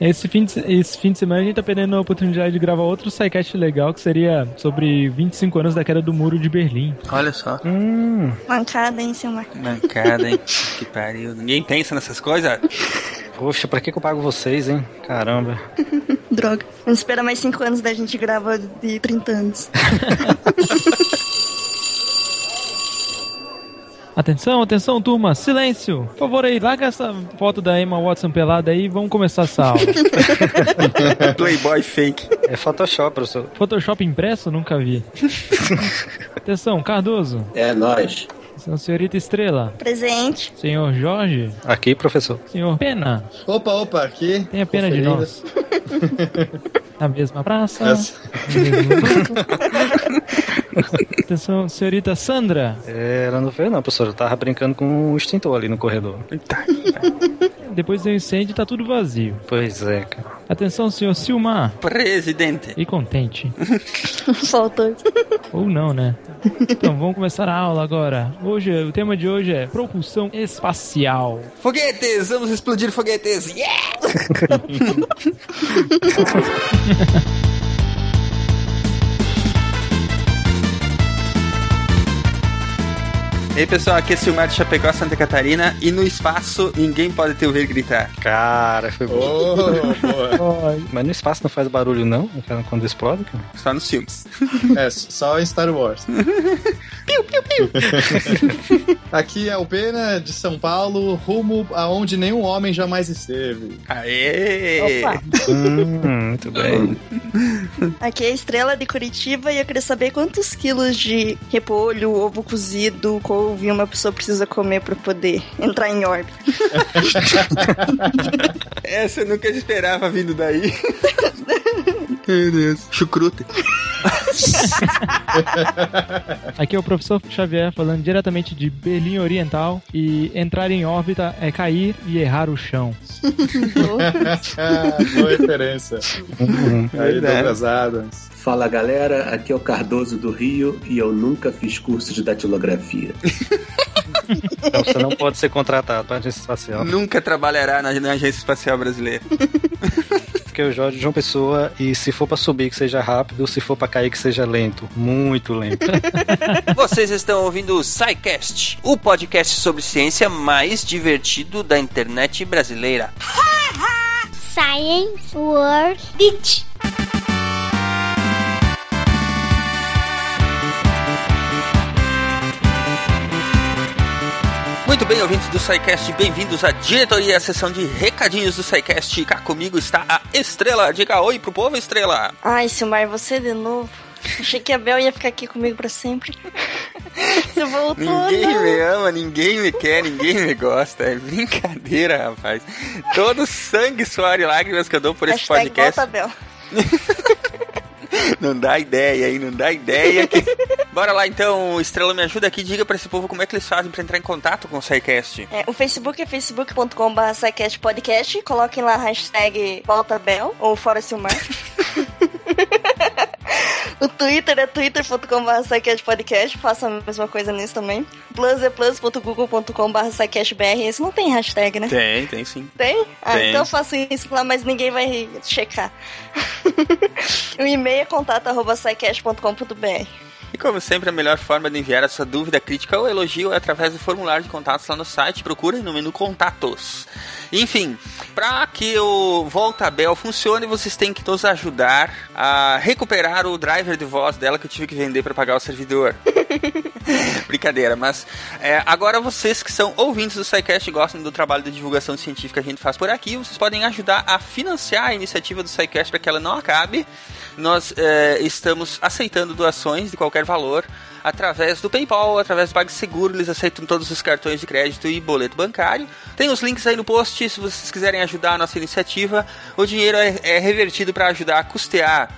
Esse fim, de, esse fim de semana a gente tá perdendo a oportunidade de gravar outro sidecast legal que seria sobre 25 anos da queda do muro de Berlim. Olha só. Hum. Mancada, hein, seu Marco? Mancada, hein? que pariu. Ninguém pensa nessas coisas? Poxa, pra que, que eu pago vocês, hein? Caramba. Droga. Vamos esperar mais 5 anos da gente gravar de 30 anos. Atenção, atenção, turma, silêncio! Por favor aí, larga essa foto da Emma Watson pelada aí e vamos começar essa aula. Playboy fake. É Photoshop, professor. Photoshop impresso? Nunca vi. atenção, Cardoso. É, nós. Senhorita Estrela. Presente. Senhor Jorge. Aqui, professor. Senhor Pena. Opa, opa, aqui. Tenha pena de Conferindo. nós. Na mesma praça. Essa- no mesmo. Atenção, senhorita Sandra. É, ela não veio não, professor. Eu tava brincando com um extintor ali no corredor. Depois do incêndio tá tudo vazio. Pois é, cara. Atenção, senhor Silmar. Presidente. E contente. Faltou. Ou não, né? Então vamos começar a aula agora. Hoje, o tema de hoje é propulsão espacial. Foguetes! Vamos explodir foguetes! Yeah! E aí pessoal, aqui é Silmar de Chapecó, Santa Catarina e no espaço ninguém pode te ouvir gritar. Cara, foi bom. Oh, boa. Mas no espaço não faz barulho, não? Cara, Quando explode, cara. Só nos filmes. É, só em Star Wars. Aqui é o Pena de São Paulo, rumo aonde nenhum homem jamais esteve. Aê! Opa. Hum, muito bem. Aqui é a Estrela de Curitiba e eu queria saber quantos quilos de repolho, ovo cozido, couve uma pessoa precisa comer pra poder entrar em órbita. Essa eu nunca esperava vindo daí. Meu Deus. Chucrute. Aqui é o professor Xavier falando diretamente de Berlim Oriental. E entrar em órbita é cair e errar o chão. Boa referência. Aí. Douglas Adams. Fala galera, aqui é o Cardoso do Rio e eu nunca fiz curso de datilografia. Então você não pode ser contratado para agência espacial. Nunca trabalhará na, na Agência Espacial Brasileira. Porque o Jorge de João Pessoa, e se for pra subir que seja rápido, se for pra cair que seja lento. Muito lento. Vocês estão ouvindo o SciCast, o podcast sobre ciência mais divertido da internet brasileira. Science World Beach. Muito bem, ouvintes do SciCast, bem-vindos à diretoria, à sessão de recadinhos do SciCast. Cá comigo está a Estrela. Diga oi pro povo, Estrela. Ai, Silmar, você de novo. Achei que a Bel ia ficar aqui comigo pra sempre. Você voltou, Ninguém não. me ama, ninguém me quer, ninguém me gosta. É brincadeira, rapaz. Todo sangue, suor e lágrimas que eu dou por esse Hashtag podcast. volta, Bel. Não dá ideia aí, não dá ideia. Que... Bora lá então, Estrela, me ajuda aqui. Diga pra esse povo como é que eles fazem pra entrar em contato com o SciCast. É, o Facebook é facebook.com.br podcast. Coloquem lá a hashtag voltabel ou fora Silmar. Twitter é twitter.com.br podcast. Faça a mesma coisa nisso também. Plus é plus.google.com.br Esse não tem hashtag, né? Tem, tem sim. Tem? Ah, Tem. então eu faço isso lá, mas ninguém vai checar. o e-mail é contato.sicast.com.br E como sempre, a melhor forma de enviar a sua dúvida, crítica ou elogio é através do formulário de contatos lá no site. Procurem no menu Contatos. Enfim, para que o Voltabel funcione, vocês têm que nos ajudar a recuperar o driver de voz dela que eu tive que vender para pagar o servidor. Brincadeira, mas é, agora vocês que são ouvintes do SciCast e gostam do trabalho de divulgação científica que a gente faz por aqui, vocês podem ajudar a financiar a iniciativa do SciCast para que ela não acabe. Nós é, estamos aceitando doações de qualquer valor através do PayPal, através do PagSeguro, eles aceitam todos os cartões de crédito e boleto bancário. Tem os links aí no post, se vocês quiserem ajudar a nossa iniciativa. O dinheiro é, é revertido para ajudar a custear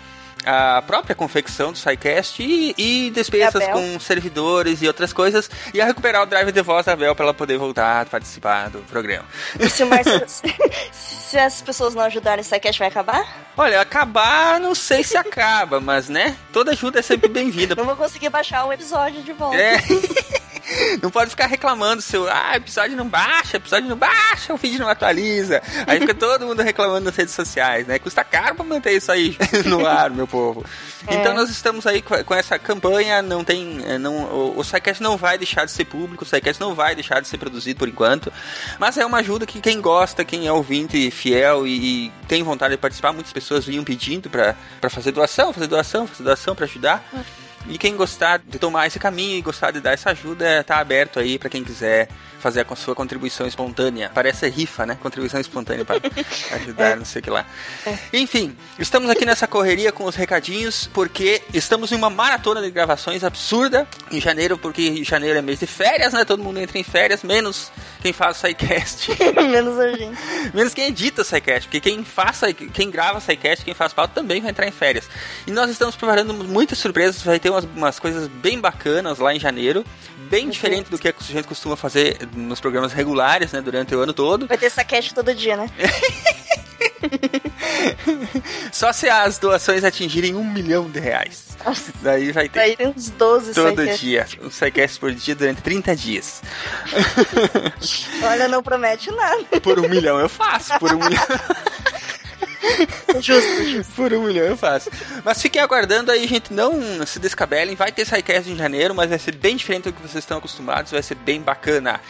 a própria confecção do SciCast e, e despesas com servidores e outras coisas, e a recuperar o drive de voz da Bel para ela poder voltar a participar do programa. E se, o se as pessoas não ajudarem, o SciCast vai acabar? Olha, acabar, não sei se acaba, mas né? Toda ajuda é sempre bem-vinda. Não vou conseguir baixar um episódio de volta. É. Não pode ficar reclamando seu, ah, episódio não baixa, episódio não baixa, o feed não atualiza. Aí fica todo mundo reclamando nas redes sociais, né? Custa caro pra manter isso aí no ar, meu povo. É. Então nós estamos aí com essa campanha, não tem, eh, não, o, SciCast não vai deixar de ser público, o SciCast não vai deixar de ser produzido por enquanto, mas é uma ajuda que quem gosta, quem é ouvinte fiel e, e tem vontade de participar, muitas pessoas vinham pedindo pra pra fazer doação, fazer doação, fazer doação pra ajudar. E quem gostar de tomar esse caminho e gostar de dar essa ajuda, tá aberto aí pra quem quiser fazer a sua contribuição espontânea. Parece rifa, né? Contribuição espontânea para ajudar, não sei o que lá. Enfim, estamos aqui nessa correria com os recadinhos, porque estamos em uma maratona de gravações absurda em janeiro, porque janeiro é mês de férias, né? Todo mundo entra em férias, menos quem faz o SciCast. Menos a gente. Menos quem edita o SciCast, porque quem faz, quem grava o SciCast, quem faz pauta também vai entrar em férias. E nós estamos preparando muitas surpresas, vai ter umas, umas coisas bem bacanas lá em janeiro, bem diferente do que a gente costuma fazer nos programas regulares, né, durante o ano todo. Vai ter saquete todo dia, né? Só se as doações atingirem um milhão de reais. Nossa, Daí vai ter daí tem uns 12 todo dia, um SciCast por dia durante 30 dias. Olha, não promete nada. Por um milhão eu faço, por um milhão... Justo, justo. Por um milhão eu faço. Mas fiquem aguardando aí, gente. Não se descabelem. Vai ter SciCast em janeiro, mas vai ser bem diferente do que vocês estão acostumados. Vai ser bem bacana.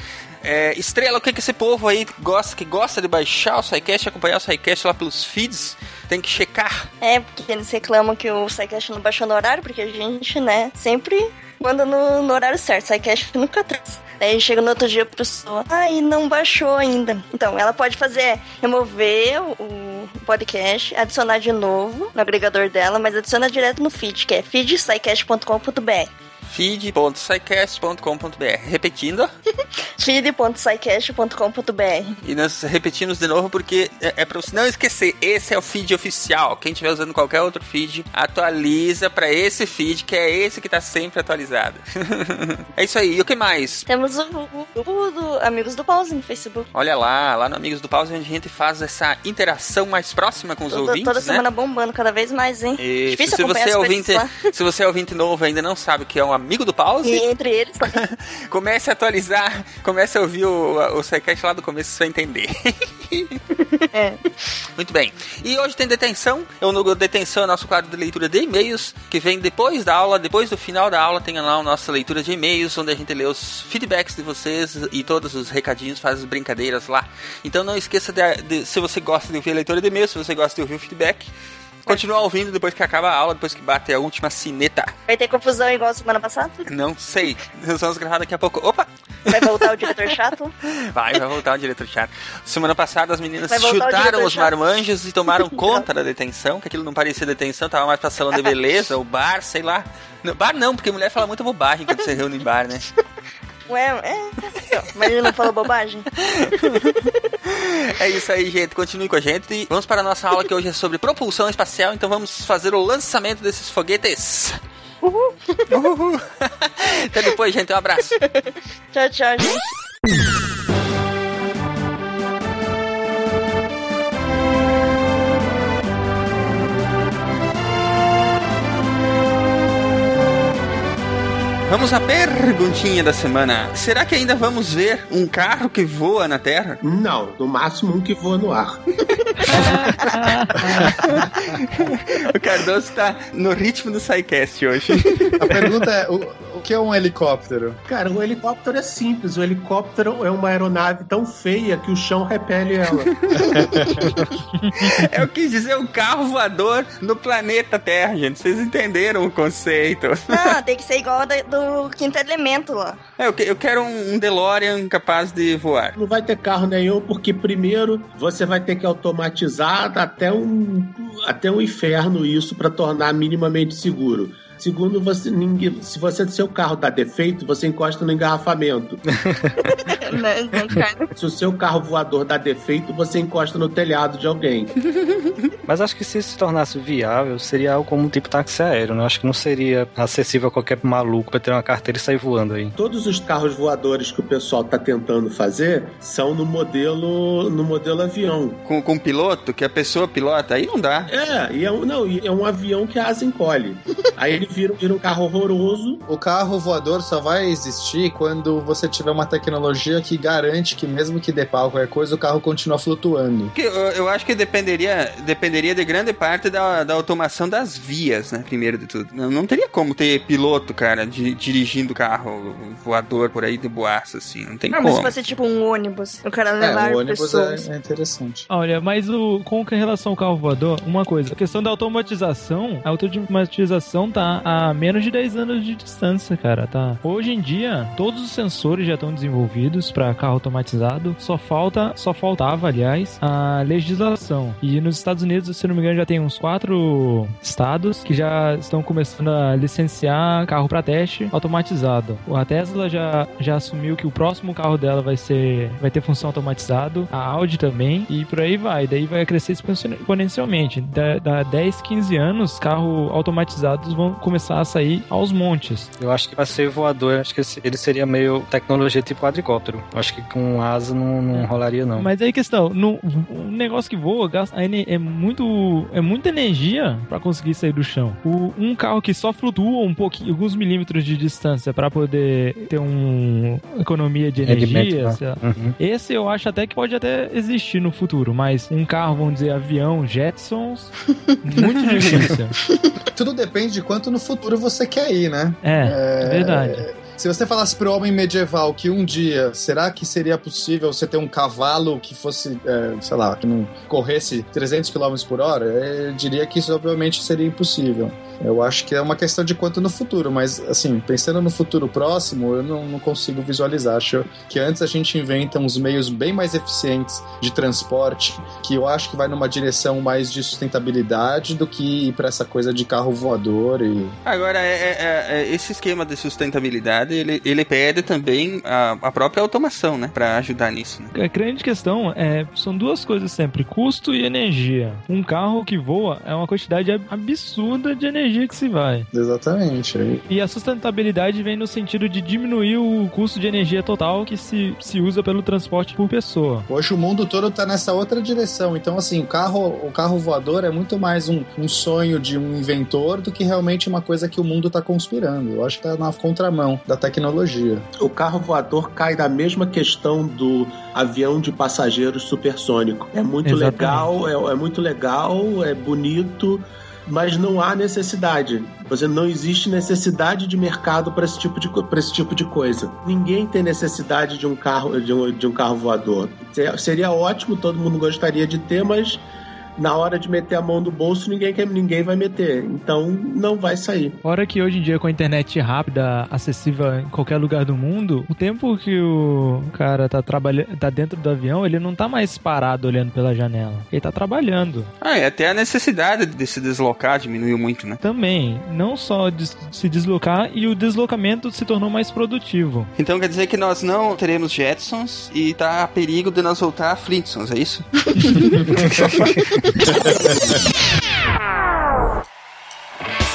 É, Estrela, o que, que esse povo aí gosta, que gosta de baixar o SciCast, acompanhar o SciCast lá pelos feeds, tem que checar. É, porque eles reclamam que o SciCast não baixou no horário, porque a gente, né, sempre manda no, no horário certo. SciCast nunca traz. Daí chega no outro dia a pessoa, ai, não baixou ainda. Então, ela pode fazer, remover o, o podcast, adicionar de novo no agregador dela, mas adiciona direto no feed, que é feedscicast.com.br. feed.scicast.com.br Repetindo, feed.scicast.com.br. e nós repetimos de novo porque é, é pra você não esquecer, esse é o feed oficial. Quem estiver usando qualquer outro feed, atualiza pra esse feed, que é esse que tá sempre atualizado. é isso aí, e o que mais? Temos o, o grupo do Amigos do Pause no Facebook. Olha lá, lá no Amigos do Pause, onde a gente faz essa interação mais próxima com os Toda, ouvintes, toda né? semana bombando cada vez mais, hein? Isso, Difícil se você, é ouvinte, lá. se você é ouvinte novo e ainda não sabe que é um amigo do Pause, E entre eles também. comece a atualizar, comece a ouvir o, o SciCast lá do começo, você vai entender. É. Muito bem. E hoje tem detenção. Eu no detenção é o nosso quadro de leitura de e-mails, que vem depois da aula, depois do final da aula, tem lá a nossa leitura de e-mails, onde a gente lê os feedbacks de vocês e todos os recadinhos, faz as brincadeiras lá. Então não esqueça de, de- se você gosta de ouvir a leitura de e-mails, se você gosta de ouvir o feedback, continua ouvindo depois que acaba a aula, depois que bate a última sineta. Vai ter confusão igual semana passada? Não sei. Nós vamos gravar daqui a pouco. Opa! Vai voltar o diretor chato? Vai, vai voltar o diretor chato. Semana passada as meninas chutaram os chato. marmanjos e tomaram conta da detenção, que aquilo não parecia detenção, tava mais pra salão de beleza, o bar, sei lá. Bar não, porque mulher fala muita bobagem quando você reúne em bar, né? Ué, é. Mas ele não falou bobagem? É isso aí, gente. Continue com a gente. E vamos para a nossa aula que hoje é sobre propulsão espacial, então vamos fazer o lançamento desses foguetes. Uhul. Uhul. Até depois, gente. Um abraço. Tchau, tchau, gente. Vamos à perguntinha da semana. Será que ainda vamos ver um carro que voa na Terra? Não, no máximo um que voa no ar. O Cardoso tá no ritmo do SciCast hoje. A pergunta é: o, o que é um helicóptero? Cara, o helicóptero é simples. O helicóptero é uma aeronave tão feia que o chão repele ela. Eu quis dizer um carro voador no planeta Terra, gente. Vocês entenderam o conceito. Não, tem que ser igual a da- do quinto elemento lá. É, eu, que- eu quero um um DeLorean capaz de voar. Não vai ter carro nenhum, porque primeiro você vai ter que automatizar até um, até um inferno isso para tornar minimamente seguro. Segundo, você, ninguém, se você seu carro dá defeito, você encosta no engarrafamento. Cara. Se o seu carro voador dá defeito, você encosta no telhado de alguém. Mas acho que se se tornasse viável, seria algo como um tipo táxi aéreo, né? Acho que não seria acessível a qualquer maluco pra ter uma carteira e sair voando aí. Todos os carros voadores que o pessoal está tentando fazer são no modelo no modelo avião. Com, com um piloto, que a pessoa pilota, aí não dá. É, e é um, não, e é um avião que a asa encolhe. Aí ele vira, vira um carro horroroso. O carro voador só vai existir quando você tiver uma tecnologia que garante que mesmo que dê pau qualquer coisa, o carro continua flutuando. Que Eu, eu acho que dependeria, dependeria de grande parte da, da automação das vias, né? Primeiro de tudo. Não, não teria como ter piloto, cara, di- dirigindo carro voador por aí de boaça, assim. Não tem Ah, mas se como. fosse tipo um ônibus, o cara É, levar o ônibus pessoas. é, é interessante. Olha, mas o, com relação ao carro voador, uma coisa, a questão da automatização, a automatização a menos de 10 anos de distância, cara, tá? Hoje em dia, todos os sensores já estão desenvolvidos para carro automatizado, só falta, só faltava, aliás, a legislação. E nos Estados Unidos, se não me engano, já tem uns quatro estados que já estão começando a licenciar carro para teste automatizado. A Tesla já, já assumiu que o próximo carro dela vai ser vai ter função automatizado, a Audi também, e por aí vai. Daí vai crescer exponen- exponencialmente. Da, da 10, 15 anos, carros automatizados vão começar a sair aos montes. Eu acho que pra ser voador, acho que ele seria meio tecnologia tipo quadricóptero. Eu acho que com asa não, não rolaria, não. Mas aí questão, no, um negócio que voa gasta é muito é muita energia para conseguir sair do chão. O- um carro que só flutua um pouquinho, alguns milímetros de distância para poder ter uma economia de energia, né? Uhum. Esse eu acho até que pode até existir no futuro, mas um carro, vamos dizer, avião, Jetsons, muito difícil. Tudo depende de quanto no futuro você quer ir, né? É, é verdade. Se você falasse pro homem medieval que um dia, será que seria possível você ter um cavalo que fosse, é, sei lá, que não corresse 300 km por hora, eu diria que isso obviamente seria impossível. Eu acho que é uma questão de quanto no futuro, mas assim, pensando no futuro próximo, eu não, não consigo visualizar. Acho que antes a gente inventa uns meios bem mais eficientes de transporte, que eu acho que vai numa direção mais de sustentabilidade do que ir pra essa coisa de carro voador e Agora, é, é- é- esse esquema de sustentabilidade, ele, ele pede também a, a própria automação, né? Pra ajudar nisso, né? A grande questão é são duas coisas sempre: custo e energia. Um carro que voa é uma quantidade ab- absurda de energia que se vai. Exatamente. E a sustentabilidade vem no sentido de diminuir o custo de energia total que se, se usa pelo transporte por pessoa. Hoje o mundo todo tá nessa outra direção. Então, assim, o carro, o carro voador é muito mais um, um sonho de um inventor do que realmente uma coisa que o mundo tá conspirando. Eu acho que tá na contramão da tecnologia. O carro voador cai da mesma questão do avião de passageiros supersônico. É muito Exatamente. legal, é, é muito legal, é bonito, mas não há necessidade. Você não existe necessidade de mercado para esse tipo de esse tipo de coisa. Ninguém tem necessidade de um carro de um, de um carro voador. Se- Seria ótimo, todo mundo gostaria de ter, mas na hora de meter a mão no bolso, ninguém quer, ninguém vai meter. Então não vai sair. Fora que hoje em dia, com a internet rápida, acessível em qualquer lugar do mundo, o tempo que o cara tá trabalhando, tá dentro do avião, ele não tá mais parado olhando pela janela. Ele tá trabalhando. Ah, e até a necessidade de se deslocar diminuiu muito, né? Também, não só de se deslocar, e o deslocamento se tornou mais produtivo. Então quer dizer que nós não teremos Jetsons e tá a perigo de nós voltar a Flintstones, é isso? Yeah.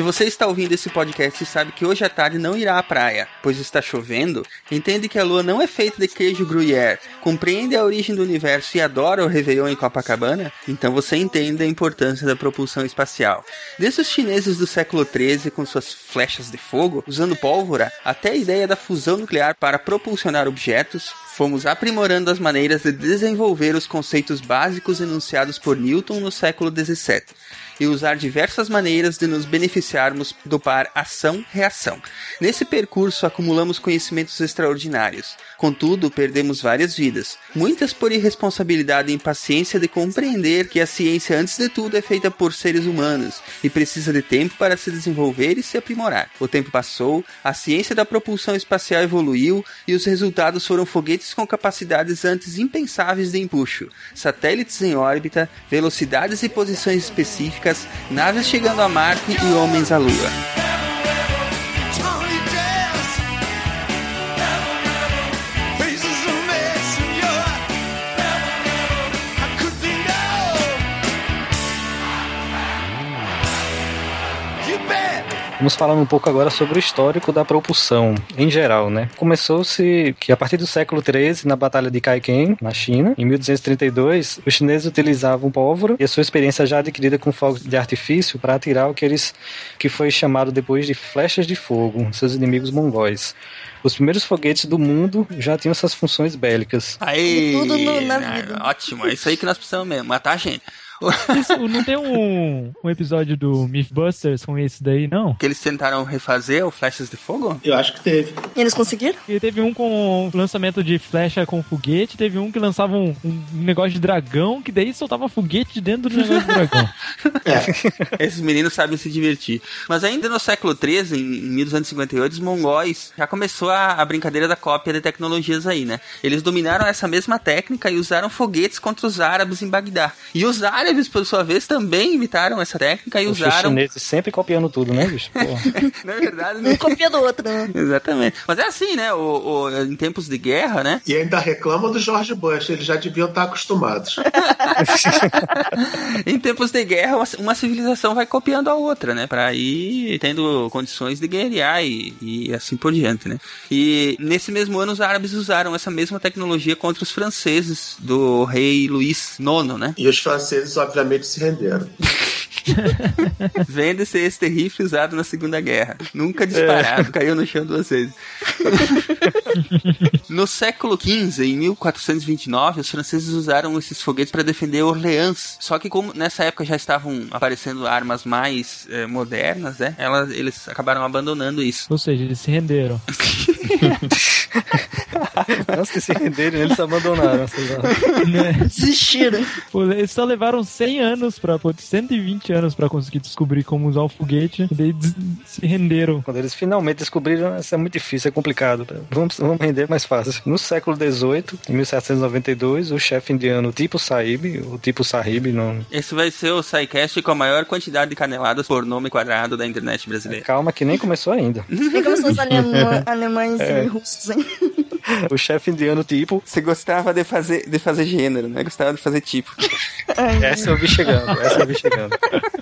Se você está ouvindo esse podcast e sabe que hoje à tarde não irá à praia, pois está chovendo, entende que a lua não é feita de queijo gruyère, compreende a origem do universo e adora o Réveillon em Copacabana, então você entende a importância da propulsão espacial. Desde os chineses do século XIII com suas flechas de fogo, usando pólvora, até a ideia da fusão nuclear para propulsionar objetos, fomos aprimorando as maneiras de desenvolver os conceitos básicos enunciados por Newton no século XVII e usar diversas maneiras de nos beneficiarmos do par ação-reação. Nesse percurso acumulamos conhecimentos extraordinários. Contudo, perdemos várias vidas, muitas por irresponsabilidade e impaciência de compreender que a ciência, antes de tudo, é feita por seres humanos e precisa de tempo para se desenvolver e se aprimorar. O tempo passou, a ciência da propulsão espacial evoluiu e os resultados foram foguetes com capacidades antes impensáveis de empuxo, satélites em órbita, velocidades e posições específicas, naves chegando a Marte e homens à Lua. Vamos falar um pouco agora sobre o histórico da propulsão em geral, né? Começou-se que a partir do século XIII, na Batalha de Kaiken, na China, em 1232, os chineses utilizavam pólvora e a sua experiência já adquirida com fogos de artifício para atirar o que eles que foi chamado depois de flechas de fogo, seus inimigos mongóis. Os primeiros foguetes do mundo já tinham essas funções bélicas. Aí, Tudo no- na né, vida. Ótimo, é isso aí que nós precisamos mesmo, matar a gente. Isso, não tem um, um episódio do Mythbusters com esse daí, não? Que eles tentaram refazer o Flechas de Fogo? Eu acho que teve. E eles conseguiram? E teve um com lançamento de flecha com foguete, teve um que lançava um, um negócio de dragão, que daí soltava foguete de dentro do negócio do dragão. Esses meninos sabem se divertir. Mas ainda no século XIII, em em 1258, os mongóis já começou a, a brincadeira da cópia de tecnologias aí, né? Eles dominaram essa mesma técnica e usaram foguetes contra os árabes em Bagdá. E os árabes, por sua vez, também imitaram essa técnica e Os usaram. chineses sempre copiando tudo, né, bicho? Na verdade, Um né? copia do outro, né? Exatamente. Mas é assim, né? O, o- em tempos de guerra, né? E ainda reclama do George Bush, eles já deviam estar acostumados. em tempos de guerra, uma, uma civilização vai copiando a outra, né? Pra ir tendo condições de guerrear e, e assim por diante, né? E nesse mesmo ano, os árabes usaram essa mesma tecnologia contra os franceses do rei Luís IX, né? E os franceses, obviamente, se renderam. Vende-se este rifle usado na Segunda Guerra. Nunca disparado, é. caiu no chão duas vezes. no século XV, em 1429, os franceses usaram esses foguetes para defender Orleans. Só que como nessa época já estavam aparecendo armas mais eh, modernas, né? Elas, eles acabaram abandonando isso. Ou seja, eles se renderam. Nossa, que se renderam, eles abandonaram. Né? Desistiram. Eles só levaram 100 anos para 120 20 anos para conseguir descobrir como usar o foguete e daí se renderam. Quando eles finalmente descobriram, isso é muito difícil, é complicado. Vamos, vamos render mais fácil. No século XVIII, em 1792, o chefe indiano Tipo Saib, o Tipo Sahib, não. Esse vai ser o SciCast com a maior quantidade de caneladas por nome quadrado da internet brasileira. Calma, que nem começou ainda. nem começou os alemães é. e russos, hein? O chefe indiano Tipo, Você gostava de fazer, de fazer gênero, né? Gostava de fazer tipo. essa eu vi chegando, essa eu vi chegando.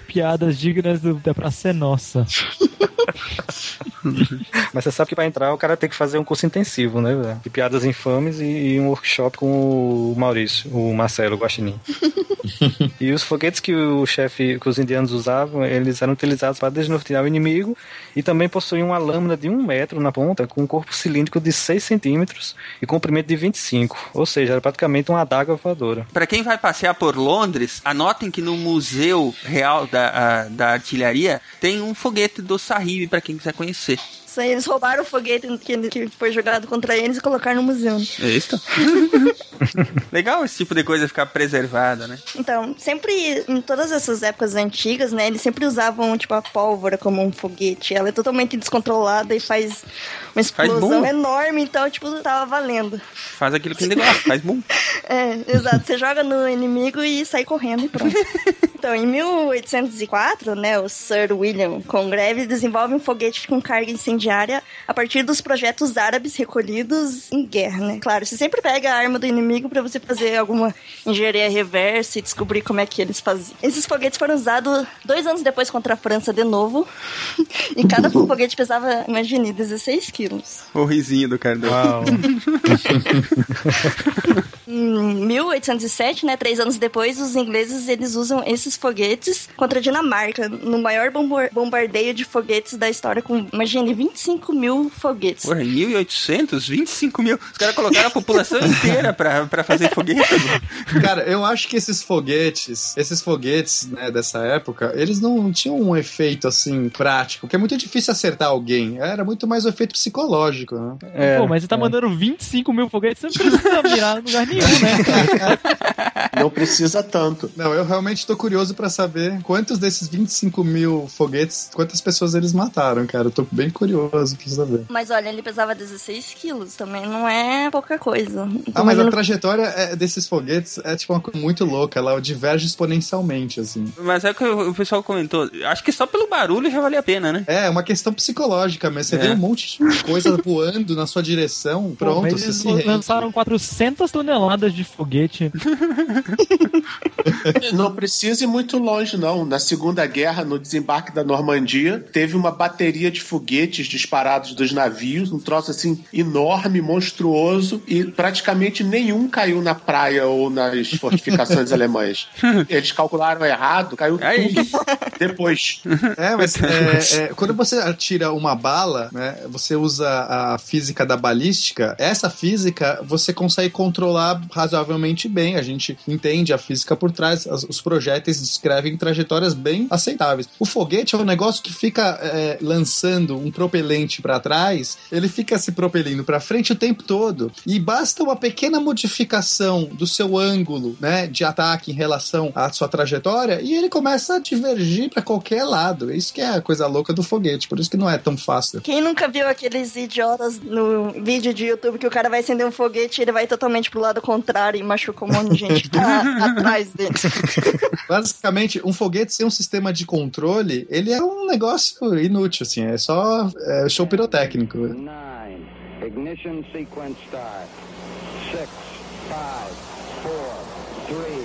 Piadas dignas do- da Praça é Nossa. Mas você sabe que pra entrar o cara tem que fazer um curso intensivo, né? De piadas infames e, e um workshop com o Maurício, o Marcelo Guaxinim. e os foguetes que o chefe, que os indianos usavam, eles eram utilizados para desnortear o inimigo e também possuíam uma lâmina de um metro na ponta com um corpo cilíndrico de 6 centímetros e comprimento de 25. Ou seja, era praticamente uma adaga voadora. Para quem vai passear por Londres, anotem que no Museu Real da, a- da Artilharia tem um foguete do Sahib para quem quiser conhecer. Bye. Isso eles roubaram o foguete que, que foi jogado contra eles e colocaram no museu. É isso? Legal esse tipo de coisa ficar preservada, né? Então, sempre, em todas essas épocas antigas, né, eles sempre usavam, tipo, a pólvora como um foguete. Ela é totalmente descontrolada e faz uma explosão boom. enorme, então, tipo, tava valendo. Faz aquilo que ele gosta, faz bom. É, exato. Você joga no inimigo e sai correndo e pronto. Então, em 1804, né, o Sir William Congreve desenvolve um foguete com carga incendiária a partir dos projetos árabes recolhidos em guerra, né? Claro, você sempre pega a arma do inimigo para você fazer alguma engenharia reversa e descobrir como é que eles faziam. Esses foguetes foram usados dois anos depois contra a França de novo. e cada foguete pesava, imagine, 16 quilos. O risinho do Cardoso. Uau. Em 1807, né, três anos depois, os ingleses eles usam esses foguetes contra a Dinamarca, no maior bombardeio de foguetes da história, com, imagine, 25 mil foguetes. Porra, em 1800, 25 mil. Os caras colocaram a população inteira pra, pra fazer foguete. Cara, eu acho que esses foguetes, esses foguetes, né, dessa época, eles não tinham um efeito assim prático, porque é muito difícil acertar alguém. Era muito mais um efeito psicológico, né? É, Pô, mas você tá é. mandando 25 mil foguetes, você não precisa mirar em lugar nenhum, né? Não precisa tanto. Não, eu realmente tô curioso pra saber quantos desses 25 mil foguetes, quantas pessoas eles mataram, cara. Eu tô bem curioso pra saber. Mas olha, ele pesava 16 quilos, também não é pouca coisa. Ah, Então, mas a trajetória é, desses foguetes é tipo uma coisa muito louca, ela diverge exponencialmente, assim. Mas é o que o pessoal comentou. Acho que só pelo barulho já valia a pena, né? É, uma questão psicológica, mas você É. vê um monte de coisa voando na sua direção, Pô, pronto, você eles se rende. lançaram 400 toneladas de foguete. Não precisa ir muito longe, não. Na Segunda Guerra, no desembarque da Normandia, teve uma bateria de foguetes disparados dos navios, um troço assim enorme, monstruoso, e praticamente nenhum caiu na praia ou nas fortificações alemãs. Eles calcularam errado, caiu Aí. tudo depois. É, mas é, é, quando você atira uma bala, né, você usa a física da balística, essa física você consegue controlar razoavelmente bem. A gente entende a física por trás, as- os projéteis descrevem trajetórias bem aceitáveis. O foguete é um negócio que fica é, lançando um propelente para trás, ele fica se propelindo para frente o tempo todo. E basta uma pequena modificação do seu ângulo né, de ataque em relação à sua trajetória e ele começa a divergir para qualquer lado. Isso que é a coisa louca do foguete, por isso que não é tão fácil. Quem nunca viu aqueles idiotas no vídeo de YouTube que o cara vai acender um foguete e ele vai totalmente pro lado contrário e machuca um monte de gente que tá atrás dele? Basicamente, um foguete sem um sistema de controle, ele é um negócio inútil, assim, é só é, show pirotécnico. Nine. Ignition sequence start. Six, five, four, three,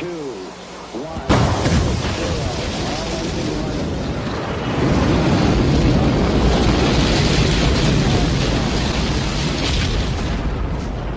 two, one, zero. All engine running.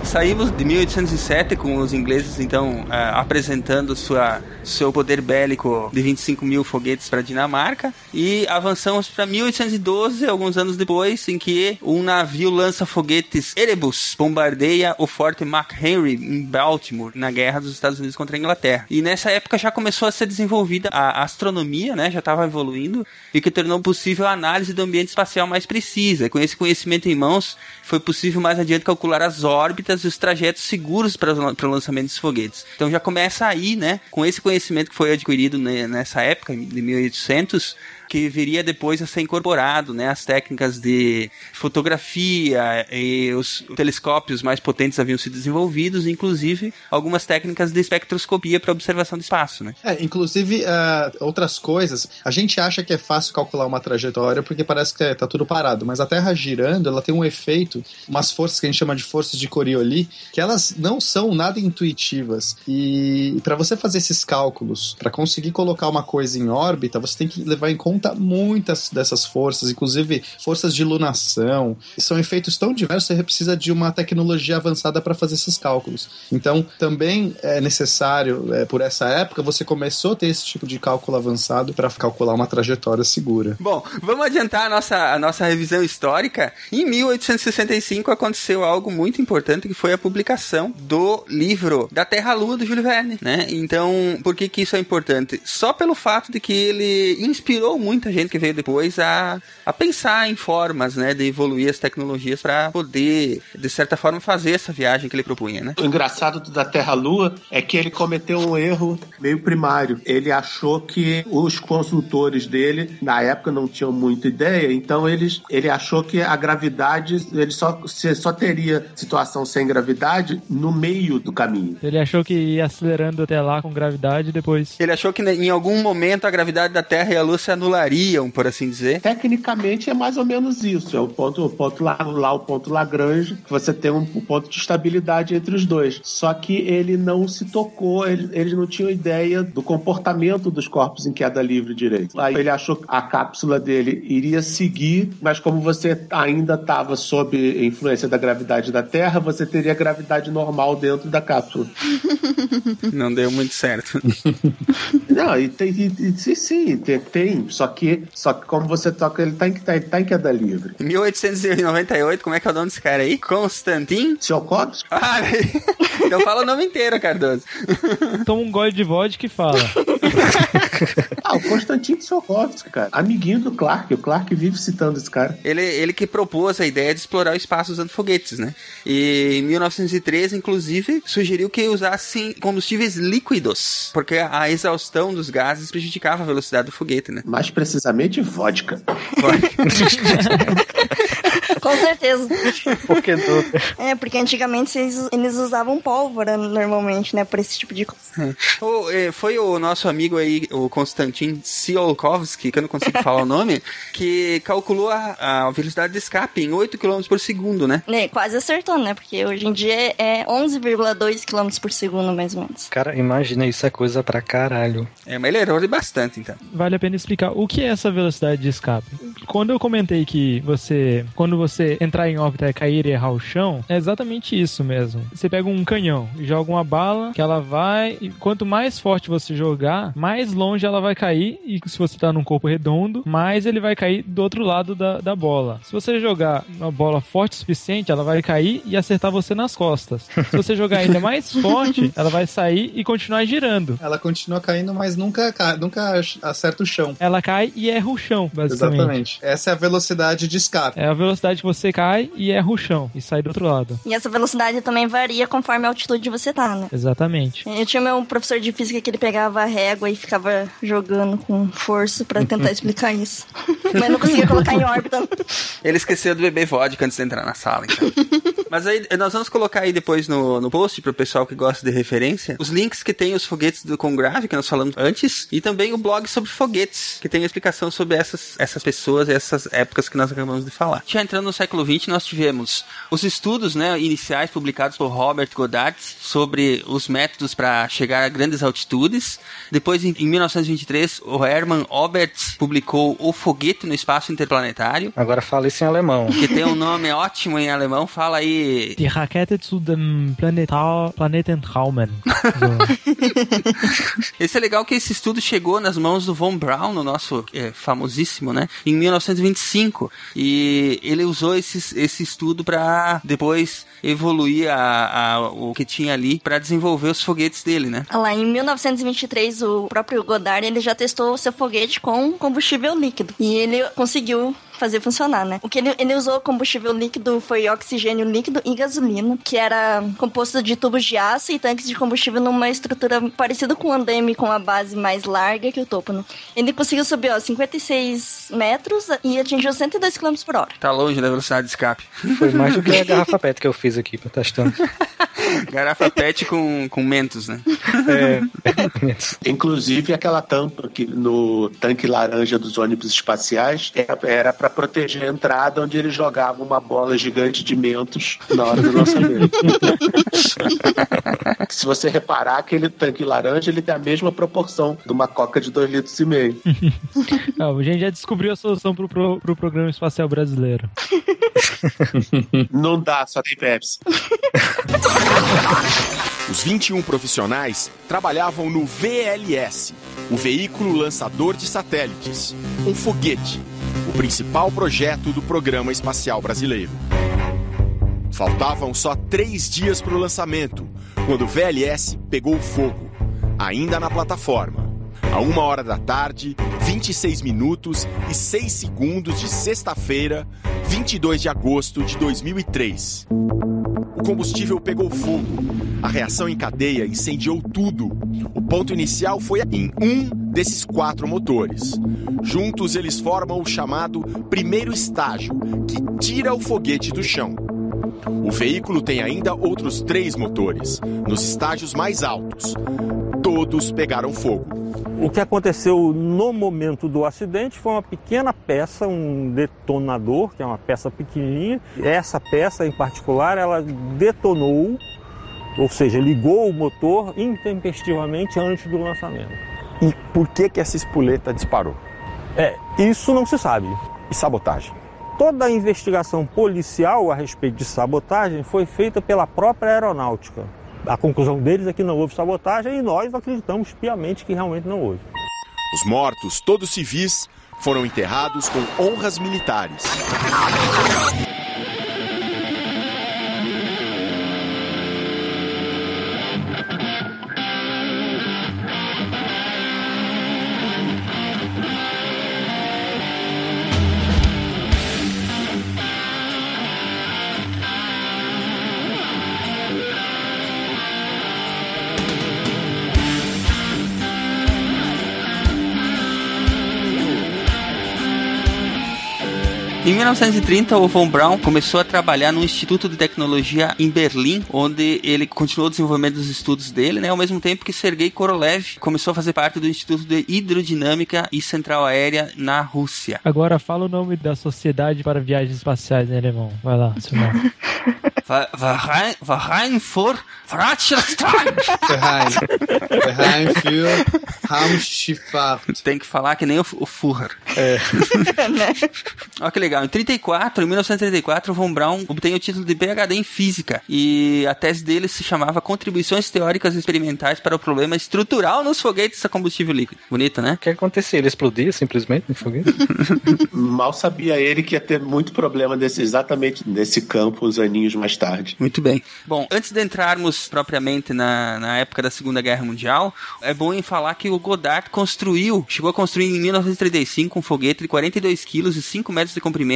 Saímos de 1807 com os ingleses então ah, apresentando sua seu poder bélico de 25 mil foguetes para Dinamarca e avançamos para 1812, alguns anos depois, em que um navio lança foguetes Erebus bombardeia o Forte McHenry em Baltimore na guerra dos Estados Unidos contra a Inglaterra. E nessa época já começou a ser desenvolvida a astronomia, né? Já estava evoluindo e que tornou possível a análise do ambiente espacial mais precisa. Com esse conhecimento em mãos, foi possível mais adiante calcular as órbitas e os trajetos seguros para o lançamento dos foguetes. Então já começa aí, né, com esse conhecimento que foi adquirido nessa época, de 1800, que viria depois a ser incorporado, né, as técnicas de fotografia e os telescópios mais potentes haviam sido desenvolvidos, inclusive algumas técnicas de espectroscopia para observação do espaço, né. É, inclusive, ah, outras coisas, a gente acha que é fácil calcular uma trajetória porque parece que é, tá tudo parado, mas a Terra girando, ela tem um efeito, umas forças que a gente chama de forças de Coriolis, que elas não são nada intuitivas. E para você fazer esses cálculos, para conseguir colocar uma coisa em órbita, você tem que levar em conta muitas dessas forças, inclusive forças de lunação. São efeitos tão diversos, você precisa de uma tecnologia avançada para fazer esses cálculos. Então, também é necessário, é, por essa época, você começou a ter esse tipo de cálculo avançado para calcular uma trajetória segura. Bom, vamos adiantar a nossa, a nossa revisão histórica. Em 1865 aconteceu algo muito importante que foi a publicação do livro Da Terra-Lua do Júlio Verne, né? Então, por que que isso é importante? Só pelo fato de que ele inspirou muita gente que veio depois a, a pensar em formas, né, de evoluir as tecnologias para poder, de certa forma, fazer essa viagem que ele propunha, né? O engraçado do da Terra-Lua é que ele cometeu um erro meio primário. Ele achou que os consultores dele, na época, não tinham muita ideia, então eles, ele achou que a gravidade, ele só, só teria situação sem gravidade no meio do caminho. Ele achou que ia acelerando até lá com gravidade e depois. Ele achou que né, em algum momento a gravidade da Terra e a Lua se anulariam, por assim dizer. Tecnicamente é mais ou menos isso. É o ponto, o ponto lá, lá o ponto Lagrange, que você tem um, um ponto de estabilidade entre os dois. Só que ele não se tocou, ele, eles não tinham ideia do comportamento dos corpos em queda livre direito. Aí ele achou que a cápsula dele iria seguir, mas como você ainda estava sob influência da gravidade da Terra, você teria gravidade normal dentro da cápsula. Não deu muito certo. Não, e tem, e, e- sim, sim, tem, tem. Só que, só que como você toca, ele tá em, tá, tá em queda livre. Em 1898, como é que é o nome desse cara aí? Constantin? Tsiolkovsky? Ah, então fala o nome inteiro, Cardoso. Toma um gole de vodka e fala. Ah, o Konstantin Tsiolkovsky, cara. Amiguinho do Clark. O Clark vive citando esse cara. Ele, ele que propôs a ideia de explorar o espaço usando foguetes, né? E em 1913, inclusive, sugeriu que usassem combustíveis líquidos, porque a exaustão dos gases prejudicava a velocidade do foguete, né? Mais precisamente, vodka. Com certeza. Porque do... É, porque antigamente eles, eles usavam pólvora normalmente, né? Por esse tipo de coisa. O, eh, foi o nosso amigo aí, o Konstantin Tsiolkovsky, que eu não consigo falar o nome, que calculou a, a velocidade de escape em 8 km por segundo, né? É, quase acertou, né? Porque hoje em dia é 11,2 km por segundo, mais ou menos. Cara, imagina, isso é coisa pra caralho. É, mas ele errou de bastante, então. Vale a pena explicar o que é essa velocidade de escape. Quando eu comentei que você, quando você entrar em órbita, cair e errar o chão, é exatamente isso mesmo. Você pega um canhão e joga uma bala, que ela vai, e quanto mais forte você jogar, mais longe ela vai cair, e se você tá num corpo redondo, mais ele vai cair do outro lado da, da bola. Se você jogar uma bola forte o suficiente, ela vai cair e acertar você nas costas. Se você jogar ainda mais forte, ela vai sair e continuar girando. Ela continua caindo, mas nunca, ca- nunca acerta o chão. Ela cai e erra o chão, basicamente. Exatamente. Essa é a velocidade de escape. É a velocidade que você cai e erra o chão e sai do outro lado. E essa velocidade também varia conforme a altitude que você tá, né? Exatamente. Eu tinha meu professor de física que ele pegava a régua e ficava jogando com força pra tentar explicar isso. Mas não conseguia colocar em órbita. Ele esqueceu de beber vodka antes de entrar na sala, então. Mas aí nós vamos colocar aí depois no, no post pro pessoal que gosta de referência os links que tem os foguetes do Congrave, que nós falamos antes, e também o blog sobre foguetes, que tem a explicação sobre essas, essas pessoas, essas épocas que nós acabamos de falar. Já entrando no século XX, nós tivemos os estudos né, iniciais publicados por Robert Goddard sobre os métodos para chegar a grandes altitudes. Depois, em, em 1923, o Hermann Obert publicou O Foguete no Espaço Interplanetário, Agora fala isso em alemão. que tem um nome ótimo em alemão. Fala aí. Die Rakete zu dem Planetentraumen. So. Esse é legal que esse estudo chegou nas mãos do Von Braun, o nosso é, famosíssimo, né? Em 1925. E ele usou esse, esse estudo para depois evoluir a, a- o que tinha ali para desenvolver os foguetes dele, né? Lá em 1923, o próprio Goddard ele já testou o seu foguete com combustível líquido. E ele conseguiu fazer funcionar, né? O que ele, ele usou combustível líquido foi oxigênio líquido e gasolina, que era composto de tubos de aço e tanques de combustível numa estrutura parecida com um andame com a base mais larga que o topo, né? Ele conseguiu subir, ó, 56 metros e atingiu 102 km por hora. Tá longe da velocidade de escape. Foi mais do que a garrafa PET que eu fiz aqui pra testando. Garrafa PET com, com mentos, né? É, Inclusive aquela tampa que no tanque laranja dos ônibus espaciais era- era para proteger a entrada onde eles jogavam uma bola gigante de mentos na hora do lançamento. Se você reparar, aquele tanque laranja ele tem a mesma proporção de uma coca de 2 litros e meio. Não, a gente já descobriu a solução pro, pro, pro programa espacial brasileiro. Não dá, só tem Pepsi. Os 21 profissionais trabalhavam no VLS, o veículo lançador de satélites, um foguete, o principal projeto do programa espacial brasileiro. Faltavam só três dias para o lançamento, quando o VLS pegou fogo, ainda na plataforma. A uma hora da tarde, 26 minutos e 6 segundos de sexta-feira, 22 de agosto de 2003. O combustível pegou fogo. A reação em cadeia incendiou tudo. O ponto inicial foi em um desses quatro motores. Juntos eles formam o chamado primeiro estágio, que tira o foguete do chão. O veículo tem ainda outros três motores, nos estágios mais altos. Todos pegaram fogo. O que aconteceu no momento do acidente foi uma pequena peça, um detonador, que é uma peça pequenininha. Essa peça em particular, ela detonou, ou seja, ligou o motor intempestivamente antes do lançamento. E por que que essa espoleta disparou? É, isso não se sabe. E sabotagem? Toda a investigação policial a respeito de sabotagem foi feita pela própria aeronáutica. A conclusão deles é que não houve sabotagem e nós acreditamos piamente que realmente não houve. Os mortos, todos civis, foram enterrados com honras militares. Em 1930, o Von Braun começou a trabalhar no Instituto de Tecnologia em Berlim, onde ele continuou desenvolvendo os estudos dele, né? Ao mesmo tempo que Sergei Korolev começou a fazer parte do Instituto de Hidrodinâmica e Central Aérea na Rússia. Agora fala o nome da Sociedade para Viagens Espaciais em alemão. Vai lá, seu nome. Verein für Frachtstein. Verein. Verein für Raumschifffahrt. Tem que falar que nem o, o Führer. É. Olha que legal. Em 34, em 1934, o Von Braun obtém o título de PhD em Física. E a tese dele se chamava Contribuições Teóricas Experimentais para o Problema Estrutural nos Foguetes a Combustível Líquido. Bonito, né? O que acontecia? Ele explodia simplesmente no foguete? Mal sabia ele que ia ter muito problema desse, exatamente nesse campo uns aninhos mais tarde. Muito bem. Bom, antes de entrarmos propriamente na, na época da Segunda Guerra Mundial, é bom em falar que o Goddard construiu, chegou a construir em 1935 um foguete de 42 quilos e 5 metros de comprimento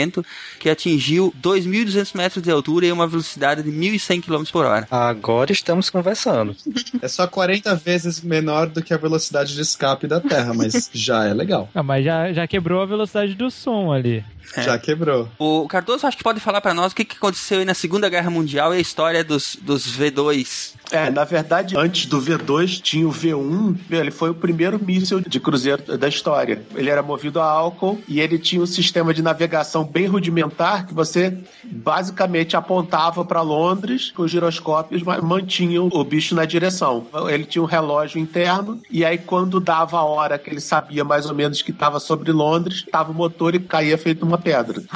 que atingiu 2.200 metros de altura e uma velocidade de 1.100 km por hora. Agora estamos conversando. É só 40 vezes menor do que a velocidade de escape da Terra, mas já é legal. Ah, mas já, já quebrou a velocidade do som ali. É. Já quebrou. O Cardoso acho que pode falar para nós o que, que aconteceu aí na Segunda Guerra Mundial e a história dos, dos V2. É, na verdade, antes do V2 tinha o V1. Ele foi o primeiro míssil de cruzeiro da história. Ele era movido a álcool e ele tinha um sistema de navegação bem rudimentar que você basicamente apontava para Londres com os giroscópios, mas mantinham o bicho na direção. Ele tinha um relógio interno e aí quando dava a hora que ele sabia mais ou menos que estava sobre Londres, tava o motor e caía feito uma pedra.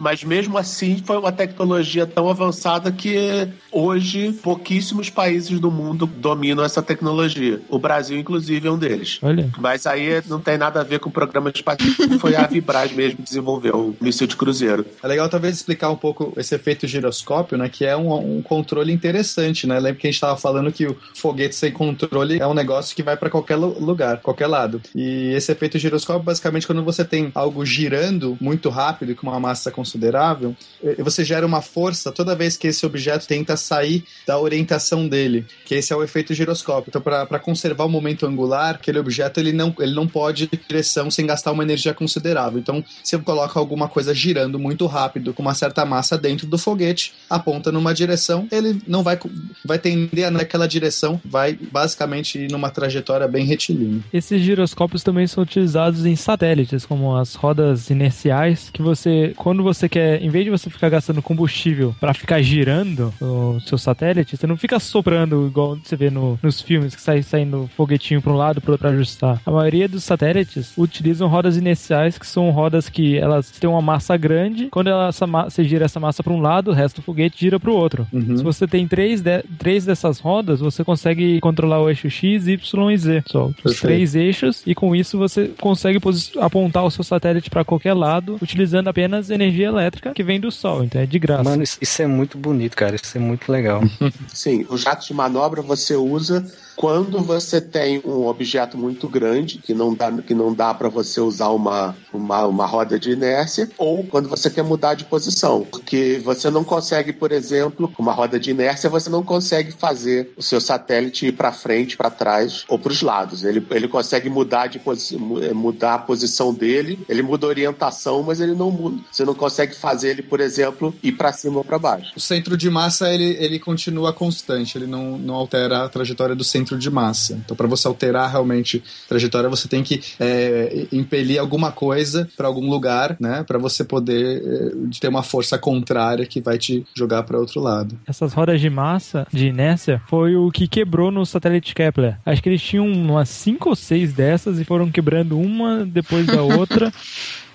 Mas mesmo assim foi uma tecnologia tão avançada que hoje pouquíssimos países do mundo dominam essa tecnologia. O Brasil, inclusive, é um deles. Olha. Mas aí não tem nada a ver com o programa espacial. Foi a Vibraz mesmo que desenvolveu o míssil de cruzeiro. É legal talvez explicar um pouco esse efeito giroscópio, né? Que é um, um controle interessante, né? Lembra que a gente estava falando que o foguete sem controle é um negócio que vai para qualquer lu- lugar, qualquer lado. E esse efeito giroscópio, basicamente, quando você tem algo girando muito rápido com uma massa considerável, eh, você gera uma força toda vez que esse objeto tenta sair da orientação dele, que esse é o efeito giroscópio. Então, para conservar o momento angular, aquele objeto ele não, ele não pode ir direção sem gastar uma energia considerável. Então, se eu coloco alguma coisa girando muito rápido, com uma certa massa dentro do foguete, aponta numa direção, ele não vai, vai tender naquela direção, vai basicamente ir numa trajetória bem retilínea. Esses giroscópios também são utilizados em satélites, como as rodas inerciais, que você, quando você quer, em vez de você ficar gastando combustível para ficar girando o seu satélite, você não fica soprando igual você vê no- nos filmes que sai saindo foguetinho para um lado para outro ajustar. A maioria dos satélites utilizam rodas inerciais, que são rodas que elas têm uma massa grande. Quando ela, essa você gira essa massa para um lado, o resto do foguete gira para o outro. Se você tem três, de- três dessas rodas, você consegue controlar o eixo X, Y e Z. Só os três eixos, e com isso você consegue apontar o seu satélite para qualquer lado, utilizando apenas energia elétrica que vem do Sol. Então é de graça. Mano, isso, isso é muito bonito, cara. Isso é muito legal. Sim, os jatos de manobra você usa quando você tem um objeto muito grande que não dá, que não dá para você usar uma, uma, uma roda de inércia, ou quando você quer mudar de posição. Porque você não consegue, por exemplo, uma roda de inércia, você não consegue fazer o seu satélite ir para frente, para trás ou para os lados. Ele, ele consegue mudar, de eh, mudar a posição dele, ele muda a orientação, mas ele não muda. Você não consegue fazer ele, por exemplo, ir para cima ou para baixo. O centro de massa ele, ele continua constante, ele não, não altera a trajetória do centro de massa. Então, para você alterar realmente a trajetória, você tem que é, impelir alguma coisa para algum lugar, né, para você poder é, ter uma força contrária que vai te jogar para outro lado. Essas rodas de massa, de inércia, foi o que quebrou no satélite Kepler. Acho que eles tinham umas cinco ou seis dessas e foram quebrando uma depois da outra.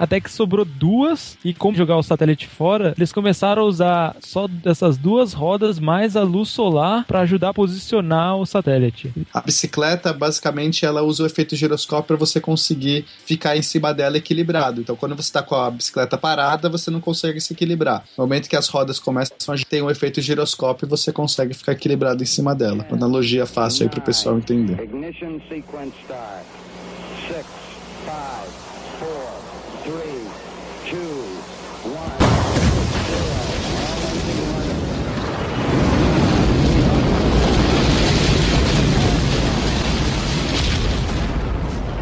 Até que sobrou duas, e como jogar o satélite fora, eles começaram a usar só dessas duas rodas mais a luz solar para ajudar a posicionar o satélite. A bicicleta, basicamente, ela usa o efeito giroscópio para você conseguir ficar em cima dela equilibrado. Então, quando você está com a bicicleta parada, você não consegue se equilibrar. No momento que as rodas começam a ter um efeito giroscópio, você consegue ficar equilibrado em cima dela. Uma analogia fácil aí para o pessoal entender. Ignition sequence start. Six, five, four, three, two, one,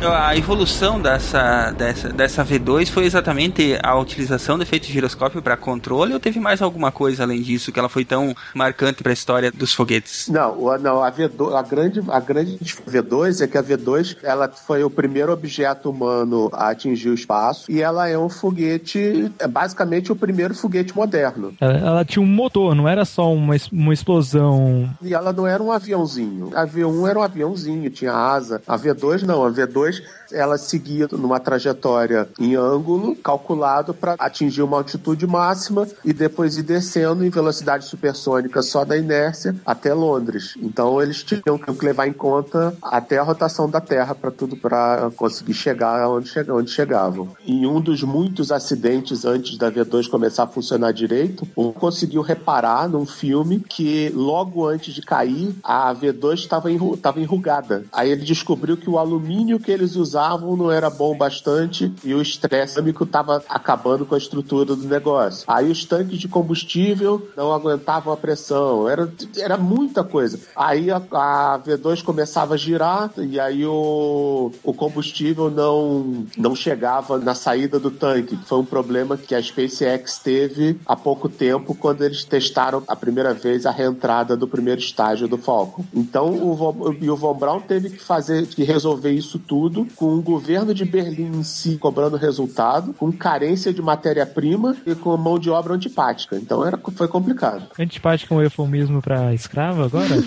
A evolução dessa, dessa, dessa V2 foi exatamente a utilização do efeito giroscópio para controle ou teve mais alguma coisa além disso que ela foi tão marcante para a história dos foguetes? Não, não a, V2, a, grande, a grande V2 é que a V2 ela foi o primeiro objeto humano a atingir o espaço e ela é um foguete, é basicamente o primeiro foguete moderno. Ela, ela tinha um motor, não era só uma, uma explosão. E ela não era um aviãozinho. A V1 era um aviãozinho, tinha asa. A V2 não, a V2 English. Ela seguia numa trajetória em ângulo calculado para atingir uma altitude máxima e depois ir descendo em velocidade supersônica só da inércia até Londres. Então eles tinham que levar em conta até a rotação da Terra para tudo para conseguir chegar onde, onde chegavam. Em um dos muitos acidentes antes da V2 começar a funcionar direito, um conseguiu reparar num filme que logo antes de cair a V2 estava enru tava enrugada. Aí ele descobriu que o alumínio que eles usavam não era bom bastante e o estresse químico estava acabando com a estrutura do negócio. Aí os tanques de combustível não aguentavam a pressão. Era, era muita coisa. Aí a, a V2 começava a girar e aí o, o combustível não, não chegava na saída do tanque. Foi um problema que a SpaceX teve há pouco tempo quando eles testaram a primeira vez a reentrada do primeiro estágio do Falcon. Então o o Von Braun teve que fazer que resolver isso tudo com o governo de Berlim em si cobrando resultado, com carência de matéria-prima e com mão de obra antipática. Então era, foi complicado. Antipática é um eufemismo pra escravo agora?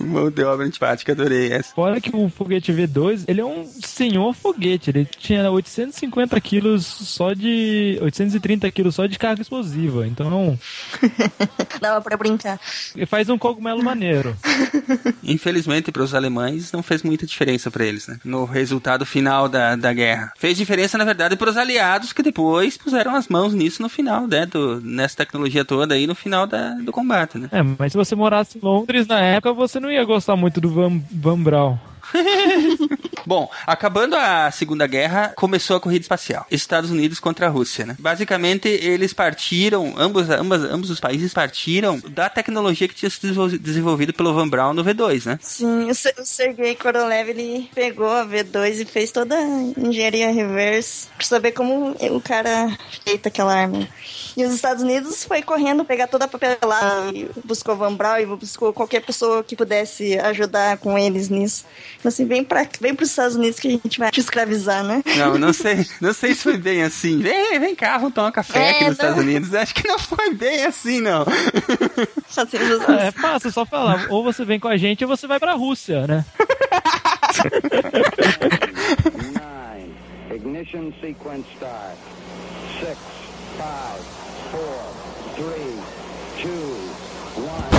Mão de obra antipática, adorei essa. Fora que o foguete V2, ele é um senhor foguete. Ele tinha 850 quilos só de. 830 quilos só de carga explosiva. Então, Dava pra brincar. ele faz um cogumelo maneiro. Infelizmente, para os alemães, não fez muita diferença para eles, né? No resultado final da, da guerra. Fez diferença, na verdade, para os aliados que depois puseram as mãos nisso no final, né? Do, nessa tecnologia toda aí no final da, do combate, né? É, mas se você morasse em Londres na época, você não ia gostar muito do Van, Van Braun. Bom, acabando a Segunda Guerra, começou a corrida espacial. Estados Unidos contra a Rússia, né? Basicamente, eles partiram, ambos, ambas, ambos os países partiram da tecnologia que tinha sido desenvol- desenvolvida pelo Van Braun no V2, né? Sim, o, o Sergei Korolev, ele pegou a V2 e fez toda a engenharia reverse pra saber como o cara feita aquela arma. E os Estados Unidos foi correndo pegar toda a papelada e buscou Van Braun e buscou qualquer pessoa que pudesse ajudar com eles nisso. Assim, vem, pra, vem pros Estados Unidos que a gente vai te escravizar, né? Não, não sei, não sei se foi bem assim. Vem, vem cá, vamos tomar um café É, aqui nos não. Estados Unidos. Acho que não foi bem assim, não. Assim, Ah, é fácil, só falar. Ou você vem com a gente ou você vai pra Rússia, né? Nine. Ignition sequence start. Six, five, four, three, two, one.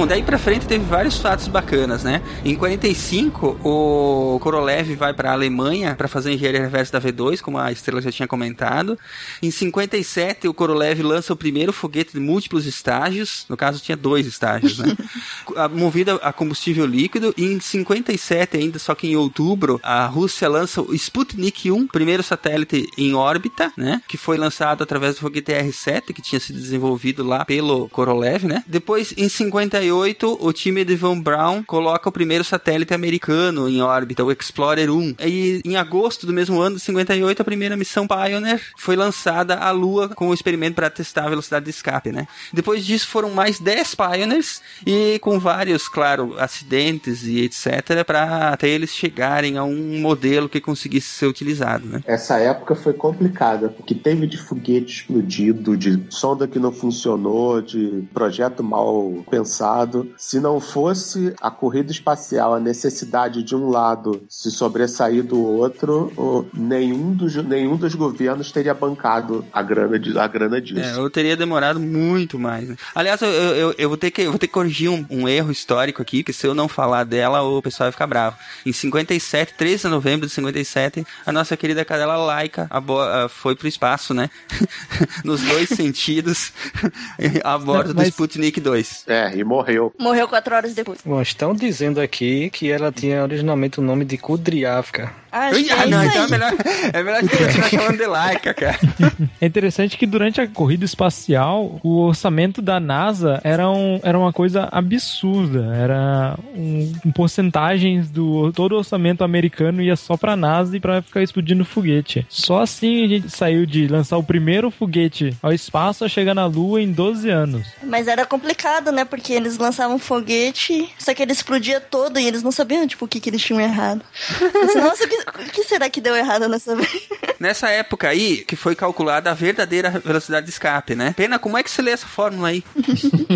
Bom, daí pra frente teve vários fatos bacanas, né? Em 45, o Korolev vai pra Alemanha pra fazer a engenharia reversa da V2, como a Estrela já tinha comentado. Em 57, o Korolev lança o primeiro foguete de múltiplos estágios, no caso tinha dois estágios, né? A combustível líquido. E em 57 ainda, só que em outubro, a Rússia lança o Sputnik 1, primeiro satélite em órbita, né? Que foi lançado através do foguete R-7, que tinha sido desenvolvido lá pelo Korolev, né? Depois, em 58, o time de Von Braun coloca o primeiro satélite americano em órbita, o Explorer 1. E em agosto do mesmo ano, de 58, a primeira missão Pioneer foi lançada à Lua com o experimento para testar a velocidade de escape, né? Depois disso foram mais 10 Pioneers e com vários, claro, acidentes e etc, para até eles chegarem a um modelo que conseguisse ser utilizado, né? Essa época foi complicada, porque teve de foguete explodido, de sonda que não funcionou, de projeto mal pensado. Se não fosse a corrida espacial, a necessidade de um lado se sobressair do outro, nenhum dos, nenhum dos governos teria bancado a grana, de, a grana disso. É, eu teria demorado muito mais. né? Aliás, eu, eu, eu- vou ter que, eu vou ter que corrigir um, um erro histórico aqui, que se eu não falar dela, o pessoal vai ficar bravo. Em 57, 13 de novembro de 57, a nossa querida cadela Laika abo- ah, foi pro espaço, né? Nos dois sentidos, a bordo do Mas- Sputnik 2. É, e morreu. Morreu quatro horas depois. Bom, estão dizendo aqui que ela tinha originalmente o nome de Kudryavka. Ui, ah, é não, então é melhor, é melhor a gente continuar chamando de Laika, cara. É interessante que durante a corrida espacial, o orçamento da NASA era, um, era uma coisa absurda. Era um, um porcentagens do todo o orçamento americano ia só pra NASA e pra ficar explodindo foguete. Só assim a gente saiu de lançar o primeiro foguete ao espaço a chegar na Lua em 12 anos. Mas era complicado, né? Porque eles lançavam foguete, só que ele explodia todo e eles não sabiam, tipo, o que, que eles tinham errado. Nossa, que, o que será que deu errado nessa vez? Nessa época aí, que foi calculada a verdadeira velocidade de escape, né? Pena, como é que você lê essa fórmula aí?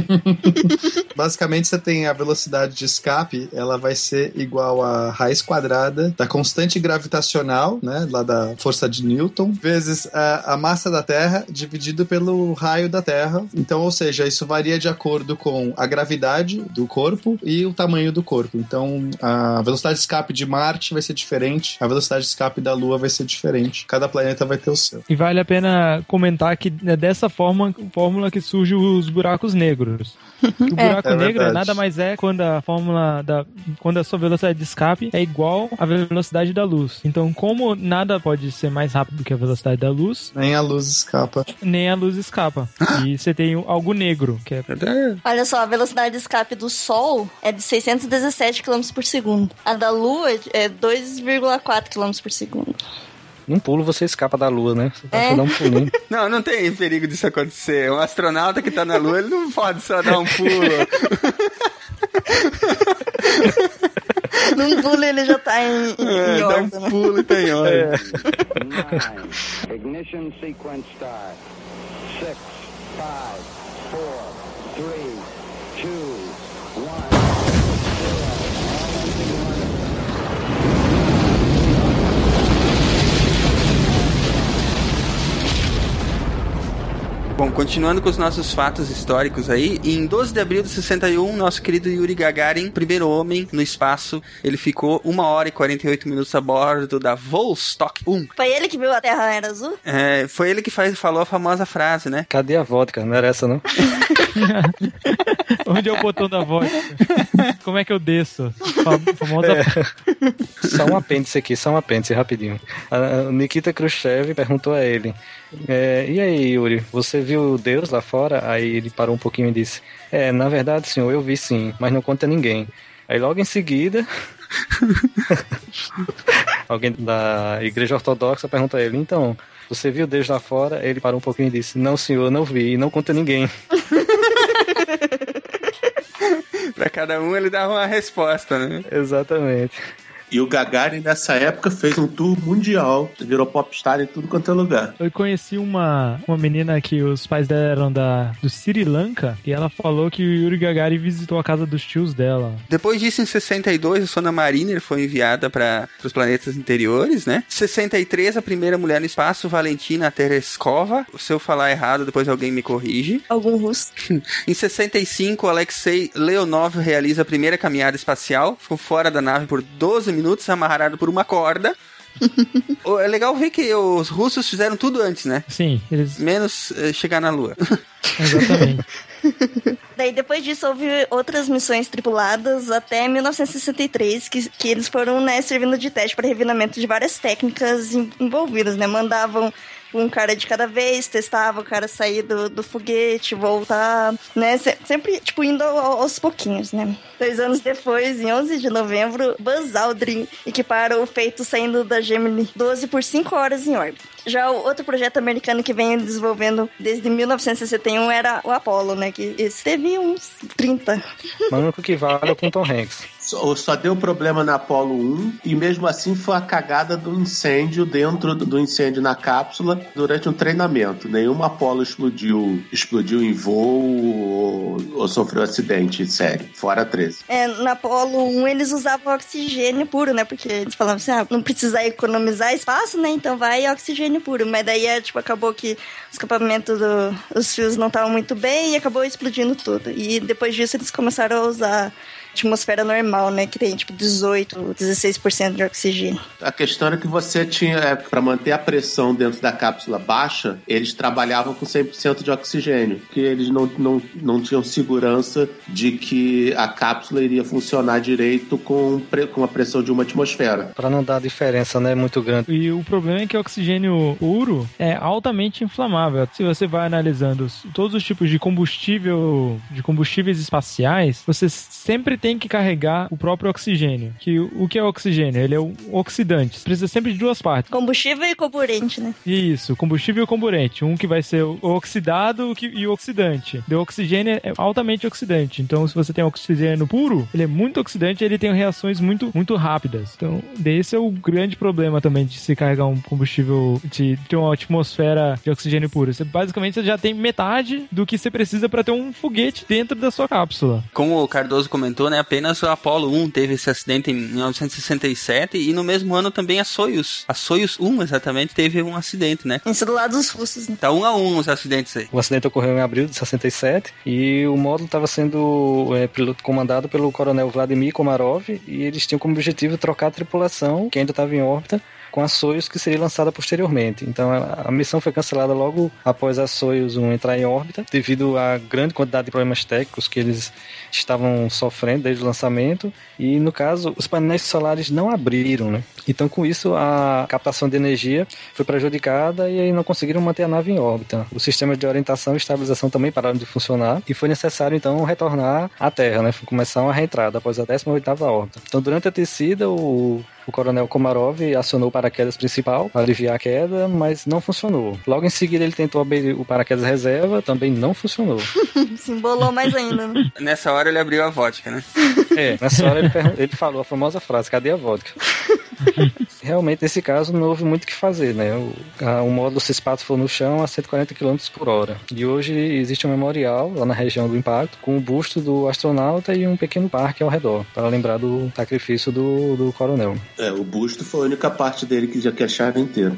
Basicamente, você tem a velocidade de escape, ela vai ser igual a raiz quadrada da constante gravitacional, né, lá da força de Newton, vezes a, a massa da Terra dividido pelo raio da Terra. Então, ou seja, isso varia de acordo com a gravidade do corpo e o tamanho do corpo. Então, a velocidade de escape de Marte vai ser diferente, a velocidade de escape da Lua vai ser diferente. Cada planeta vai ter o seu. E vale a pena comentar que é dessa forma, fórmula que surgem os buracos negros. O buraco É negro verdade. nada mais é quando a fórmula da quando a sua velocidade de escape é igual à velocidade da luz. Então, como nada pode ser mais rápido que a velocidade da luz, Nem a luz escapa. nem a luz escapa. E você tem algo negro, que é Olha só, a velocidade de escape do Sol é de 617 km por segundo. A da Lua é 2,4 km por segundo num pulo você escapa da Lua, né? Você é. dar um pulinho. Não, não tem perigo disso acontecer. Um astronauta que tá na Lua, ele não pode só dar um pulo. Num pulo ele já tá em, em, é, em Dá um né? pulo e tá em ordem. É. Ignition sequence start. 6, 5, 4, 3, Bom, continuando com os nossos fatos históricos aí, em 12 de abril de 61, nosso querido Yuri Gagarin, primeiro homem no espaço, ele ficou 1 hora e 48 minutos a bordo da Vostok 1. Foi ele que viu a Terra era azul? É, foi ele que faz, falou a famosa frase, né? Cadê a vodka? Não era essa, não? onde é o botão da voz. Como é que eu desço? Fam- Famosa Só um apêndice aqui, só um apêndice, rapidinho. A Nikita Khrushchev perguntou a ele: é, E aí, Yuri, você viu Deus lá fora? Aí ele parou um pouquinho e disse: É, na verdade, senhor, eu vi sim, mas não conta a ninguém. Aí logo em seguida. Alguém da igreja ortodoxa perguntou a ele: Então, você viu Deus lá fora? Ele parou um pouquinho e disse: Não, senhor, não vi, e não conta a ninguém. Pra cada um ele dava uma resposta, né? Exatamente. E o Gagarin, nessa época, fez um tour mundial. Virou popstar em tudo quanto é lugar. Eu conheci uma, uma menina que os pais dela eram da, do Sri Lanka e ela falou que o Yuri Gagarin visitou a casa dos tios dela. Depois disso, em 62, a Sona Mariner foi enviada para os planetas interiores, né? 63, a primeira mulher no espaço, Valentina Tereskova. Se eu falar errado, depois alguém me corrige. Algum russo. Em 65, Alexei Leonov realiza a primeira caminhada espacial. Ficou fora da nave por 12 minutos, amarrado por uma corda. É legal ver que os russos fizeram tudo antes, né? Sim, eles. Menos eh, chegar na Lua. Exatamente. Daí depois disso houve outras missões tripuladas até 1963 que, que eles foram né, servindo de teste para refinamento de várias técnicas en- envolvidas, né? Mandavam um cara de cada vez, testava o cara sair do, do foguete, voltar, né? Se- sempre, tipo, indo ao- aos pouquinhos, né? Dois anos depois, em 11 de novembro, Buzz Aldrin equipara o feito saindo da Gemini 12 por 5 horas em órbita. Já o outro projeto americano que vem desenvolvendo desde 1961 era o Apollo, né? Que esse teve uns 30. O único que vale é com Tom Hanks. Só, só deu problema na Apollo 1 e mesmo assim foi a cagada do incêndio dentro do incêndio na cápsula durante um treinamento. Nenhuma Apollo explodiu, explodiu em voo ou, ou sofreu acidente sério, fora 13. É, na Apollo 1 eles usavam oxigênio puro, né? Porque eles falavam assim, ah, não precisa economizar espaço, né? Então vai oxigênio puro. Mas daí, é, tipo, acabou que o escapamento dos fios não estavam muito bem e acabou explodindo tudo. E depois disso eles começaram a usar atmosfera normal, né? Que tem tipo 18, 16% de oxigênio. A questão era que você tinha, é, para manter a pressão dentro da cápsula baixa, eles trabalhavam com 100% de oxigênio, que eles não, não, não tinham segurança de que a cápsula iria funcionar direito com, pre- com a pressão de uma atmosfera. Pra não dar diferença, né, muito grande. E o problema é que o oxigênio puro é altamente inflamável. Se você vai analisando os- todos os tipos de combustível, de combustíveis espaciais, você sempre tem que carregar o próprio oxigênio. Que o que é oxigênio? Ele é um oxidante. Você precisa sempre de duas partes. Combustível e comburente, né? Isso, combustível e comburente. Um que vai ser o oxidado que- e o oxidante. O oxigênio é altamente oxidante. Então, se você tem oxigênio puro, ele é muito oxidante e ele tem reações muito, muito rápidas. Então, esse é o grande problema também de se carregar um combustível, de ter uma atmosfera de oxigênio puro. Você, basicamente, você já tem metade do que você precisa para ter um foguete dentro da sua cápsula. Como o Cardoso comentou, né, apenas o Apollo 1 teve esse acidente em 1967 e no mesmo ano também a Soyuz. A Soyuz 1 exatamente teve um acidente, né? Isso do lado dos russos, né? Tá um a um os acidentes aí. O acidente ocorreu em abril de 67 e o módulo estava sendo é, piloto comandado pelo coronel Vladimir Komarov e eles tinham como objetivo trocar a tripulação, que ainda estava em órbita, com a Soyuz que seria lançada posteriormente. Então a, missão foi cancelada logo após a Soyuz 1 entrar em órbita, devido à grande quantidade de problemas técnicos que eles estavam sofrendo desde o lançamento. E no caso, os painéis solares não abriram, né? Então com isso a captação de energia foi prejudicada e não conseguiram manter a nave em órbita. Os sistemas de orientação e estabilização também pararam de funcionar e foi necessário então retornar à Terra, né? Foi começar uma reentrada após a 18ª órbita. Então durante a descida o o coronel Komarov acionou o paraquedas principal para aliviar a queda, mas não funcionou. Logo em seguida ele tentou abrir o paraquedas reserva, também não funcionou. Se embolou mais ainda, né? Nessa hora ele abriu a vodka, né? É, nessa hora ele, ele falou a famosa frase, cadê a vodka? Realmente, nesse caso, não houve muito o que fazer, né? O, a- o módulo se espatifou no chão a 140 km por hora. E hoje existe um memorial lá na região do impacto com o busto do astronauta e um pequeno parque ao redor, para lembrar do sacrifício do, do coronel. É, o busto foi a única parte dele que já que acharam inteiro.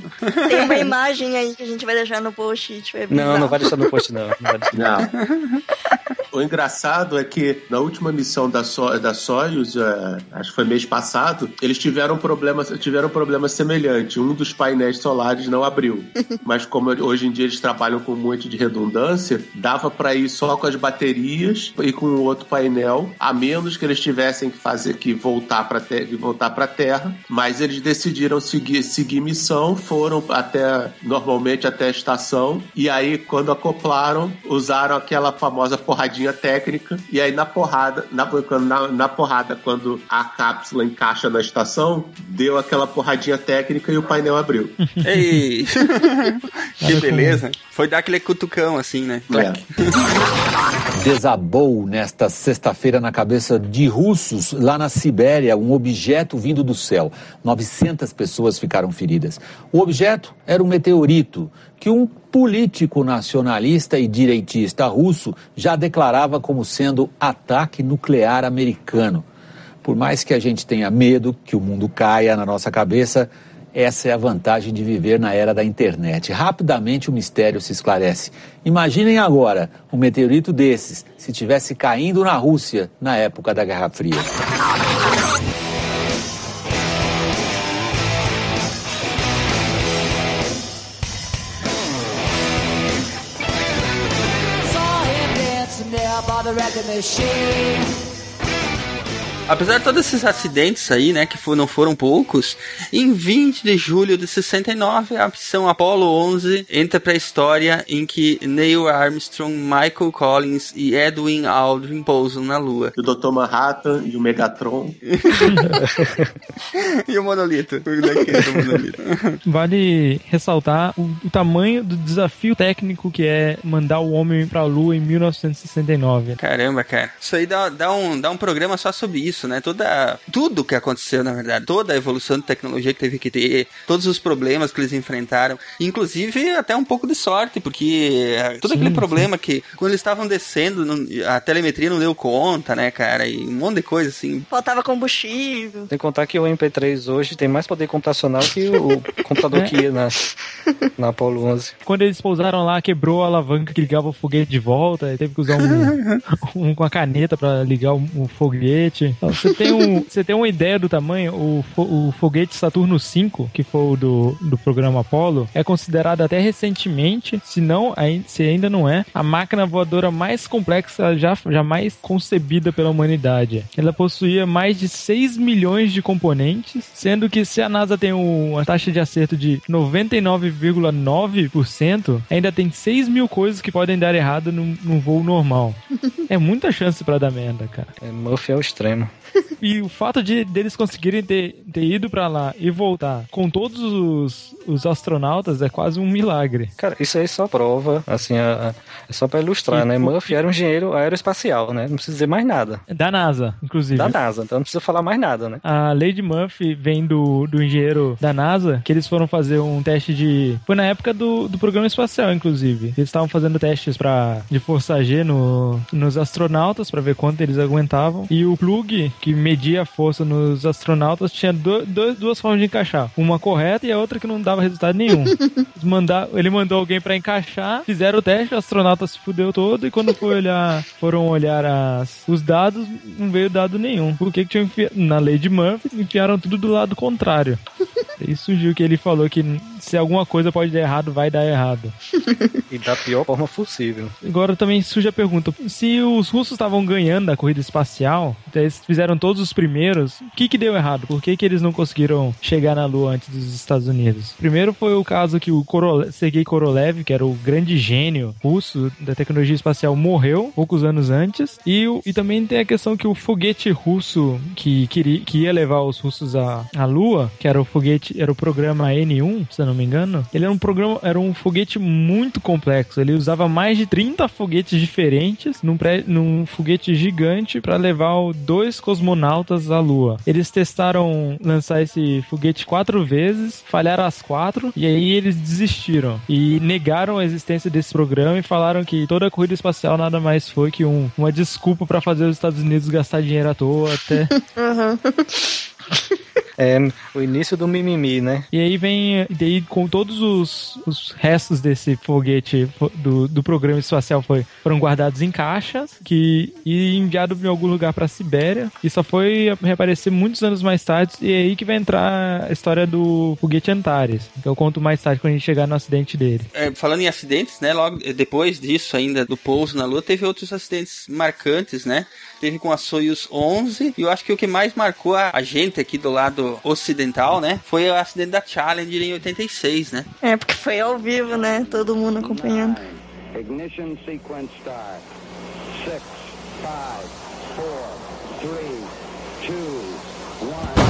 Tem uma imagem aí que a gente vai deixar no post. Tipo, é Não, não vai deixar no post, não. Não vai deixar. Não. O engraçado é que na última missão da, so da Soyuz, é, acho que foi mês passado, eles tiveram um problema, tiveram um problema semelhante. Um dos painéis solares não abriu. Mas como hoje em dia eles trabalham com um monte de redundância, dava para ir só com as baterias e com o outro painel, a menos que eles tivessem que fazer que voltar para voltar para Terra. Mas eles decidiram seguir seguir missão, foram até normalmente até a estação e aí quando acoplaram usaram aquela famosa porradinha técnica e aí na porrada na, na, na porrada quando a cápsula encaixa na estação deu aquela porradinha técnica e o painel abriu. Ei! que beleza. Foi dar aquele cutucão assim, né? Desabou nesta sexta-feira na cabeça de russos, lá na Sibéria, um objeto vindo do céu. 900 pessoas ficaram feridas. O objeto era um meteorito que um político nacionalista e direitista russo já declarava como sendo ataque nuclear americano. Por mais que a gente tenha medo que o mundo caia na nossa cabeça, essa é a vantagem de viver na era da internet. Rapidamente o mistério se esclarece. Imaginem agora um meteorito desses se tivesse caindo na Rússia na época da Guerra Fria. the machine. Apesar de todos esses acidentes aí, né, que não foram poucos, em 20 de julho de 69, a missão Apollo 11 entra para a história em que Neil Armstrong, Michael Collins e Edwin Aldrin pousam na Lua. E o Dr. Manhattan e o Megatron. e o monolito. O monolito. Vale ressaltar o, o tamanho do desafio técnico que é mandar o homem pra Lua em 1969. Caramba, cara. Isso aí dá, dá, um, dá um programa só sobre isso. Isso, né? Toda, tudo que aconteceu, na verdade, toda a evolução de tecnologia que teve que ter, todos os problemas que eles enfrentaram, inclusive até um pouco de sorte, porque eh, todo Sim, aquele sim. problema que quando eles estavam descendo, não- a telemetria não deu conta, né, cara? E um monte de coisa assim. Faltava combustível. Tem que contar que o MP3 hoje tem mais poder computacional que o computador que ia na, na Apollo 11. Quando eles pousaram lá, quebrou a alavanca que ligava o foguete de volta, e teve que usar um, um com a caneta pra ligar o, o foguete. Então, você, tem um, você tem uma ideia do tamanho? O, o foguete Saturno V, que foi o do, do programa Apollo, é considerado até recentemente, se, não, se ainda não é, a máquina voadora mais complexa já, jamais concebida pela humanidade. Ela possuía mais de 6 milhões de componentes, sendo que se a NASA tem um- uma taxa de acerto de 99,9%, ainda tem 6 mil coisas que podem dar errado num, num voo normal. É muita chance pra dar merda, cara. É, Murphy é o extremo. E o fato de deles conseguirem ter, ter ido pra lá e voltar com todos os, os astronautas é quase um milagre. Cara, isso aí só prova, assim, a- a- é só pra ilustrar, né? Murphy era um engenheiro aeroespacial, né? Não precisa dizer mais nada. Da NASA, inclusive. Da NASA, então não precisa falar mais nada, né? A Lady Murphy vem do, do engenheiro da NASA, que eles foram fazer um teste de. Foi na época do, do programa espacial, inclusive. Eles estavam fazendo testes pra, de força G no, nos astronautas, pra ver quanto eles aguentavam. E o plug, que media a força nos astronautas, tinha do, do- duas formas de encaixar: uma correta e a outra que não dava resultado nenhum. Mandar, ele mandou alguém pra encaixar, fizeram o teste, o astronauta se fudeu todo, e quando foi olhar, foram olhar as, os dados, não veio dado nenhum. Por que tinham enfiado? Na lei de Murphy, enfiaram tudo do lado contrário. Aí surgiu que ele falou que se alguma coisa pode dar errado, vai dar errado. E da pior forma possível. Agora também surge a pergunta: se os russos estavam ganhando a corrida espacial, então eles fizeram todos os primeiros, o que que deu errado? Por que que eles não conseguiram chegar na Lua antes dos Estados Unidos? Primeiro foi o caso que o Sergei Korolev, que era o grande gênio russo da tecnologia espacial, morreu poucos anos antes. E, e também tem a questão que o foguete russo que, queria, que ia levar os russos à, à Lua, que era o foguete, era o programa N1, se não me engano, ele era um programa, era um foguete muito complexo. Ele usava mais de 30 foguetes diferentes num, pré, num foguete gigante para levar dois cosmonautas à Lua. Eles testaram lançar esse foguete quatro vezes, falharam as quatro, e aí eles desistiram e negaram a existência desse programa e falaram que toda a corrida espacial nada mais foi que um- uma desculpa para fazer os Estados Unidos gastar dinheiro à toa até. Uhum. É o início do mimimi, né? E aí vem, e daí com todos os, os restos desse foguete fo- do, do programa espacial foi, foram guardados em caixas que, e enviado em algum lugar pra Sibéria. E só foi reaparecer muitos anos mais tarde. E é aí que vai entrar a história do foguete Antares. Que eu conto mais tarde quando a gente chegar no acidente dele. É, falando em acidentes, né? Logo depois disso, ainda do pouso na Lua, teve outros acidentes marcantes, né? Teve com a Soyuz 11 e eu acho que o que mais marcou a, a gente aqui do lado ocidental, né? Foi o acidente da Challenger em 86, né? É, porque foi ao vivo, né? Todo mundo acompanhando. Ignition sequence start. Six, five, four, three, two, one.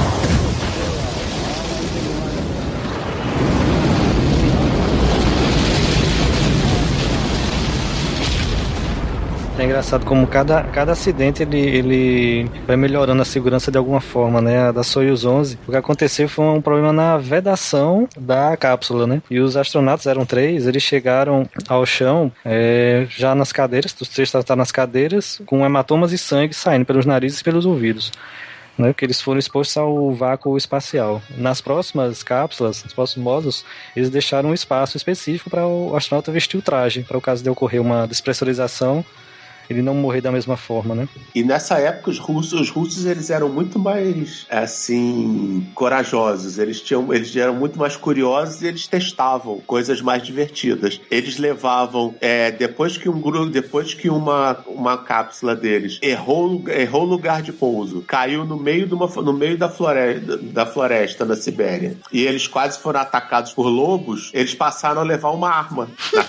É engraçado como cada, cada acidente ele, ele vai melhorando a segurança de alguma forma, né? A da Soyuz 11. O que aconteceu foi um problema na vedação da cápsula, né? E os astronautas eram três, eles chegaram ao chão é, já nas cadeiras, os três estavam nas cadeiras, com hematomas e sangue saindo pelos narizes e pelos ouvidos. Né, porque eles foram expostos ao vácuo espacial. Nas próximas cápsulas, nos próximos módulos, eles deixaram um espaço específico para o astronauta vestir o traje, para o caso de ocorrer uma despressurização, ele não morrer da mesma forma, né? E nessa época os russos, os russos eles eram muito mais assim corajosos. Eles tinham, eles eram muito mais curiosos e eles testavam coisas mais divertidas. Eles levavam é, depois que um grupo, depois que uma, uma cápsula deles errou errou o lugar de pouso, caiu no meio de uma, no meio da floresta da floresta na Sibéria e eles quase foram atacados por lobos. Eles passaram a levar uma arma na.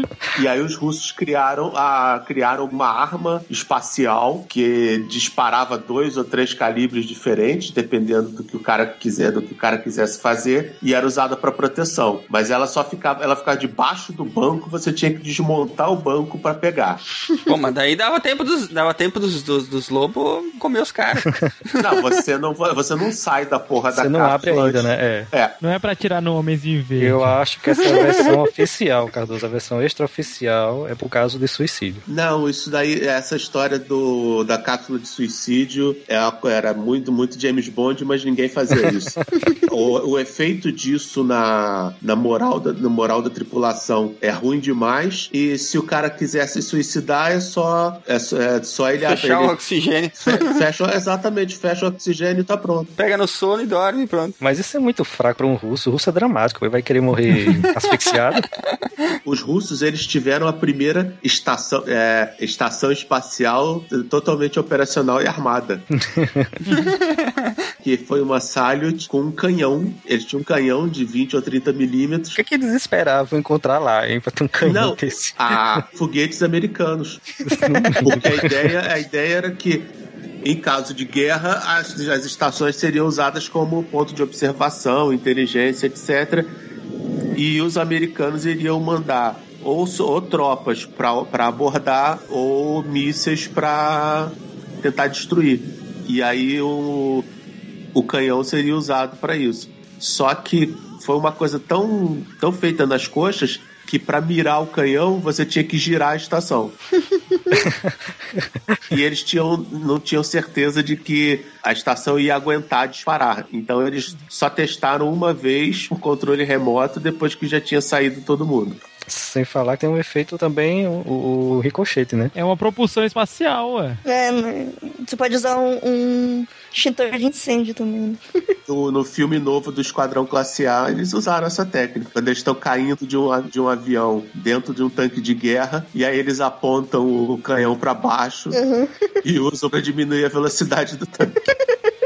E aí os russos criaram começaram a criar uma arma espacial que disparava dois ou três calibres diferentes, dependendo do que o cara quiser, do que o cara quisesse fazer, e era usada para proteção. Mas ela só ficava, ela ficava debaixo do banco, você tinha que desmontar o banco para pegar. Pô, mas daí dava tempo dos, dava tempo dos, dos, dos lobos comer os caras. Não, você não, você não sai da porra da Você não abre ainda, né? É. É. Não é pra tirar no Homenzinho Verde. Eu acho que essa é a versão oficial, Cardoso. A versão extraoficial é por causa de suicídio. Não, isso daí, essa história do, da cápsula de suicídio é, era muito, muito James Bond, mas ninguém fazia isso. o, o efeito disso na, na, moral da, na moral da tripulação é ruim demais, e se o cara quiser se suicidar, é só, é, só- é só ele Fechar ele, o oxigênio. fe- fecha, exatamente, fecha o oxigênio e tá pronto. Pega no sono e dorme, pronto. Mas isso é muito fraco pra um russo. O russo é dramático. Ele vai querer morrer asfixiado. Os russos, eles tiveram a primeira estação, é, estação espacial totalmente operacional e armada. que foi uma Salyut com um canhão. Eles tinham um canhão de 20 ou 30 milímetros. O que, é que eles esperavam encontrar lá, hein? Pra ter um canhão Não, desse. a foguetes americanos. Porque a ideia, a ideia era que, em caso de guerra, as, as estações seriam usadas como ponto de observação, inteligência, etc. E os americanos iriam mandar ou, ou tropas para abordar ou mísseis para tentar destruir. E aí o, o canhão seria usado para isso. Só que foi uma coisa tão, tão feita nas coxas que para mirar o canhão você tinha que girar a estação. e eles tinham, não tinham certeza de que a estação ia aguentar disparar. Então eles só testaram uma vez o controle remoto depois que já tinha saído todo mundo. Sem falar que tem um efeito também, o, o ricochete, né? É uma propulsão espacial, ué. É, né? você pode usar um, um extintor de incêndio também. né? No, no filme novo do Esquadrão Classe A, eles usaram essa técnica. Quando eles estão caindo de um, de um avião dentro de um tanque de guerra, e aí eles apontam o canhão para baixo e usam para diminuir a velocidade do tanque.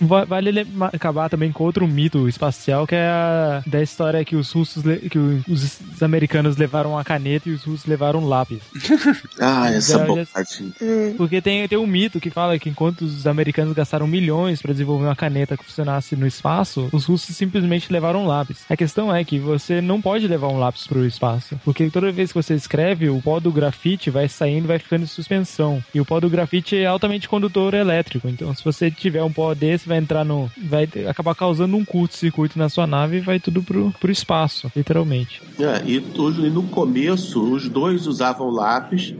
Va- Vale acabar também com outro mito espacial, que é a da história que os russos, que os, os americanos levaram a caneta e os russos levaram um lápis. Ah, essa Já- já- bobagem. Porque tem, tem um mito que fala que enquanto os americanos gastaram milhões para desenvolver uma caneta que funcionasse no espaço, os russos simplesmente levaram um lápis. A questão é que você não pode levar um lápis para o espaço, porque toda vez que você escreve, o pó do grafite vai saindo e vai ficando em suspensão. E o pó do grafite é altamente condutor elétrico, então se você tiver um pó desse, vai entrar no. vai acabar causando um curto-circuito na sua nave e vai tudo pro, pro espaço, literalmente. É, e, e no começo, os dois usavam lápis.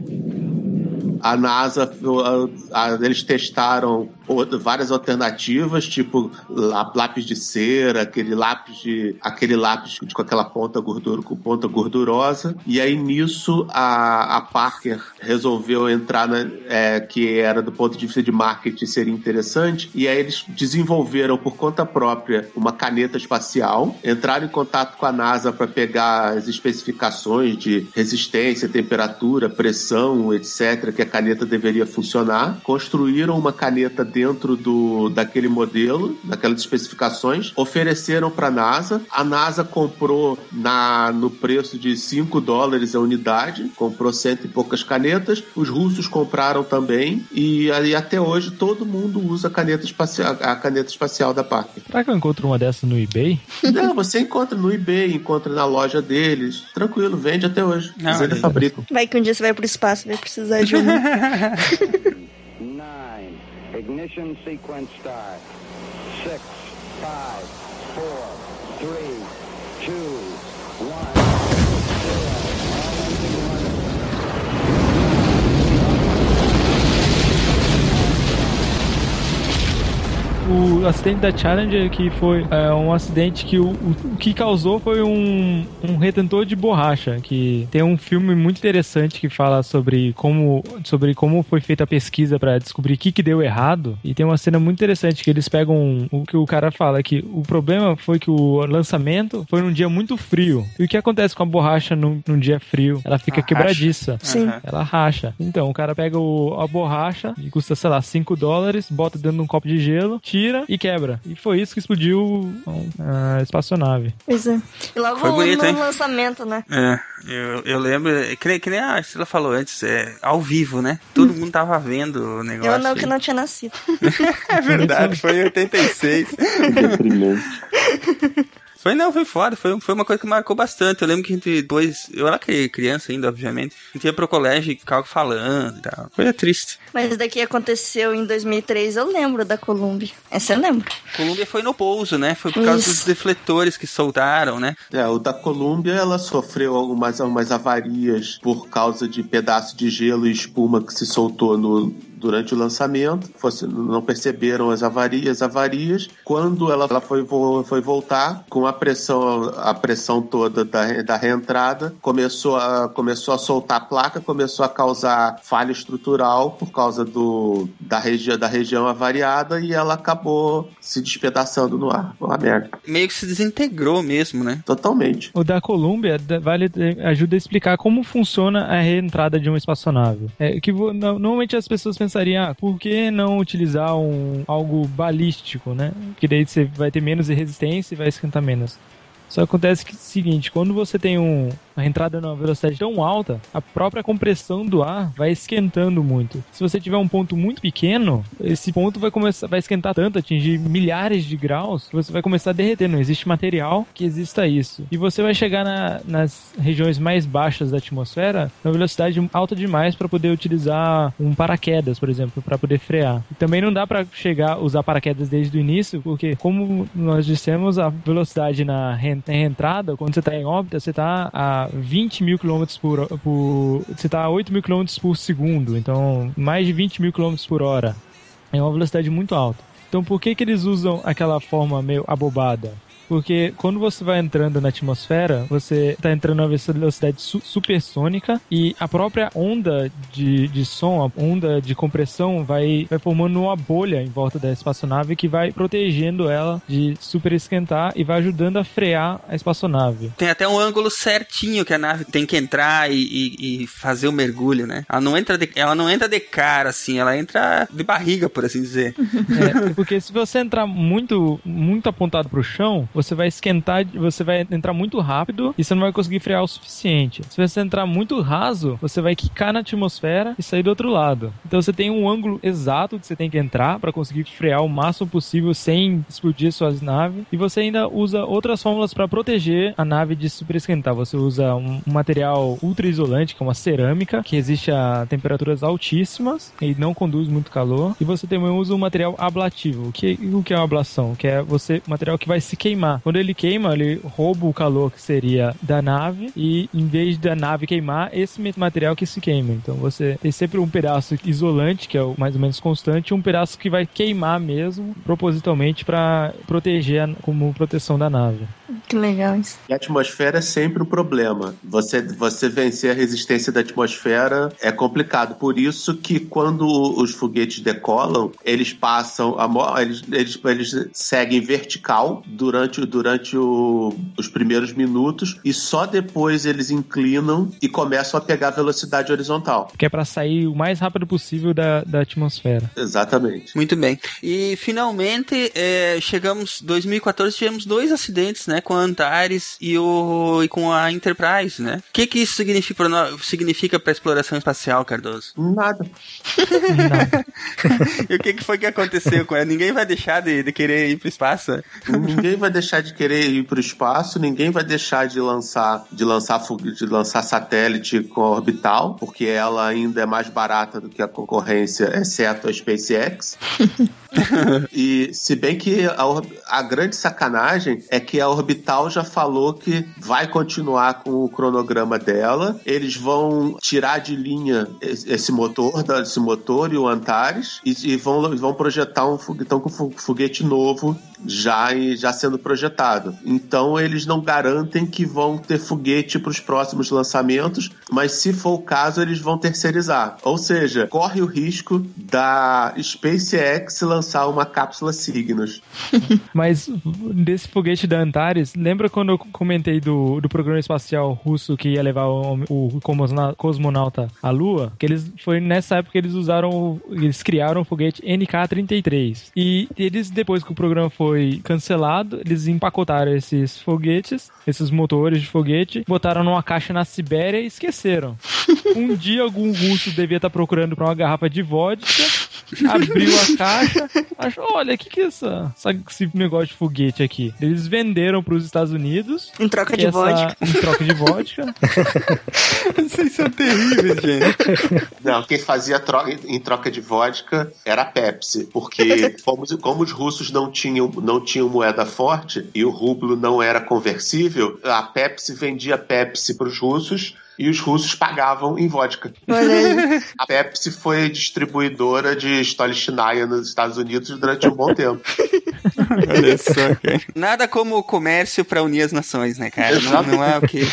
A NASA, a- a- eles testaram várias alternativas, tipo lá- lápis de cera, aquele lápis de aquele lápis de- com aquela ponta gordura, com ponta gordurosa. E aí nisso a, a Parker resolveu entrar na, é, que era do ponto de vista de marketing seria interessante. E aí eles desenvolveram por conta própria uma caneta espacial, entraram em contato com a NASA para pegar as especificações de resistência, temperatura, pressão, etc, que a caneta deveria funcionar. Construíram uma caneta dentro do daquele modelo, daquelas especificações, ofereceram para a NASA. A NASA comprou na no preço de 5 dólares a unidade, comprou cento e poucas canetas. Os russos compraram também e aí até hoje todo mundo usa a caneta espacial, a caneta espacial da Parker. Será que eu encontro uma dessas no eBay? Não, você encontra no eBay, encontra na loja deles. Tranquilo, vende até hoje. Não, Eles ainda fabricam. Vai que um dia você vai pro espaço, vai precisar de um. Ignition sequence start. Six, five, four, three, two, one. O acidente da Challenger que foi é, um acidente que o, o, o que causou foi um, um retentor de borracha que tem um filme muito interessante que fala sobre como sobre como foi feita a pesquisa para descobrir o que, que deu errado e tem uma cena muito interessante que eles pegam o que o cara fala que o problema foi que o lançamento foi num dia muito frio e o que acontece com a borracha num, num dia frio ela fica Ah, quebradiça Sim. Aham. ela racha. Então, o cara pega o- a borracha e custa, sei lá, 5 dólares, bota dentro de um copo de gelo, tira tira e quebra. E foi isso que explodiu a espaçonave. Pois é. E logo Foi bonito, no hein? lançamento, né? É, eu, eu lembro, que, nem- que nem a Estrela falou antes, é ao vivo, né? Todo mundo tava vendo o negócio. Eu não, aí. que não tinha nascido. É verdade, foi em 86. Deprimente. Foi, não, foi foda, foi, foi uma coisa que marcou bastante. Eu lembro que a gente depois, eu era cri- criança ainda, obviamente, a gente ia pro colégio e ficava falando e tal. Coisa triste. Mas daqui aconteceu em 2003, eu lembro da Columbia. Essa eu lembro. Colômbia foi no pouso, né? Foi por causa Isso. dos defletores que soltaram, né? É, o da Colômbia, ela sofreu algumas, algumas avarias por causa de pedaço de gelo e espuma que se soltou no, durante o lançamento. Fosse- não perceberam as avarias, avarias. Quando ela, ela foi, foi voltar, com a pressão, a pressão toda da, da reentrada, começou a, começou a soltar a placa, começou a causar falha estrutural por causa do, da, regi da região avariada e ela acabou se despedaçando no ar. Uma merda. Meio que se desintegrou mesmo, né? Totalmente. O da Columbia da- vale, ajuda a explicar como funciona a reentrada de uma espaçonave. É, que normalmente as pessoas pensariam, ah, por que não utilizar um, algo balístico, né? Que daí você vai ter menos resistência e vai esquentar menos. Só acontece que é o seguinte, quando você tem um, uma entrada numa velocidade tão alta, a própria compressão do ar vai esquentando muito. Se você tiver um ponto muito pequeno, esse ponto vai começar vai esquentar tanto, atingir milhares de graus, que você vai começar a derreter. Não existe material que exista isso. E você vai chegar na- nas regiões mais baixas da atmosfera na velocidade alta demais para poder utilizar um paraquedas, por exemplo, para poder frear. E também não dá para chegar usar paraquedas desde o início, porque como nós dissemos, a velocidade na reentrada, quando você está em órbita, você está a 20 mil quilômetros por, por você está a 8 mil quilômetros por segundo, então mais de 20 mil quilômetros por hora. É uma velocidade muito alta. Então por que que eles usam aquela forma meio abobada? Porque quando você vai entrando na atmosfera, você está entrando na velocidade su supersônica e a própria onda de, de som, a onda de compressão vai, vai formando uma bolha em volta da espaçonave que vai protegendo ela de superesquentar e vai ajudando a frear a espaçonave. Tem até um ângulo certinho que a nave tem que entrar e, e- e fazer o mergulho, né? Ela não, entra de, ela não entra de cara, assim, ela entra de barriga, por assim dizer. É, porque se você entrar muito, muito apontado pro chão, você vai esquentar, você vai entrar muito rápido e você não vai conseguir frear o suficiente. Se você entrar muito raso, você vai quicar na atmosfera e sair do outro lado. Então você tem um ângulo exato que você tem que entrar para conseguir frear o máximo possível sem explodir suas naves. E você ainda usa outras fórmulas para proteger a nave de superesquentar. Você usa um, um material ultra isolante, que é uma cerâmica, que resiste a temperaturas altíssimas e não conduz muito calor. E você também usa um material ablativo. O que, o que é uma ablação? Que é você, material que vai se queimar. Quando ele queima, ele rouba o calor que seria da nave e em vez da nave queimar, esse material que se queima. Então você tem sempre um pedaço isolante, que é o mais ou menos constante, e um pedaço que vai queimar mesmo, propositalmente para proteger como proteção da nave. Que legal isso. E a atmosfera é sempre um problema. Você, você vencer a resistência da atmosfera é complicado. Por isso que quando os foguetes decolam, eles passam, a, eles, eles, eles seguem vertical durante, durante o- os primeiros minutos e só depois eles inclinam e começam a pegar velocidade horizontal. Que é para sair o mais rápido possível da, da atmosfera. Exatamente. Muito bem. E finalmente é, chegamos 2014 tivemos dois acidentes, né, com a Antares e o e com a Enterprise, né? O que que isso significa para significa para exploração espacial, Cardoso? Nada. e o que que foi que aconteceu com ela? Ninguém vai deixar de, de querer ir pro espaço? Ninguém vai deixar de querer ir para o espaço, ninguém vai deixar de lançar de lançar de lançar satélite com a orbital, porque ela ainda é mais barata do que a concorrência, exceto a SpaceX. e se bem que a, a grande sacanagem é que a orbital já falou que vai continuar com o cronograma dela. Eles vão tirar de linha esse motor, esse motor e o Antares e, e vão, vão projetar um foguetão com fo- foguete novo já, já sendo projetado. Então eles não garantem que vão ter foguete para os próximos lançamentos, mas se for o caso, eles vão terceirizar. Ou seja, corre o risco da SpaceX lançar uma cápsula Cygnus. Mas desse foguete da Antares, lembra quando eu comentei do, do programa espacial russo que ia levar o, o cosmona- cosmonauta à Lua? Que eles foi nessa época que eles usaram, eles criaram o foguete NK-33. E eles, depois que o programa foi cancelado, eles empacotaram esses foguetes, esses motores de foguete, botaram numa caixa na Sibéria e esqueceram. Um dia algum russo devia estar procurando pra uma garrafa de vodka, abriu a caixa, achou, olha, o que que é essa, essa- esse negócio de foguete aqui? Eles venderam pros Estados Unidos. Em troca de essa- vodka. Em troca de vodka. Vocês são terríveis, gente. Não, quem fazia troca, em troca de vodka era a Pepsi, porque como, os- como os russos não tinham, não tinham moeda forte e o rublo não era conversível, a Pepsi vendia Pepsi para os russos e os russos pagavam em vodka. A Pepsi foi distribuidora de Stolichnaya nos Estados Unidos durante um bom tempo. Olha só, cara. Nada como o comércio pra unir as nações, né, cara? Não, não é o que.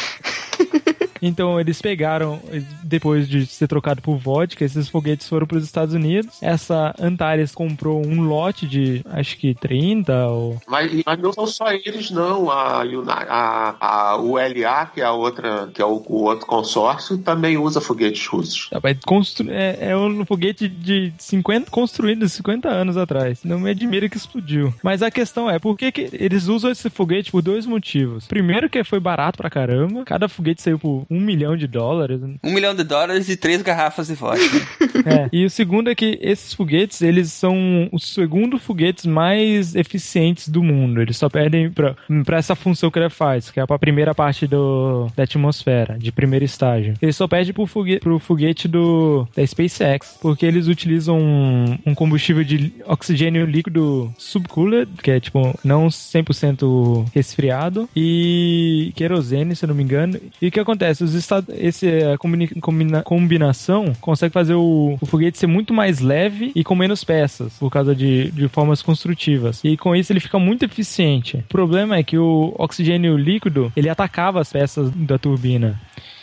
Então eles pegaram, depois de ser trocado por vodka, esses foguetes foram para os Estados Unidos. Essa Antares comprou um lote de, acho que 30 ou... Mas, mas não são só eles, não. A, a, a ULA, que é a outra, que é o, o outro consórcio, também usa foguetes russos. Tá, constru- É, é um foguete de 50, construído 50 anos atrás. Não me admira que explodiu. Mas a questão é, por que, que eles usam esse foguete por dois motivos? Primeiro que foi barato pra caramba. Cada foguete saiu por um milhão de dólares. Um milhão de dólares e três garrafas de vodka. É, e o segundo é que esses foguetes, eles são os segundo foguetes mais eficientes do mundo. Eles só perdem pra essa função que ele faz, que é pra primeira parte do, da atmosfera, de primeiro estágio. Ele só perde pro foguete, pro foguete do, da SpaceX, porque eles utilizam um, um combustível de oxigênio líquido subcooled, que é tipo não 100% resfriado, e querosene, se eu não me engano. E o que acontece? Os estados, esse combina- combina- combinação consegue fazer o, o foguete ser muito mais leve e com menos peças, por causa de, de formas construtivas. E com isso ele fica muito eficiente. O problema é que o oxigênio líquido ele atacava as peças da turbina.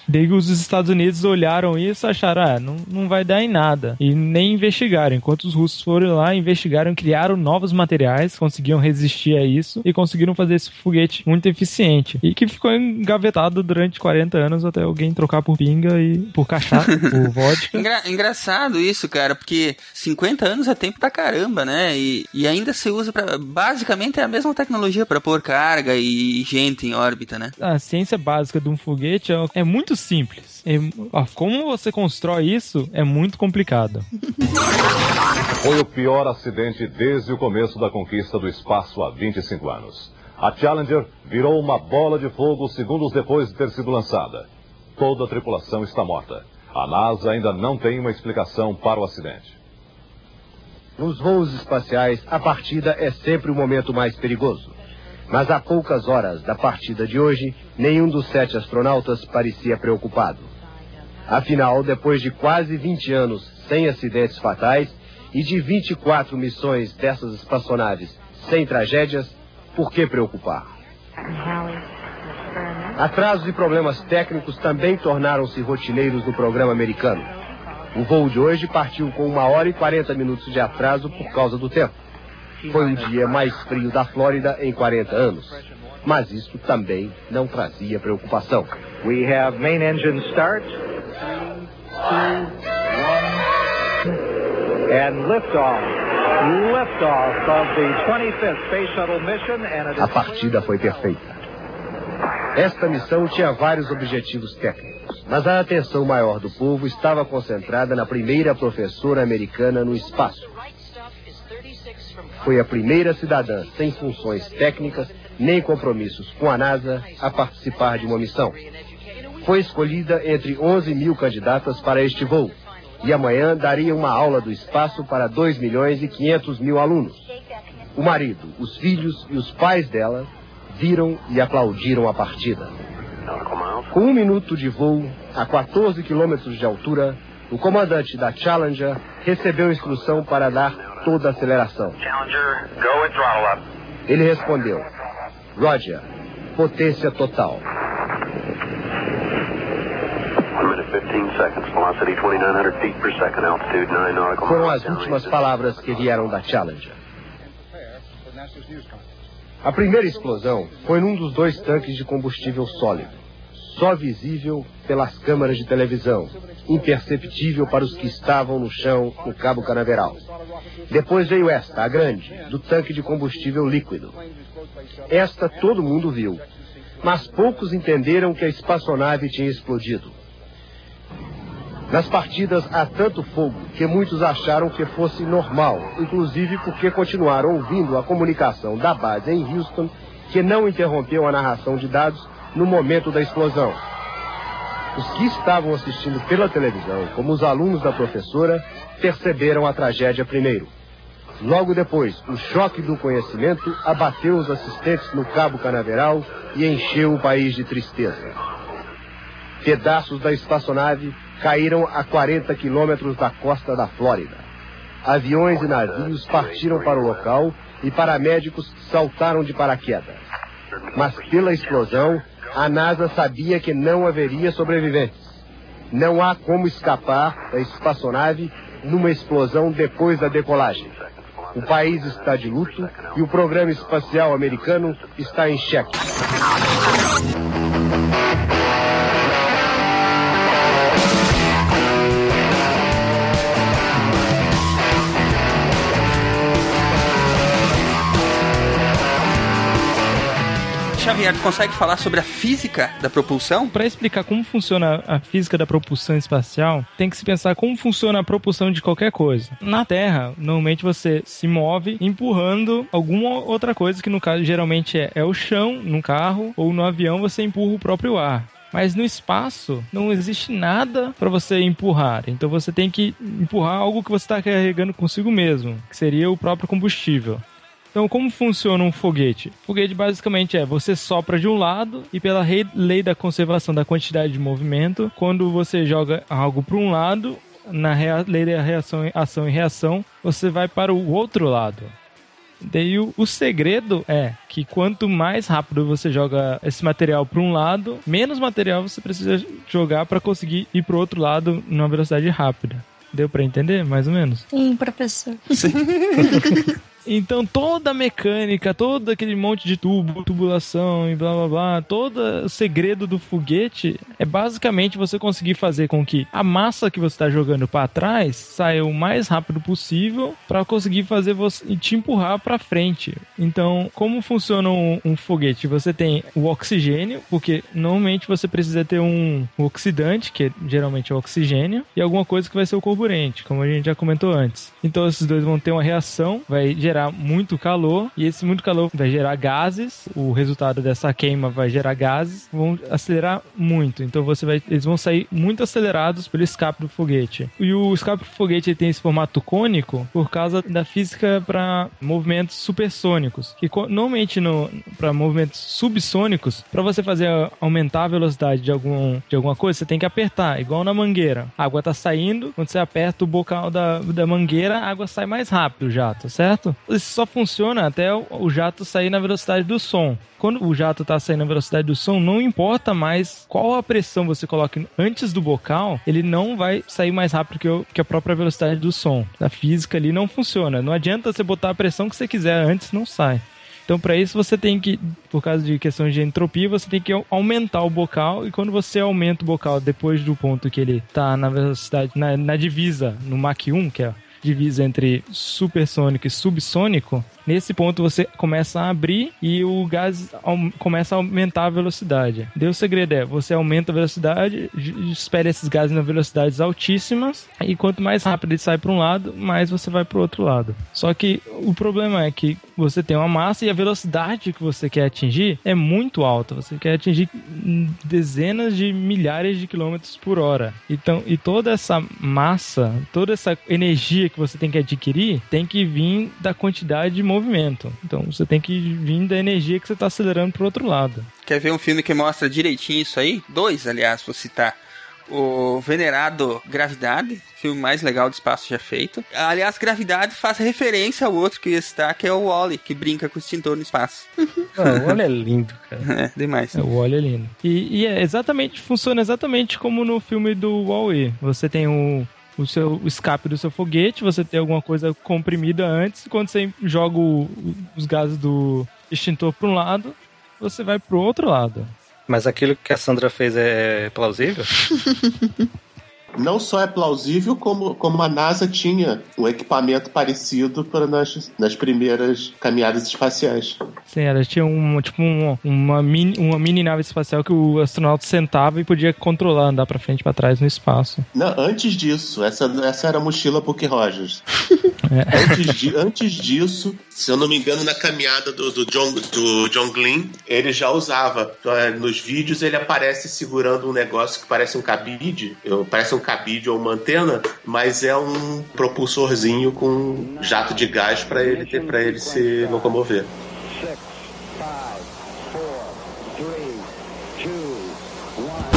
Daí os Estados Unidos olharam isso e acharam, ah, não, não vai dar em nada. E nem investigaram. Enquanto os russos foram lá, investigaram, criaram novos materiais, conseguiam resistir a isso e conseguiram fazer esse foguete muito eficiente. E que ficou engavetado durante 40 anos até alguém trocar por pinga e por cachaça, por vodka. Engra- engraçado isso, cara, porque 50 anos é tempo pra caramba, né? E, e ainda se usa pra. Basicamente é a mesma tecnologia pra pôr carga e gente em órbita, né? A ciência básica de um foguete é, é muito simples. É- como você constrói isso é muito complicado. Foi o pior acidente desde o começo da conquista do espaço há 25 anos. A Challenger virou uma bola de fogo segundos depois de ter sido lançada. Toda a tripulação está morta. A NASA ainda não tem uma explicação para o acidente. Nos voos espaciais, a partida é sempre o momento mais perigoso. Mas a poucas horas da partida de hoje, nenhum dos sete astronautas parecia preocupado. Afinal, depois de quase 20 anos sem acidentes fatais e de 24 missões dessas espaçonaves sem tragédias, por que preocupar? Atrasos e problemas técnicos também tornaram-se rotineiros no programa americano. O voo de hoje partiu com uma hora e 40 minutos de atraso por causa do tempo. Foi o dia mais frio da Flórida em 40 anos. Mas isso também não trazia preocupação. We have main engine start. And liftoff. Liftoff of the 25th Space Shuttle mission. And A partida foi perfeita. Esta missão tinha vários objetivos técnicos, mas a atenção maior do povo estava concentrada na primeira professora americana no espaço. Foi a primeira cidadã sem funções técnicas nem compromissos com a NASA a participar de uma missão. Foi escolhida entre 11 mil candidatas para este voo e amanhã daria uma aula do espaço para 2 milhões e 500 mil alunos. O marido, os filhos e os pais dela viram e aplaudiram a partida. Com um minuto de voo, a 14 quilômetros de altura, o comandante da Challenger recebeu instrução para dar toda a aceleração. Ele respondeu: Roger, potência total. 1 minute 15 seconds. Velocity 2,900 feet per second. Altitude 9 nautical Foram as últimas palavras que vieram da Challenger. A primeira explosão foi num dos dois tanques de combustível sólido, só visível pelas câmeras de televisão, imperceptível para os que estavam no chão no Cabo Canaveral. Depois veio esta, a grande, do tanque de combustível líquido. Esta todo mundo viu, mas poucos entenderam que a espaçonave tinha explodido. Nas partidas há tanto fogo que muitos acharam que fosse normal, inclusive porque continuaram ouvindo a comunicação da base em Houston, que não interrompeu a narração de dados no momento da explosão. Os que estavam assistindo pela televisão, como os alunos da professora, perceberam a tragédia primeiro. Logo depois, o choque do conhecimento abateu os assistentes no Cabo Canaveral e encheu o país de tristeza. Pedaços da espaçonave caíram a 40 quilômetros da costa da Flórida. Aviões e navios partiram para o local e paramédicos saltaram de paraquedas. Mas pela explosão, a NASA sabia que não haveria sobreviventes. Não há como escapar da espaçonave numa explosão depois da decolagem. O país está de luto e o programa espacial americano está em xeque. Xavier, consegue falar sobre a física da propulsão? Para explicar como funciona a física da propulsão espacial, tem que se pensar como funciona a propulsão de qualquer coisa. Na Terra, normalmente você se move empurrando alguma outra coisa, que no caso geralmente é, é o chão, no carro ou no avião você empurra o próprio ar. Mas no espaço não existe nada para você empurrar. Então você tem que empurrar algo que você está carregando consigo mesmo, que seria o próprio combustível. Então, como funciona um foguete? Foguete basicamente é você sopra de um lado e pela lei da conservação da quantidade de movimento, quando você joga algo para um lado, na lei da reação, ação e reação, você vai para o outro lado. Daí o, o segredo é que quanto mais rápido você joga esse material para um lado, menos material você precisa jogar para conseguir ir para o outro lado numa velocidade rápida. Deu para entender, mais ou menos? Sim, professor. Então toda a mecânica, todo aquele monte de tubo, tubulação e blá blá blá, todo o segredo do foguete é basicamente você conseguir fazer com que a massa que você está jogando para trás saia o mais rápido possível para conseguir fazer você te empurrar para frente. Então, como funciona um, um foguete? Você tem o oxigênio, porque normalmente você precisa ter um, oxidante, que geralmente é o oxigênio, e alguma coisa que vai ser o carburante, como a gente já comentou antes. Então esses dois vão ter uma reação, vai gerar muito calor e esse muito calor vai gerar gases. O resultado dessa queima vai gerar gases, vão acelerar muito. Então você vai, eles vão sair muito acelerados pelo escape do foguete. E o escape do foguete tem esse formato cônico por causa da física para movimentos supersônicos. Que normalmente no para movimentos subsônicos, para você fazer aumentar a velocidade de algum de alguma coisa, você tem que apertar, igual na mangueira. A água tá saindo, quando você aperta o bocal da, da mangueira, a água sai mais rápido o jato, certo? Isso só funciona até o, jato sair na velocidade do som. Quando o jato tá saindo na velocidade do som, não importa mais qual a pressão você coloca antes do bocal, ele não vai sair mais rápido que, o- que a própria velocidade do som. A física ali não funciona. Não adianta você botar a pressão que você quiser antes, não sai. Então, para isso, você tem que, por causa de questões de entropia, você tem que aumentar o bocal. E quando você aumenta o bocal depois do ponto que ele tá na velocidade, na, na divisa, no Mach 1, que é divisa entre supersônico e subsônico, nesse ponto você começa a abrir e o gás começa a aumentar a velocidade. Daí o segredo é, você aumenta a velocidade, espera esses gases nas velocidades altíssimas, e quanto mais rápido ele sai para um lado, mais você vai para o outro lado. Só que o problema é que você tem uma massa e a velocidade que você quer atingir é muito alta. Você quer atingir dezenas de milhares de quilômetros por hora. Então, e toda essa massa, toda essa energia que você tem que adquirir, tem que vir da quantidade de movimento. Então, você tem que vir da energia que você está acelerando para o outro lado. Quer ver um filme que mostra direitinho isso aí? Dois, aliás, vou citar. O Venerado Gravidade, filme mais legal do espaço já feito. Aliás, Gravidade faz referência ao outro que está, que é o Wally, que brinca com o extintor no espaço. Não, olha, é lindo, cara. É, demais. É, o óleo é lindo. E, e é exatamente, funciona exatamente como no filme do Wall-E. Você tem o, o seu o escape do seu foguete, você tem alguma coisa comprimida antes, quando você joga o- os gases do extintor para um lado, você vai pro outro lado. Mas aquilo que a Sandra fez é plausível? Não só é plausível, como, como a NASA tinha um equipamento parecido para nas, nas primeiras caminhadas espaciais. Sim, ela tinha um, tipo um- uma, mini, uma mini nave espacial que o astronauta sentava e podia controlar, andar pra frente e pra trás no espaço. Não, antes disso, essa, essa era a mochila Puck Rogers. É. Antes, di- antes disso, se eu não me engano, na caminhada do, do John, do John Glenn, ele já usava. Eh, Nos vídeos ele aparece segurando um negócio que parece um cabide, parece um cabide ou uma antena, mas é um propulsorzinho com jato de gás para ele para ele se locomover. Six, five, four, three, two, one,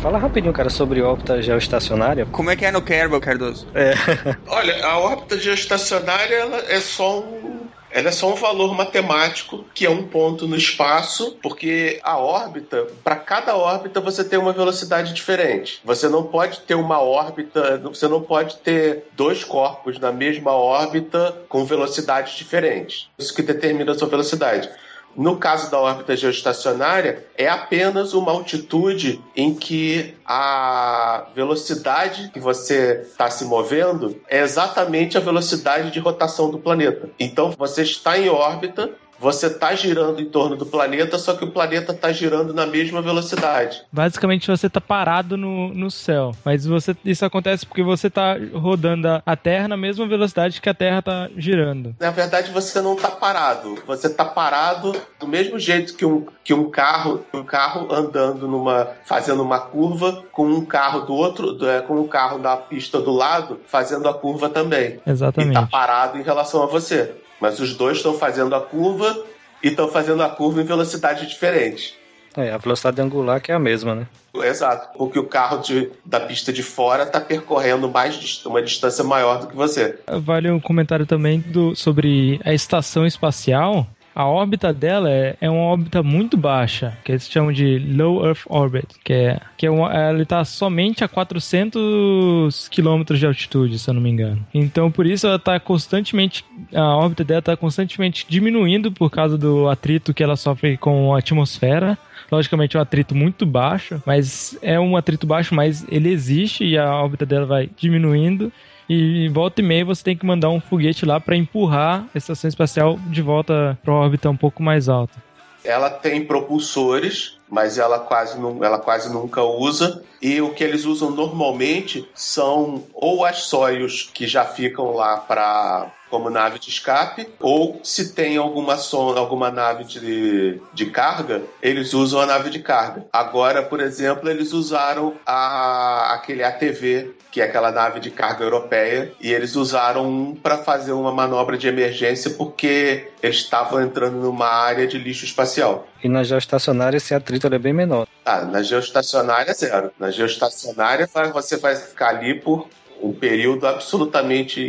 Fala rapidinho, cara, sobre órbita geoestacionária. Como é que é no Kerbal, Cardoso? É. Olha, a órbita geoestacionária ela é só um. Ela é só um valor matemático que é um ponto no espaço, porque a órbita, para cada órbita você tem uma velocidade diferente. Você não pode ter uma órbita, você não pode ter dois corpos na mesma órbita com velocidades diferentes. Isso que determina a sua velocidade. No caso da órbita geoestacionária, é apenas uma altitude em que a velocidade que você está se movendo é exatamente a velocidade de rotação do planeta. Então você está em órbita, você está girando em torno do planeta, só que o planeta está girando na mesma velocidade. Basicamente você tá parado no, no céu. Mas você, isso acontece porque você tá rodando a, Terra na mesma velocidade que a Terra tá girando. Na verdade, você não está parado. Você está parado do mesmo jeito que um, que um carro, um carro andando numa, fazendo uma curva, com um carro do outro, é, com um carro na pista do lado, fazendo a curva também. Exatamente. E está parado em relação a você. Mas os dois estão fazendo a curva e estão fazendo a curva em velocidades diferentes. É, a velocidade angular que é a mesma, né? Exato, porque o carro de- da pista de fora está percorrendo mais uma distância maior do que você. Vale um comentário também do, sobre a estação espacial. A órbita dela é, é uma órbita muito baixa, que eles chamam de Low Earth Orbit, que é que é uma, ela está somente a 400 quilômetros de altitude, se eu não me engano. Então, por isso ela está constantemente, a órbita dela está constantemente diminuindo por causa do atrito que ela sofre com a atmosfera. Logicamente é um atrito muito baixo, mas é um atrito baixo, mas ele existe e a órbita dela vai diminuindo. E volta e meia você tem que mandar um foguete lá para empurrar a estação espacial de volta para órbita um pouco mais alta. Ela tem propulsores, mas ela quase, nu- ela quase nunca usa. E o que eles usam normalmente são ou as Soyuz que já ficam lá para como nave de escape, ou se tem alguma sonda, alguma nave de, de carga, eles usam a nave de carga. Agora, por exemplo, eles usaram a, aquele ATV, que é aquela nave de carga europeia, e eles usaram um para fazer uma manobra de emergência porque eles estavam entrando numa área de lixo espacial. E na geoestacionária esse atrito é bem menor. Ah, na geoestacionária, zero. Na geoestacionária, você vai ficar ali por um período absolutamente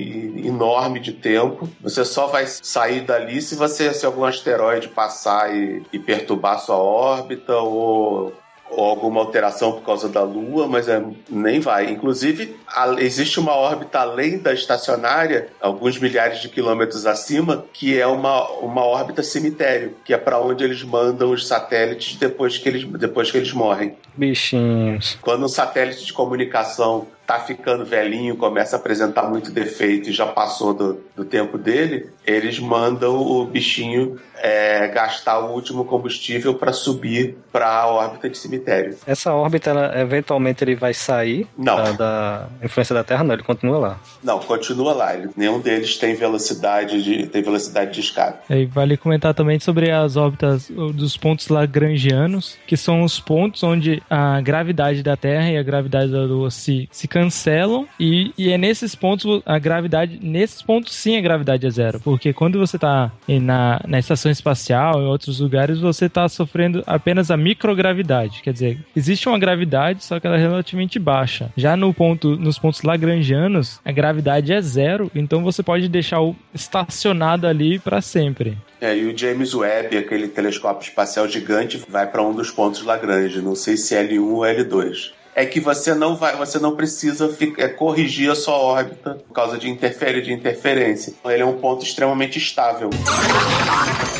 enorme de tempo. Você só vai sair dali se você se algum asteroide passar e, e perturbar sua órbita ou, ou alguma alteração por causa da Lua, mas é, nem vai. Inclusive, a- existe uma órbita além da estacionária, alguns milhares de quilômetros acima, que é uma, uma órbita cemitério, que é para onde eles mandam os satélites depois que eles, depois que eles morrem. Bichinhos. Quando um satélite de comunicação tá ficando velhinho, começa a apresentar muito defeito e já passou do, do tempo dele, eles mandam o bichinho é, gastar o último combustível para subir para a órbita de cemitério. Essa órbita, ela, eventualmente, ele vai sair Não. Da, da influência da Terra? Não, ele continua lá. Não, continua lá. Ele- nenhum deles tem velocidade de, tem velocidade de escape. E vale comentar também sobre as órbitas dos pontos lagrangianos, que são os pontos onde a gravidade da Terra e a gravidade da Lua se, se cancelam e, e é nesses pontos a gravidade, nesses pontos sim a gravidade é zero, porque quando você tá na, na estação espacial, em outros lugares, você tá sofrendo apenas a microgravidade, quer dizer, existe uma gravidade, só que ela é relativamente baixa. Já no ponto, nos pontos lagrangianos, a gravidade é zero, então você pode deixar o estacionado ali para sempre. É, e o James Webb, aquele telescópio espacial gigante, vai para um dos pontos Lagrange, não sei se L1 ou L2. É que você não vai, você não precisa fi- é, corrigir a sua órbita por causa de interferência de interferência. Ele é um ponto extremamente estável.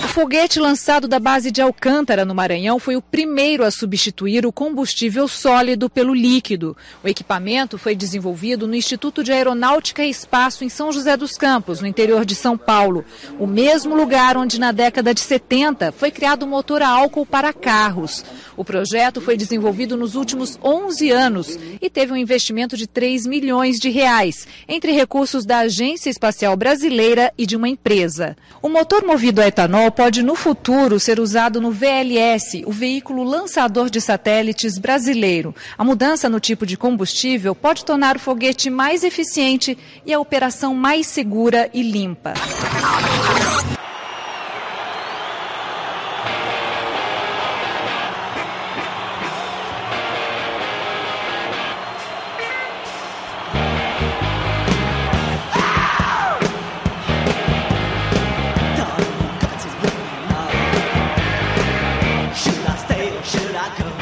O foguete lançado da base de Alcântara, no Maranhão, foi o primeiro a substituir o combustível sólido pelo líquido. O equipamento foi desenvolvido no Instituto de Aeronáutica e Espaço em São José dos Campos, no interior de São Paulo, o mesmo lugar onde na década de 70 foi criado o motor a álcool para carros. O projeto foi desenvolvido nos últimos 11 anos e teve um investimento de 3 milhões de reais, entre recursos da Agência Espacial Brasileira e de uma empresa. O motor movido a etanol pode no futuro ser usado no VLS, o veículo lançador de satélites brasileiro. A mudança no tipo de combustível pode tornar o foguete mais eficiente e a operação mais segura e limpa.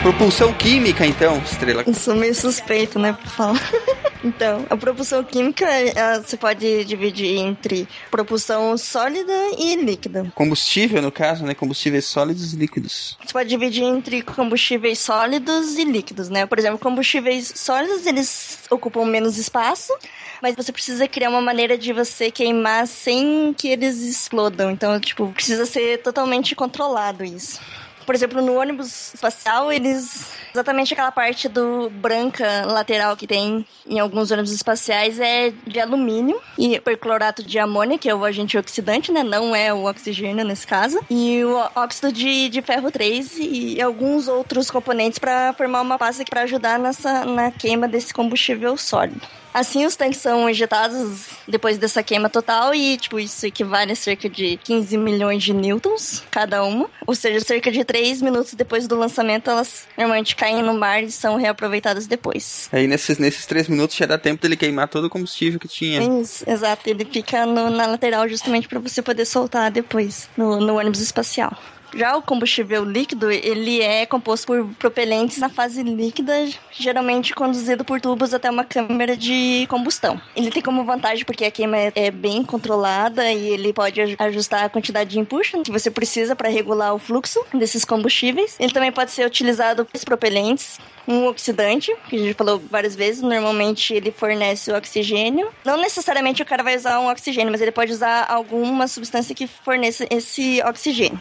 Propulsão química, então, Estrela. Eu sou meio suspeito, né, pra falar. Então, a propulsão química ela, você pode dividir entre propulsão sólida e líquida. Combustível, no caso, né? Combustíveis sólidos e líquidos. Você pode dividir entre combustíveis sólidos e líquidos, né? Por exemplo, combustíveis sólidos, eles ocupam menos espaço, mas você precisa criar uma maneira de você queimar sem que eles explodam. Então, tipo, precisa ser totalmente controlado isso. Por exemplo, no ônibus espacial, eles. Exatamente aquela parte do branca lateral que tem em alguns ônibus espaciais é de alumínio e perclorato de amônia, que é o agente oxidante, né? Não é o oxigênio nesse caso. E o óxido de, de ferro 3 e alguns outros componentes para formar uma pasta para ajudar nessa, na queima desse combustível sólido. Assim, os tanques são injetados depois dessa queima total e, tipo, isso equivale a cerca de 15 milhões de newtons cada uma. Ou seja, cerca de 3 minutos depois do lançamento, elas normalmente caem no mar e são reaproveitadas depois. Aí nesses, nesses três minutos já dá tempo dele queimar todo o combustível que tinha. Isso, exato. Ele fica no- na lateral justamente para você poder soltar depois no, no ônibus espacial. Já o combustível líquido, ele é composto por propelentes na fase líquida, geralmente conduzido por tubos até uma câmara de combustão. Ele tem como vantagem porque a queima é, é bem controlada e ele pode aj- ajustar a quantidade de empuxo que você precisa para regular o fluxo desses combustíveis. Ele também pode ser utilizado por propelentes um oxidante, que a gente falou várias vezes, normalmente ele fornece o oxigênio. Não necessariamente o cara vai usar um oxigênio, mas ele pode usar alguma substância que forneça esse oxigênio.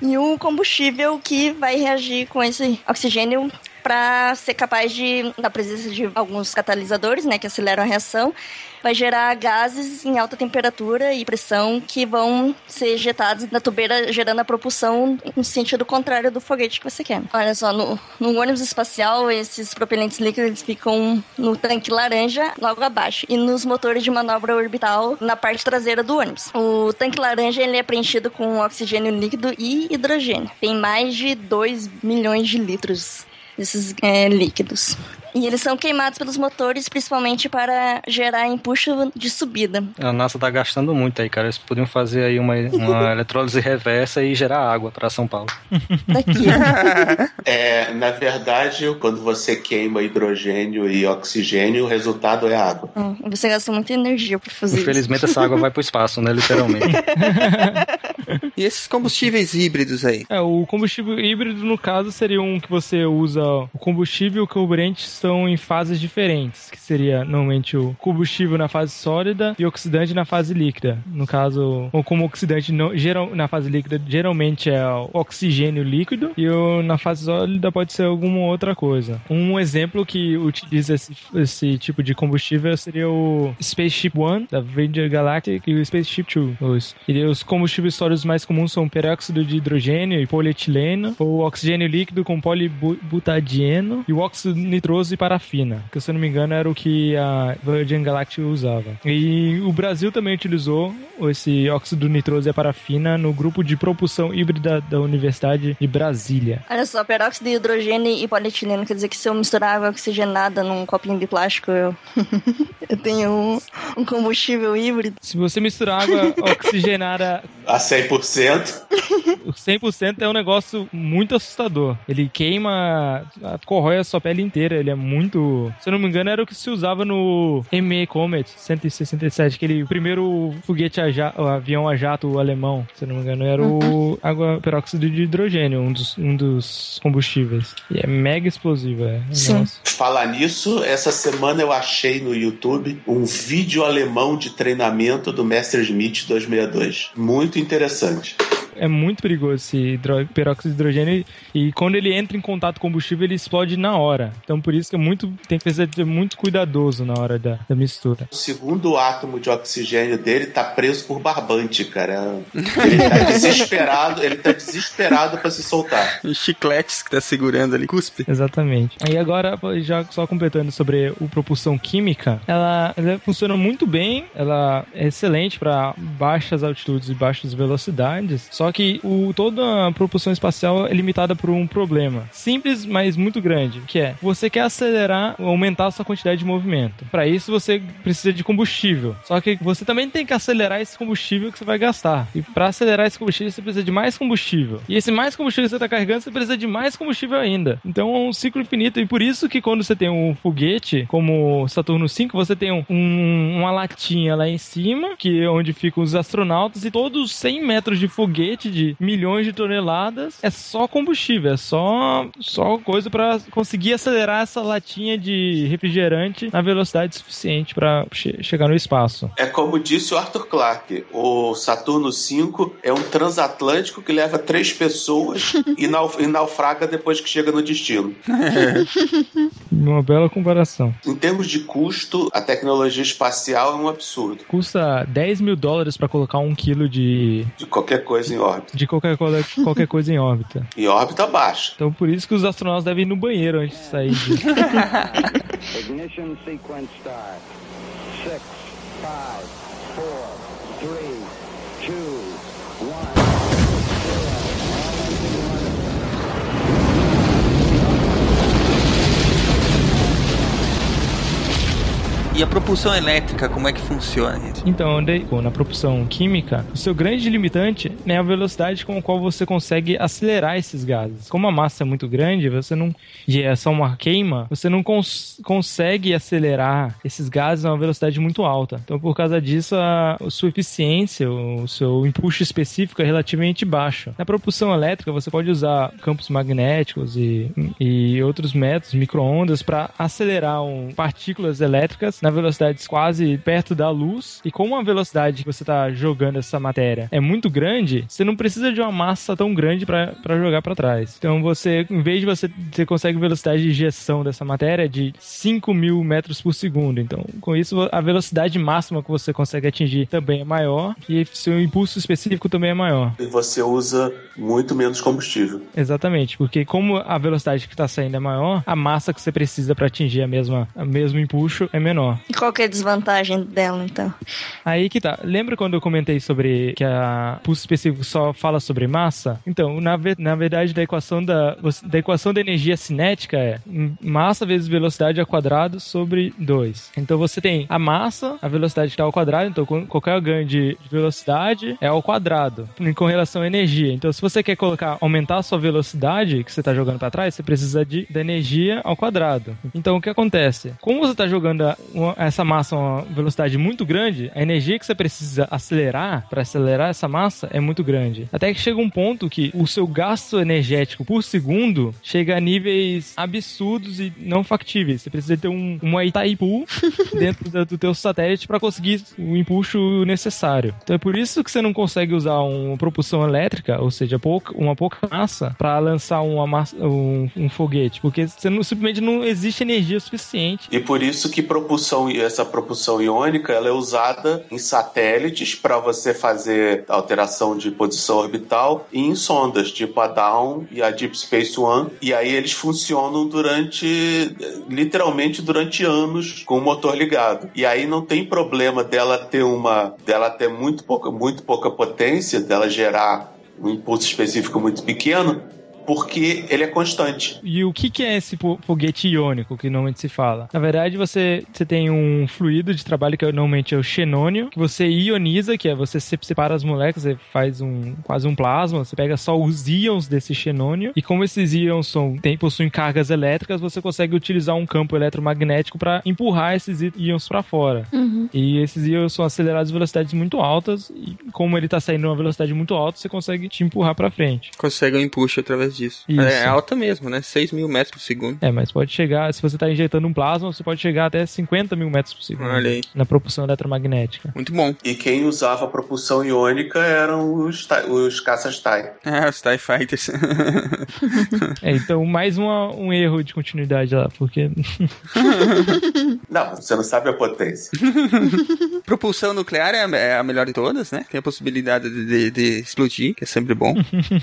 E o combustível que vai reagir com esse oxigênio para ser capaz de, na presença de alguns catalisadores, né, que aceleram a reação, vai gerar gases em alta temperatura e pressão que vão ser ejetados na tubeira, gerando a propulsão no sentido contrário do foguete que você quer. Olha só, no, no ônibus espacial, esses propelentes líquidos eles ficam no tanque laranja, logo abaixo, e nos motores de manobra orbital na parte traseira do ônibus. O tanque laranja ele é preenchido com oxigênio líquido e hidrogênio. Tem mais de 2 milhões de litros desses é, líquidos. E eles são queimados pelos motores, principalmente para gerar empuxo de subida. A NASA tá gastando muito aí, cara. Eles podiam fazer aí uma, uma eletrólise reversa e gerar água para São Paulo. É, na verdade, quando você queima hidrogênio e oxigênio, o resultado é água. Hum, Você gasta muita energia para fazer Infelizmente isso. essa água vai pro espaço, né? Literalmente. E esses combustíveis híbridos aí? É, o combustível híbrido, no caso, seria um que você usa o combustível e o carburante estão em fases diferentes, que seria normalmente o combustível na fase sólida e oxidante na fase líquida. No caso, como oxidante não, geral, na fase líquida geralmente é o oxigênio líquido e o, na fase sólida pode ser alguma outra coisa. Um exemplo que utiliza esse, esse tipo de combustível seria o Spaceship One da Virgin Galactic e o Spaceship Two. Os, e os combustíveis sólidos mais comuns são peróxido de hidrogênio e polietileno, o oxigênio líquido com polibutadieno e o óxido nitroso nitroso e parafina, que se eu não me engano era o que a Virgin Galactic usava. E o Brasil também utilizou esse óxido nitroso e a parafina no grupo de propulsão híbrida da Universidade de Brasília. Olha só, peróxido de hidrogênio e polietileno quer dizer que se eu misturar água oxigenada num copinho de plástico, eu, eu tenho um, um combustível híbrido. Se você misturar água oxigenada A 100%. o 100% é um negócio muito assustador. Ele queima, corrói a sua pele inteira. Ele é muito. Se eu não me engano, era o que se usava no ME Comet 167, aquele primeiro foguete a ja- o avião a jato alemão. Se eu não me engano, era o água peróxido de hidrogênio, um dos, um dos combustíveis. E é mega explosivo, é. Nossa. Falar nisso, essa semana eu achei no YouTube um vídeo alemão de treinamento do Messerschmitt 262. Muito interessante interessante. É muito perigoso esse hidro- peróxido de hidrogênio e quando ele entra em contato com combustível, ele explode na hora. Então por isso que é muito, tem que ser muito cuidadoso na hora da, da mistura. O segundo átomo de oxigênio dele tá preso por barbante, cara. Ele tá desesperado, ele tá desesperado pra se soltar. Os chicletes que tá segurando ali, cuspe. Exatamente. Aí agora, já só completando sobre o propulsão química, ela, ela funciona muito bem, ela é excelente para baixas altitudes e baixas velocidades, só que o, toda a propulsão espacial é limitada por um problema. Simples, mas muito grande, que é, você quer acelerar, aumentar a sua quantidade de movimento. Para isso, você precisa de combustível. Só que você também tem que acelerar esse combustível que você vai gastar. E para acelerar esse combustível, você precisa de mais combustível. E esse mais combustível que você está carregando, você precisa de mais combustível ainda. Então é um ciclo infinito. E por isso que quando você tem um foguete, como Saturno 5, você tem um- uma latinha lá em cima, que é onde ficam os astronautas, e todos os 100 metros de foguete de milhões de toneladas é só combustível, é só, só coisa para conseguir acelerar essa latinha de refrigerante na velocidade suficiente para chegar no espaço. É como disse o Arthur Clarke, o Saturno 5 é um transatlântico que leva três pessoas e, nau- e naufraga depois que chega no destino. Uma bela comparação. Em termos de custo, a tecnologia espacial é um absurdo. Custa 10 mil dólares para colocar um quilo de, De qualquer coisa em órbita. De qualquer, qualquer coisa em órbita. E órbita baixa. Então por isso que os astronautas devem ir no banheiro antes de sair. Ignition sequence start. 6, 5, 4, E a propulsão elétrica, como é que funciona? Então, na propulsão química, o seu grande limitante é a velocidade com a qual você consegue acelerar esses gases. Como a massa é muito grande, você não. E é só uma queima, você não cons- consegue acelerar esses gases a uma velocidade muito alta. Então, por causa disso, a, a sua eficiência, o seu empuxo específico é relativamente baixo. Na propulsão elétrica, você pode usar campos magnéticos e, e outros métodos, micro-ondas, para acelerar um, partículas elétricas na velocidades quase perto da luz. E como a velocidade que você está jogando essa matéria é muito grande, você não precisa de uma massa tão grande para jogar para trás. Então você, em vez de você, você consegue velocidade de injeção dessa matéria de 5 mil metros por segundo. Então, com isso, a velocidade máxima que você consegue atingir também é maior e seu impulso específico também é maior. E você usa muito menos combustível. Exatamente, porque como a velocidade que está saindo é maior, a massa que você precisa para atingir a mesma, o mesmo impulso é menor. E qual que é a desvantagem dela, então? Aí que tá. Lembra quando eu comentei sobre que a pulso específico só fala sobre massa? Então, na, ve- na verdade, da equação da, da equação da energia cinética é massa vezes velocidade ao quadrado sobre 2. Então você tem a massa, a velocidade está ao quadrado, então qualquer ganho de de velocidade é ao quadrado, com relação à energia. Então, se você quer colocar, aumentar a sua velocidade que você está jogando para trás, você precisa de, da energia ao quadrado. Então, o que acontece? Como você está jogando a- uma- essa massa a uma velocidade muito grande, a energia que você precisa acelerar para acelerar essa massa é muito grande. Até que chega um ponto que o seu gasto energético por segundo chega a níveis absurdos e não factíveis. Você precisa ter um, uma Itaipu dentro do, do teu satélite para conseguir o impulso necessário. Então é por isso que você não consegue usar uma propulsão elétrica, ou seja, pouca, uma pouca massa, para lançar uma massa, um, um foguete, porque você não, simplesmente não existe energia suficiente E por isso que propulsão propulsão essa propulsão iônica ela é usada em satélites para você fazer alteração de posição orbital e em sondas tipo a Dawn e a Deep Space One. E aí eles funcionam durante literalmente durante anos com o motor ligado. E aí não tem problema dela ter uma dela ter muito pouca muito pouca potência dela gerar um impulso específico muito pequeno porque ele é constante. E o que, que é esse fo- foguete iônico que normalmente se fala? Na verdade, você, você tem um fluido de trabalho que é- normalmente é o xenônio, que você ioniza, que é você se- separa as moléculas, você faz um quase um plasma, você pega só os íons desse xenônio, e como esses íons são, tem, possuem cargas elétricas, você consegue utilizar um campo eletromagnético para empurrar esses íons para fora. Uhum. E esses íons são acelerados a velocidades muito altas, e como ele tá saindo a uma velocidade muito alta, você consegue te empurrar para frente. Consegue um empuxo através disso. Isso. É alta mesmo, né? 6 mil metros por segundo. É, mas pode chegar, se você tá injetando um plasma, você pode chegar até 50 mil metros por segundo. Olha aí. Na propulsão eletromagnética. Muito bom. E quem usava propulsão iônica eram os, os caças TIE. Ah, os TIE Fighters. É, então mais uma, um erro de continuidade lá, porque. Não, você não sabe a potência. Propulsão nuclear é a, é a melhor de todas, né? Tem a possibilidade de, de- de explodir, que é sempre bom.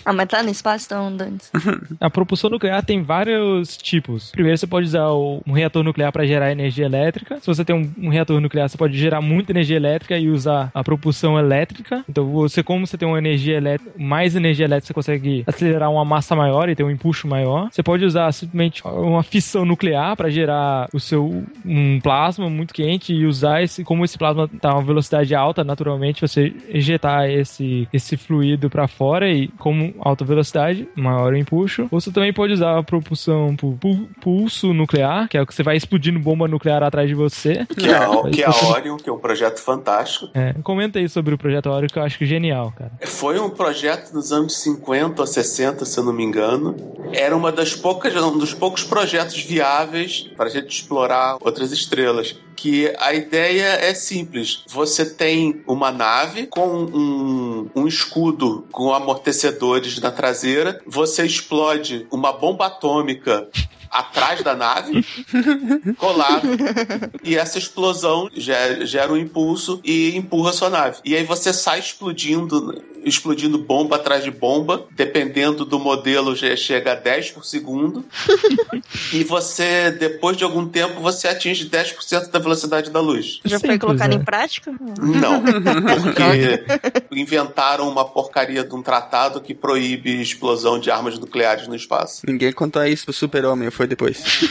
Ah, mas tá no espaço, então, Dani. A propulsão nuclear tem vários tipos. Primeiro, você pode usar um reator nuclear para gerar energia elétrica. Se você tem um, reator nuclear, você pode gerar muita energia elétrica e usar a propulsão elétrica. Então, você, como você tem uma energia elétrica, mais energia elétrica, você consegue acelerar uma massa maior e ter um empuxo maior. Você pode usar simplesmente uma fissão nuclear para gerar o seu um plasma muito quente e usar esse, como esse plasma tá a uma velocidade alta, naturalmente você ejetar esse esse fluido para fora e como alta velocidade, maior o empuxo. Ou você também pode usar a propulsão por pu- pulso nuclear, que é o que você vai explodindo bomba nuclear atrás de você. Que é, a, que é a Orion, que é um projeto fantástico. É, comenta aí sobre o projeto Oreo que eu acho que é genial, cara. Foi um projeto dos anos 50 ou 60, se eu não me engano. Era uma das poucas, um dos poucos projetos viáveis para a gente explorar outras estrelas. Que a ideia é simples. Você tem uma nave com um, um escudo com amortecedores na traseira. Você explode uma bomba atômica atrás da nave, colado, e essa explosão ge- gera um impulso e empurra a sua nave. E aí você sai explodindo, explodindo bomba atrás de bomba, dependendo do modelo chega a 10 por segundo. e você, depois de algum tempo, você atinge 10% da velocidade da luz. Já foi colocado é. em prática? Não, porque inventaram uma porcaria de um tratado que proíbe explosão de armas nucleares no espaço. Ninguém contou isso pro super-homem, foi depois.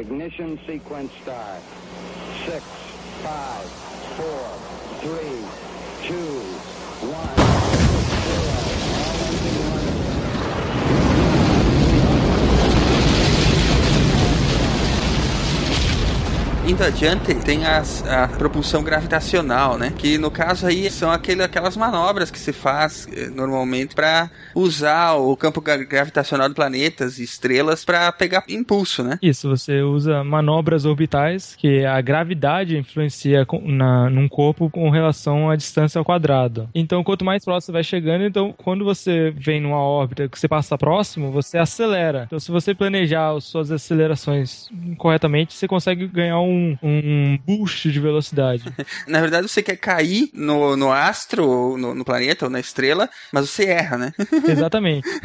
Ignition sequence start. 6, 5, 4, 3... Indo adiante, tem as- a propulsão gravitacional, né? Que no caso aí são aquele, aquelas manobras que se faz eh, normalmente para usar o campo gra- gravitacional de planetas e estrelas para pegar impulso, né? Isso, você usa manobras orbitais, que a gravidade influencia com- na, num corpo com relação à distância ao quadrado. Então, quanto mais próximo vai chegando, então, quando você vem numa órbita que você passa próximo, você acelera. Então, se você planejar as suas acelerações corretamente, você consegue ganhar um, um boost de velocidade. Na verdade, você quer cair no, no astro, ou no, no planeta, ou na estrela, mas você erra, né? Exatamente.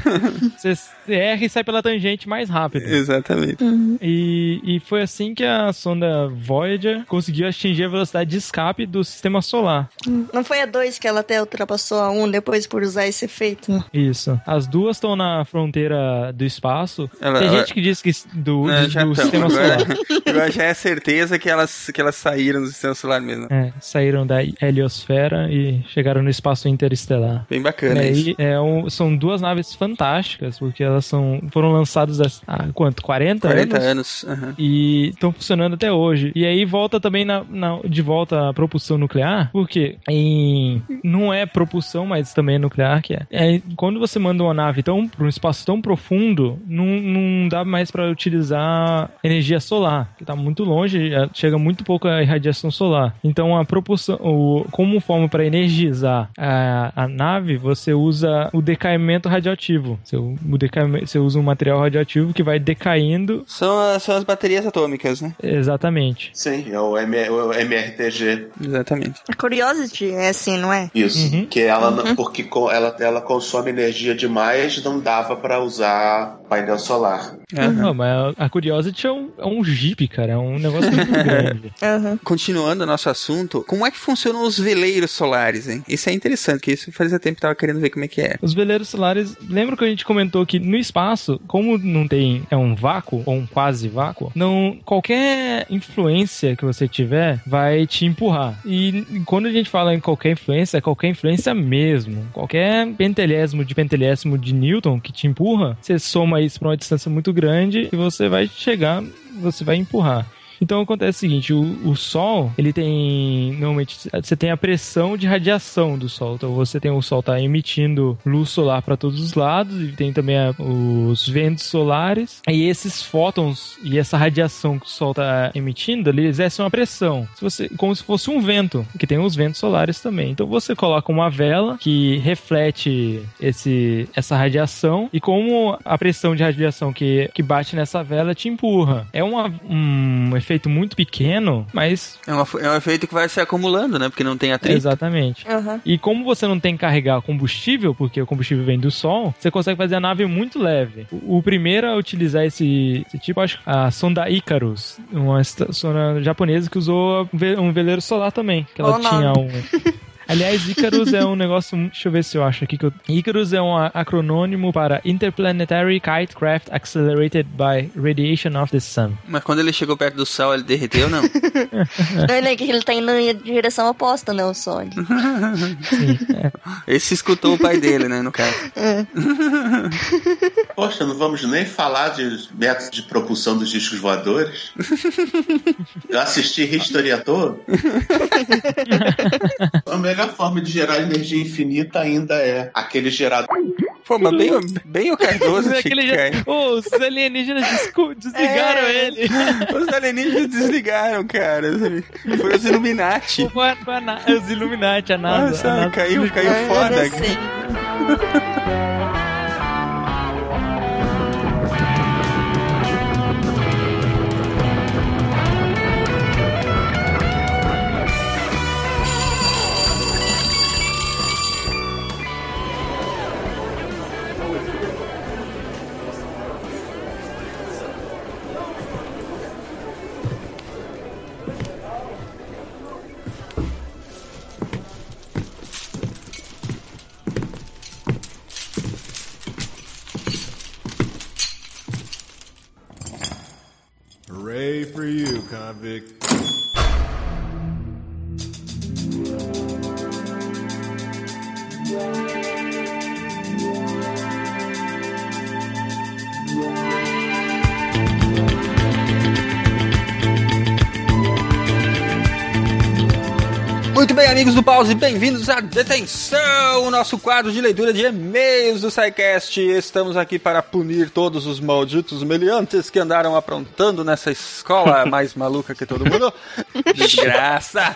Você erra e sai pela tangente mais rápido. Exatamente. E, e foi assim que a sonda Voyager conseguiu atingir a velocidade de escape do sistema solar. Não foi a 2 que ela até ultrapassou a 1 um depois por usar esse efeito? Isso. As duas estão na fronteira do espaço. Ela- Tem ela- gente que diz que do, Não, do tão. sistema Agora, solar. agora já é certeza que elas, que elas saíram do sistema solar mesmo. É, saíram da heliosfera e chegaram no espaço interestelar. Bem bacana E isso. aí, é um- são duas naves fantásticas, porque elas são, foram lançadas há, quanto? 40, 40 anos? anos. aham. E estão funcionando até hoje. E aí volta também na, na- de volta a propulsão nuclear, porque em, não é propulsão, mas também é nuclear, que é. É, Quando você manda uma nave tão para um espaço tão profundo, não, não não dá mais para utilizar energia solar, que está muito longe, chega muito pouco a irradiação solar. Então a propulsão, o, como forma para energizar a, a nave, você usa o decaimento radioativo. Você, o decaimento, você usa um material radioativo que vai decaindo. São as, são as baterias atômicas, né? Exatamente. Sim, é o, M, o MRTG. Exatamente. A Curiosity é assim, não é? Isso. Uhum. Que ela, Uhum. porque ela, ela consome energia demais, não dava para usar painel solar. Não, mas a, a Curiosity é um, é um Jeep, cara. É um negócio grande. Continuando o nosso assunto, como é que funcionam os veleiros solares, hein? Isso é interessante, porque isso fazia tempo que eu tava querendo ver como é que é. Os veleiros solares, lembra que a gente comentou que no espaço, como não tem é um vácuo ou um quase vácuo, não qualquer influência que você tiver vai te empurrar. E quando a gente fala em qualquer influência, é qualquer influência mesmo. Qualquer pentelésimo de pentelésimo de Newton que te empurra, você soma isso para uma distância muito grande e você vai chegar, você vai empurrar. Então acontece o seguinte, o, o Sol, ele tem. Normalmente você tem a pressão de radiação do Sol. Então você tem o Sol tá emitindo luz solar para todos os lados e tem também a- os ventos solares. E esses fótons e essa radiação que o Sol tá emitindo, ele exerce uma pressão. Se você, como se fosse um vento, que tem os ventos solares também. Então você coloca uma vela que reflete esse, essa radiação e como a pressão de radiação que, que bate nessa vela te empurra. É uma- um efeito muito pequeno, mas É, uma- é um efeito que vai se acumulando, né? Porque não tem atrito. Exatamente. E como você não tem que carregar combustível, porque o combustível vem do sol, você consegue fazer a nave muito leve. O, o primeiro a utilizar esse, esse tipo, acho que a sonda Icarus, uma sonda japonesa que usou um ve- veleiro solar também, que ela Bom tinha um Aliás, Icarus é um negócio. Deixa eu ver se eu acho aqui que eu. Icarus é um acronônimo para Interplanetary Kite Craft Accelerated by Radiation of the Sun. Mas quando ele chegou perto do sol, ele derreteu, não? Não, né, que ele tá indo em direção oposta, né, o Sol. Esse escutou o pai dele, né, no caso. Poxa, não vamos nem falar de métodos de propulsão dos discos voadores. Eu assisti History à toa. A melhor forma de gerar energia infinita ainda é aquele gerador. Pô, mas bem, bem o Cardoso Aquele que já-. Ô, os alienígenas desligaram É. ele. Os alienígenas desligaram, cara. Foi os Illuminati. Foi a- foi a Na- os Illuminati, a NASA. Nossa, a NASA caiu- caiu foda. For you, convict. Muito bem, amigos do Pause, bem-vindos à Detenção, o nosso quadro de leitura de e-mails do SciCast. Estamos aqui para punir todos os malditos meliantes que andaram aprontando nessa escola mais maluca que todo mundo. Desgraça!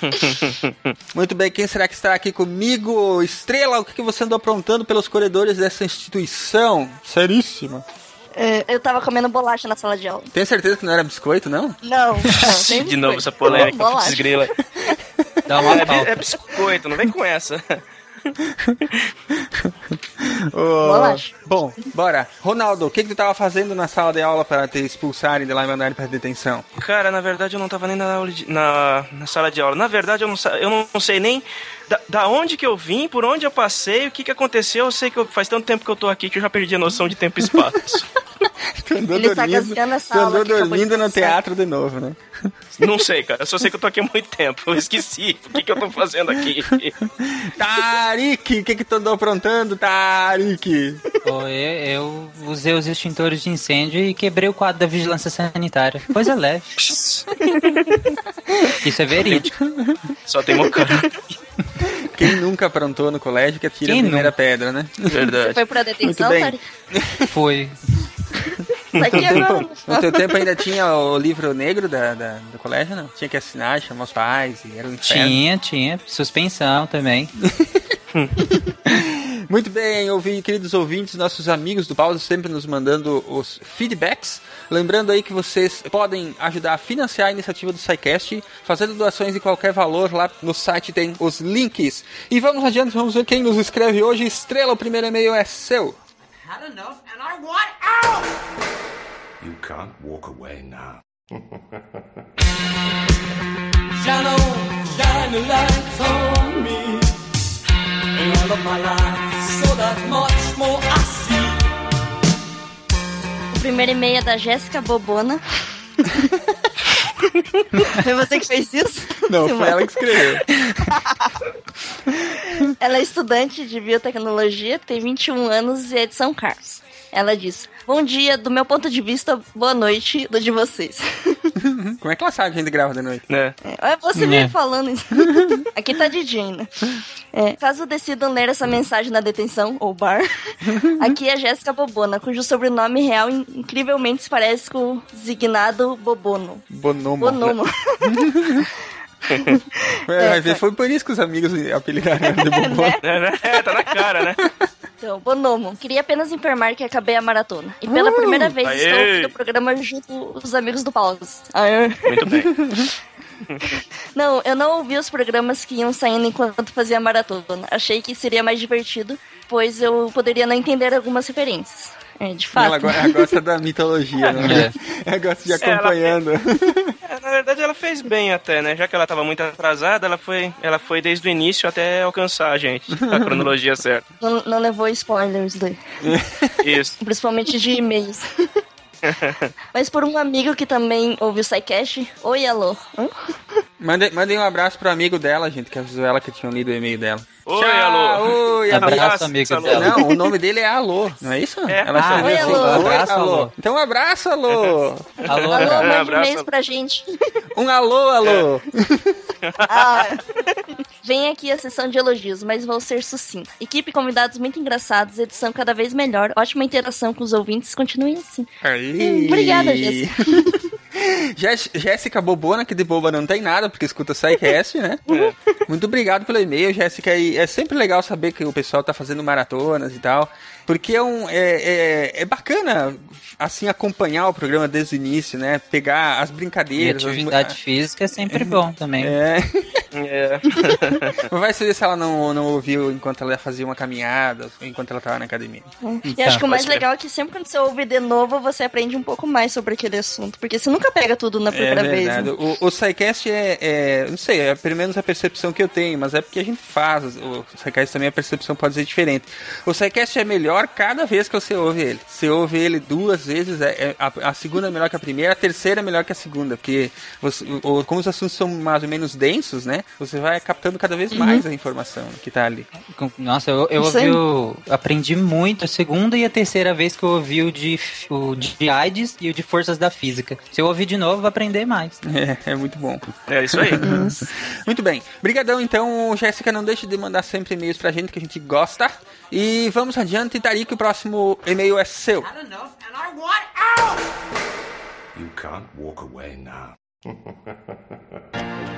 Muito bem, quem será que está aqui comigo? Estrela, o que que você andou aprontando pelos corredores dessa instituição? Seríssima. É, eu tava comendo bolacha na sala de aula. Tem certeza que não era biscoito, não? Não, não De novo essa polêmica, Bolacha. putz grila. Dá uma é, é biscoito, não vem com essa. Ô, bom, bora. Ronaldo, o que, que tu tava fazendo na sala de aula para te expulsarem de lá e mandarem pra detenção? Cara, na verdade eu não tava nem na, aula de- na, na sala de aula. Na verdade eu não, eu não sei nem da, da onde que eu vim, por onde eu passei, o que que aconteceu. Eu sei que eu- faz tanto tempo que eu tô aqui que eu já perdi a noção de tempo e espaço. Tu andou Ele tá dormindo, de dormindo no teatro de novo, né? Não sei, cara. Eu só sei que eu tô aqui há muito tempo. Eu esqueci. O que que eu tô fazendo aqui? Tarik, o que que tu andou aprontando, Tarik? Foi, eu usei os extintores de incêndio e quebrei o quadro da vigilância sanitária. Coisa leve. Isso é verídico. Só tem mocano. Quem nunca aprontou no colégio que atira Quem a primeira pedra, né? Verdade. Foi pra detenção, bem. Tari? Foi. No Daqui teu, tempo, no teu tempo ainda tinha o livro negro da, da- do colégio, não? Tinha que assinar, chamar os pais e era um inferno. Tinha, tinha. Suspensão também. Muito bem, ouvi, queridos ouvintes, nossos amigos do Pause sempre nos mandando os feedbacks. Lembrando aí que vocês podem ajudar a financiar a iniciativa do SciCast, fazendo doações de qualquer valor. Lá no site tem os links. E vamos adiante, vamos ver quem nos escreve hoje. Estrela, o primeiro e-mail é seu. Had enough and I want out! You can't walk away now. Shine on, shine a light on me. And all of my life, so that much more I see. O primeiro e-mail é da Jéssica Bobona. Foi você que fez isso? Não, foi ela que escreveu. Ela é estudante de biotecnologia, tem 21 anos e é de São Carlos. Ela diz: Bom dia, do meu ponto de vista, boa noite do de vocês. Como é que ela sabe que a gente grava de noite? Né? É você É. me falando isso. Aqui tá de ainda. É, caso decidam ler essa mensagem na detenção ou bar, aqui é Jéssica Bobona, cujo sobrenome real in- incrivelmente se parece com o designado Bobono. Bonomo. Bonomo. É, vai ver, foi por isso que os amigos apelidaram de Bobô. É, tá na cara, né? Então, Bonomo, queria apenas informar que acabei a maratona. E pela primeira vez aê! estou aqui no programa junto com os amigos do Pause. Aê. Muito bem. Não, eu não ouvi os programas que iam saindo enquanto fazia a maratona. Achei que seria mais divertido, pois eu poderia não entender algumas referências. É, de fato. Ela, ela gosta da mitologia, né? Ela gosta de ir É, ela- acompanhando. É, na verdade, ela fez bem até, né? Já que ela tava muito atrasada, ela foi, ela foi desde o início até alcançar a gente, a cronologia certa. Não, não levou spoilers daí. Isso. Principalmente de e-mails. Mas por um amigo que também ouviu o SciCast, oi, alô. Hã? Mandem, mandem um abraço pro amigo dela, gente, que avisou ela que tinha lido o e-mail dela. Oi, alô. Oi, Abraço, abraço, amigo alô. dela. Não, o nome dele é Alô, não é isso? É. Ela Ah, oi, assim, alô. Abraço, alô. Então um abraço, alô. Alô, Alô, alô. mande abraço. pra gente. Um alô, alô. Ah, vem aqui a sessão de elogios, mas vou ser sucinta. Equipe, convidados muito engraçados, edição cada vez melhor, ótima interação com os ouvintes, continuem assim. Aí. Obrigada, Jéssica. Jés- Jéssica Bobona, que de boba não tem nada, porque escuta o SciCast, né? Muito obrigado pelo e-mail, Jéssica. E é sempre legal saber que o pessoal tá fazendo maratonas e tal. Porque é, um, é, é, é bacana, assim, acompanhar o programa desde o início, né? Pegar as E brincadeiras. as mu- atividade física é sempre bom também. É. É. Mas vai saber se ela não, não ouviu enquanto ela fazia uma caminhada, ou enquanto ela tava na academia. e acho que o mais ser. legal é que sempre quando você ouve de novo, você aprende um pouco mais sobre aquele assunto. Porque você nunca pega tudo na primeira é vez. né? O, o SciCast é, é. Não sei, é pelo menos a percepção que eu tenho, mas é porque a gente faz. O SciCast também a percepção pode ser diferente. O SciCast é melhor cada vez que você ouve ele. Você ouve ele duas vezes, é, é- a, a segunda é melhor que a primeira, a terceira é melhor que a segunda, porque você, o- como os assuntos são mais ou menos densos, né? Você vai captando cada vez mais a informação que tá ali. Nossa, eu, eu ouvi o, aprendi muito a segunda e a terceira vez que eu ouvi o de, o de AIDS e o de Forças da Física. Se eu ouvir de novo, vou aprender mais. É, é muito bom. É isso aí. Muito bem. Brigadão, então, Jéssica, não deixe de mandar sempre e-mails pra gente que a gente gosta. E vamos adiante, Dari, que o próximo e-mail é seu. And I want out! You can't walk away now.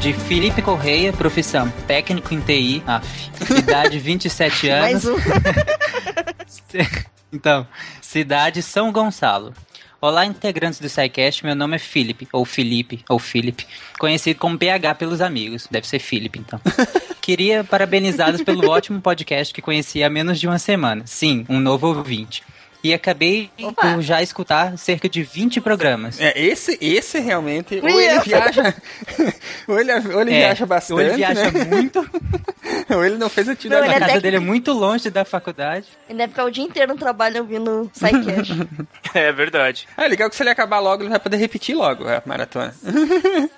de Felipe Correia, profissão técnico em TI, af, idade 27 anos. Mais um. Então, cidade São Gonçalo. Olá, integrantes do SciCast, meu nome é Felipe, ou Felipe, ou Felipe, conhecido como PH pelos amigos, deve ser Felipe, então. Queria parabenizá-los pelo ótimo podcast que conheci há menos de uma semana. Sim, um novo ouvinte. E acabei Opa. por já escutar cerca de 20 programas. É, esse, esse realmente, ou ele viaja, ou ele, ou ele É, viaja bastante, ou ele viaja né? muito, ou ele não fez atividade. ele a é casa dele é muito longe da faculdade. Ele deve ficar o dia inteiro no trabalho ouvindo SciCast. É verdade. Ah, legal que se ele acabar logo, ele vai poder repetir logo a maratona.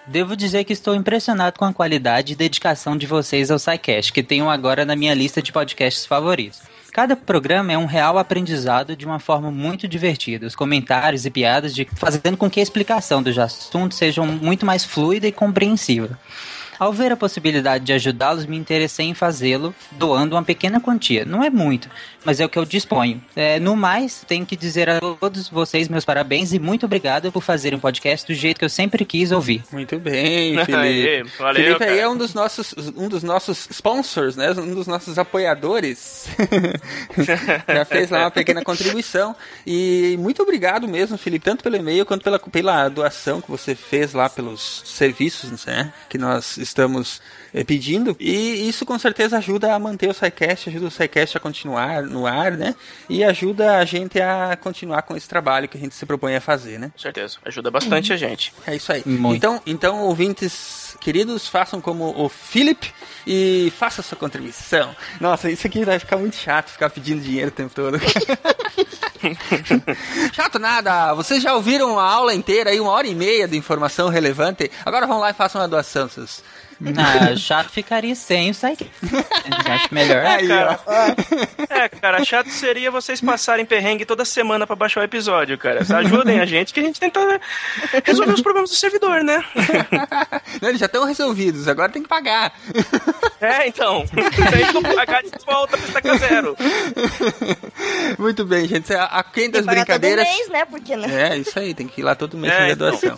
Devo dizer que estou impressionado com a qualidade e dedicação de vocês ao SciCast, que tenho agora na minha lista de podcasts favoritos. Cada programa é um real aprendizado de uma forma muito divertida. Os comentários e piadas de fazendo com que a explicação dos assuntos sejam muito mais fluida e compreensiva. Ao ver a possibilidade de ajudá-los, me interessei em fazê-lo, doando uma pequena quantia. Não é muito, mas é o que eu disponho. É, no mais, tenho que dizer a todos vocês meus parabéns e muito obrigado por fazerem um podcast do jeito que eu sempre quis ouvir. Muito bem, Felipe. Valeu, Felipe aí é um dos nossos, um dos nossos sponsors, né? Um dos nossos apoiadores. Já fez lá uma pequena contribuição. E muito obrigado mesmo, Felipe, tanto pelo e-mail quanto pela, pela doação que você fez lá pelos serviços, né? Que nós estamos eh, pedindo. E isso com certeza ajuda a manter o SciCast, ajuda o SciCast a continuar no ar, né? E ajuda a gente a continuar com esse trabalho que a gente se propõe a fazer, né? Com certeza. Ajuda bastante a gente. É isso aí. Muito. Então, então, ouvintes queridos, façam como o Philip e façam sua contribuição. Nossa, isso aqui vai ficar muito chato, ficar pedindo dinheiro o tempo todo. chato nada! Vocês já ouviram a aula inteira aí, uma hora e meia de informação relevante. Agora vão lá e façam uma doação, seus. Ah, chato ficaria sem o SciCast. Acho melhor. É, cara. É, cara, chato seria vocês passarem perrengue toda semana pra baixar o episódio, cara. Ajudem a gente que a gente tenta resolver os problemas do servidor, né? Não, eles já estão resolvidos, agora tem que pagar. É, então. Se a gente não pagar, a gente volta pra estaca zero. Muito bem, gente. A, quem das Tem que pagar brincadeiras. todo mês, né? Porque, né? É, isso aí, tem que ir lá todo mês É, fazer a então. doação.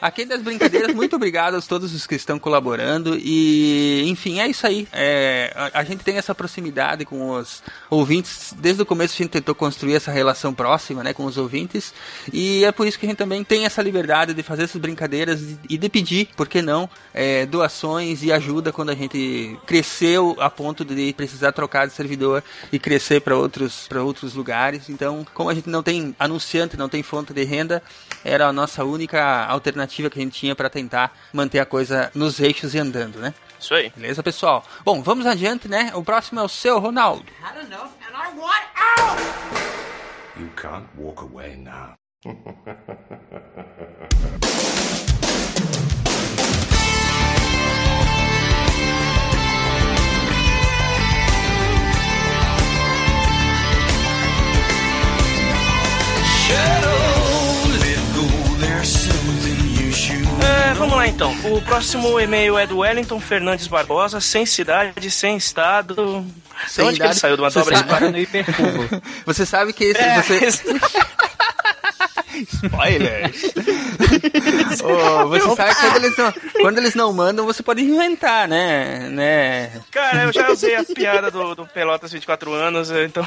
Aqui das brincadeiras, muito obrigado a todos os que estão colaborando e, enfim, é isso aí. É, a, a gente tem essa proximidade com os ouvintes. Desde o começo a gente tentou construir essa relação próxima, né, com os ouvintes e é por isso que a gente também tem essa liberdade de fazer essas brincadeiras e- de pedir, por que não, é, doações e ajuda quando a gente cresceu a ponto de precisar trocar de servidor e crescer para outros outros lugares. Então, como a gente não tem anunciante, não tem fonte de renda, era a nossa única alternativa que a gente tinha para tentar manter a coisa nos eixos e andando, né? Isso aí. Beleza, pessoal? Bom, vamos adiante, né? O próximo é o seu, Ronaldo. You can't walk away now. É, vamos lá então. O próximo e-mail é do Wellington Fernandes Barbosa, sem cidade, sem estado. Sem de onde que ele idade. saiu? De uma dobra sabe- no hipercubo. Você sabe que esse, É, você... Spoilers! Ô, você sabe que quando eles, não, quando eles não mandam, você pode inventar, né? né? Cara, eu já usei a piada do, do Pelotas 24 anos, então.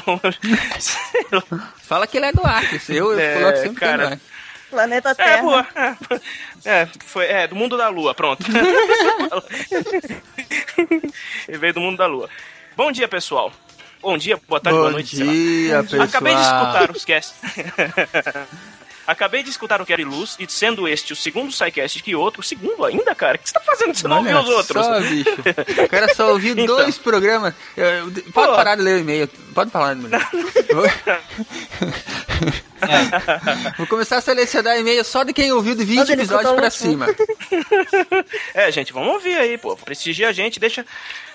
Fala que ele é do Acre. Eu, eu É, coloco sempre cara. É. Planeta É, Terra. boa. É, é, foi, é, do mundo da lua, pronto. Ele veio do mundo da lua. Bom dia, pessoal. Bom dia, boa tarde, Bom boa noite. sei lá. dia, pessoal. Acabei de escutar os. Acabei de escutar o Quero Luz e sendo este o segundo SciCast que outro, o segundo ainda, cara? O que você tá fazendo? Você não ouviu Olha os outros? Só, bicho. O cara só ouviu Então. dois programas. Pode parar de ler o e-mail. Pode parar de ler. Vou começar a selecionar e-mail só de quem ouviu de 20 Mas ele episódios pra cima. É, gente, vamos ouvir aí, pô. Prestigia a gente, deixa.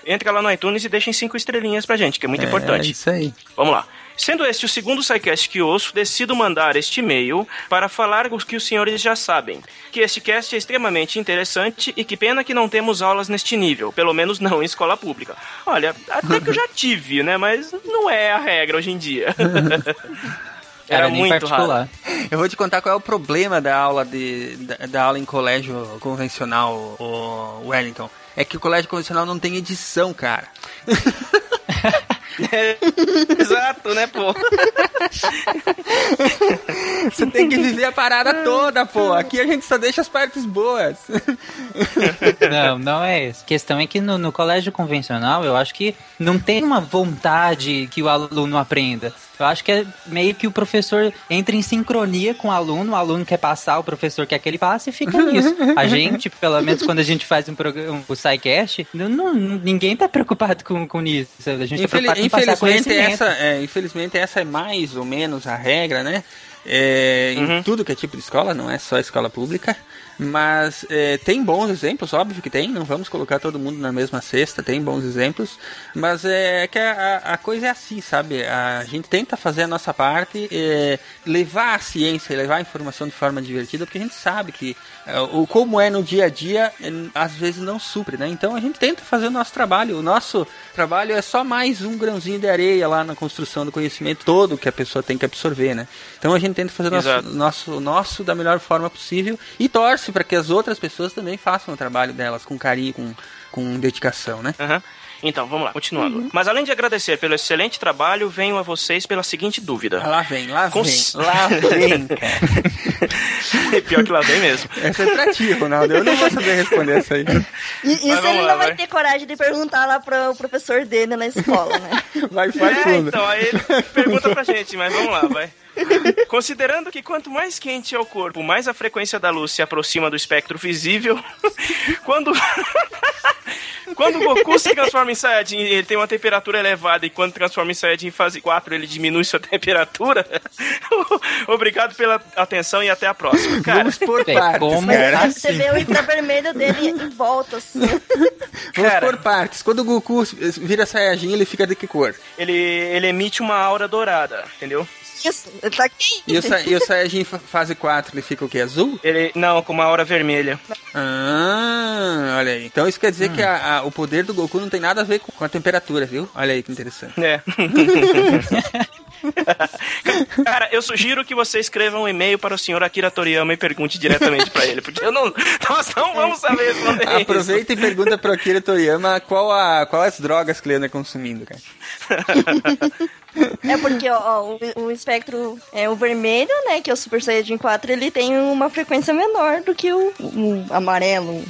Entra lá no iTunes e deixem cinco estrelinhas pra gente, que é muito É, importante. isso aí. Vamos lá. Sendo este o segundo SciCast que ouço, decido mandar este e-mail para falar o que os senhores já sabem. Que este cast é extremamente interessante e que pena que não temos aulas neste nível, pelo menos não em escola pública. Olha, até que eu já tive, né? Mas não é a regra hoje em dia. Era muito raro. Eu vou te contar qual é o problema da aula de da, da aula em colégio convencional, o Wellington. É que o colégio convencional não tem edição, cara. Exato, né, pô? Você tem que viver a parada toda, pô. Aqui a gente só deixa as partes boas. Não, não é isso. A questão é que no, no colégio convencional, eu acho que não tem uma vontade que o aluno aprenda. Eu acho que é meio que o professor entra em sincronia com o aluno, o aluno quer passar, o professor quer que ele passe e fica nisso. A gente, pelo menos quando a gente faz um programa, o SciCast, não, não- ninguém tá preocupado com, com isso. A gente tá Infeli- preocupado com passar infelizmente, conhecimento. essa, é, infelizmente, essa é mais ou menos a regra, né? É, Em tudo que é tipo de escola, não é só escola pública. Mas é, tem bons exemplos, óbvio que tem, não vamos colocar todo mundo na mesma cesta, tem bons exemplos, mas é que a, a coisa é assim, sabe? A gente tenta fazer a nossa parte, é, levar a ciência, levar a informação de forma divertida, porque a gente sabe que é, o como é no dia a dia, é, às vezes não supre, né? Então a gente tenta fazer o nosso trabalho. O nosso trabalho é só mais um grãozinho de areia lá na construção do conhecimento todo que a pessoa tem que absorver, né? Então a gente tenta fazer o nosso, nosso, nosso da melhor forma possível e torce para que as outras pessoas também façam o trabalho delas com carinho, com, com dedicação, né? Aham. Então, vamos lá, continuando. Mas além de agradecer pelo excelente trabalho, venho a vocês pela seguinte dúvida. Lá vem, lá Cons- vem, lá vem, Pior que lá vem mesmo. Essa é pra ti, Ronaldo. Eu não vou saber responder essa aí. E isso ele lá, não vai, vai. ter coragem de perguntar lá pro professor dele na escola, né? Vai, vai É, fundo. então, aí ele pergunta pra gente, mas vamos lá, vai. Considerando que quanto mais quente é o corpo, mais a frequência da luz se aproxima do espectro visível, quando quando o Goku se transforma em Saiyajin, ele tem uma temperatura elevada e quando transforma em Saiyajin em fase 4, ele diminui sua temperatura. Obrigado pela atenção e até a próxima. Cara, Vamos por partes, como cara. Você vê o infravermelho dele em volta, assim. Vamos Cara. por partes. Quando o Goku vira Saiyajin, ele fica de que cor? ele, ele emite uma aura dourada, entendeu? Isso, ele tá quente. E o, Sa- e o Saiyajin fa- fase 4, ele fica o quê? Azul? Ele, não, com uma aura vermelha. Ah, olha aí. Então isso quer dizer que a- a- o poder do Goku não tem nada a ver com, com a temperatura, viu? Olha aí que interessante. É. Cara, eu sugiro que você escreva um e-mail para o senhor Akira Toriyama e pergunte diretamente para ele, porque eu não, nós não vamos saber responder isso. Aproveita e pergunta pro Akira Toriyama qual, a, qual as drogas que ele anda consumindo, cara. É porque, ó, o, o espectro é o vermelho, né? Que é o Super Saiyajin 4, ele tem uma frequência menor do que o, o amarelo.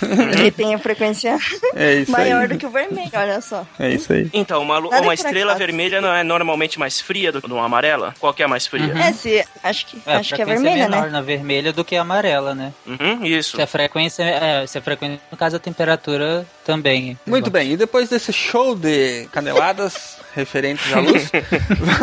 ele tem a frequência É isso maior aí. do que o vermelho, olha só. É isso aí. Então, uma, uma estrela vermelha não é normalmente mais fria do que uma amarela? Qual que é a mais fria? É, se, acho que, É, a acho que é vermelha, menor né? na vermelha do que a amarela, né? Uhum, isso. Se a frequência, é, se a frequência, no caso a temperatura também. Muito bem, e depois desse show de caneladas referentes à luz,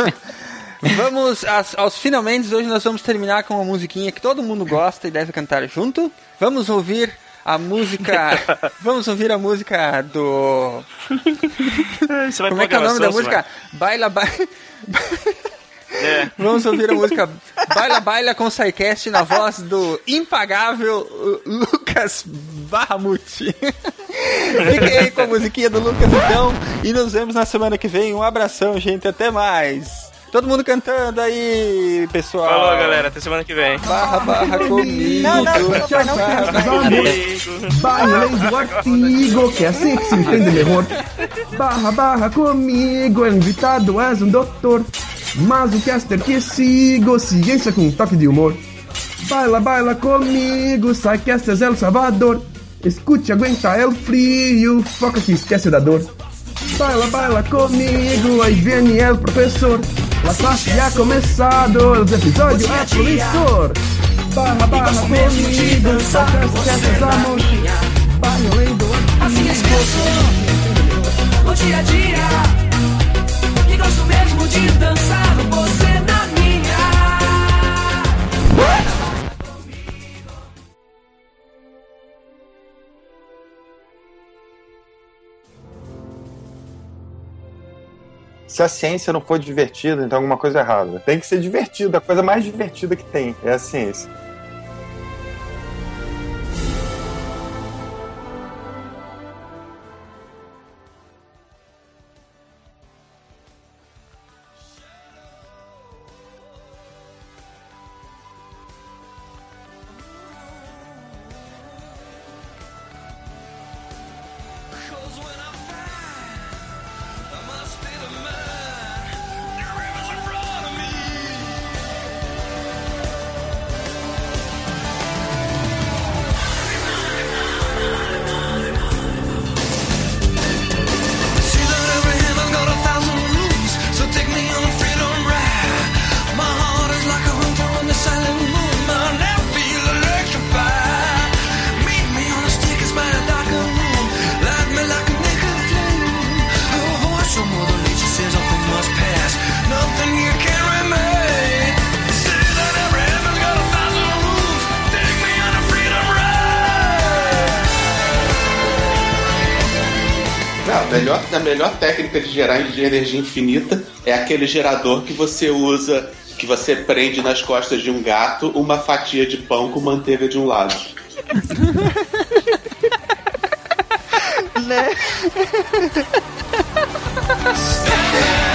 vamos às- aos finalmente. Hoje nós vamos terminar com uma musiquinha que todo mundo gosta e deve cantar junto. Vamos ouvir a música. vamos ouvir a música do. Vai Como é que é o nome da música? Baila, baila. É. Vamos ouvir a música Baila Baila com Saicast na voz do impagável Lucas Barramuti. Fiquem aí com a musiquinha do Lucas então e nos vemos na semana que vem. Um abração, gente. Até mais. Todo mundo cantando aí, pessoal. Falou, galera. Até semana que vem. Barra, barra comigo. Não, não, não Barra, canta. Amigo. Vai lendo o artigo, que é assim que se entende melhor. Barra, barra comigo, invitado és um doutor. Mas o caster que sigo, ciência com um toque de humor. Baila, baila comigo, sai casters El Salvador. Escute, aguenta el frio, foca que esquece da dor. Baila, baila comigo, aí vem el professor. La classe já começado, os episódios é promissor. Barra, barra comigo, sai casters amor. Baila, lendo Assim é no dia a dia. Gosto mesmo de dançar você na minha. Se a ciência não for divertida, então alguma coisa é errada. Tem que ser divertida, a coisa mais divertida que tem é a ciência. Gerar de energia infinita é aquele gerador que você usa, que você prende nas costas de um gato uma fatia de pão com manteiga de um lado. né?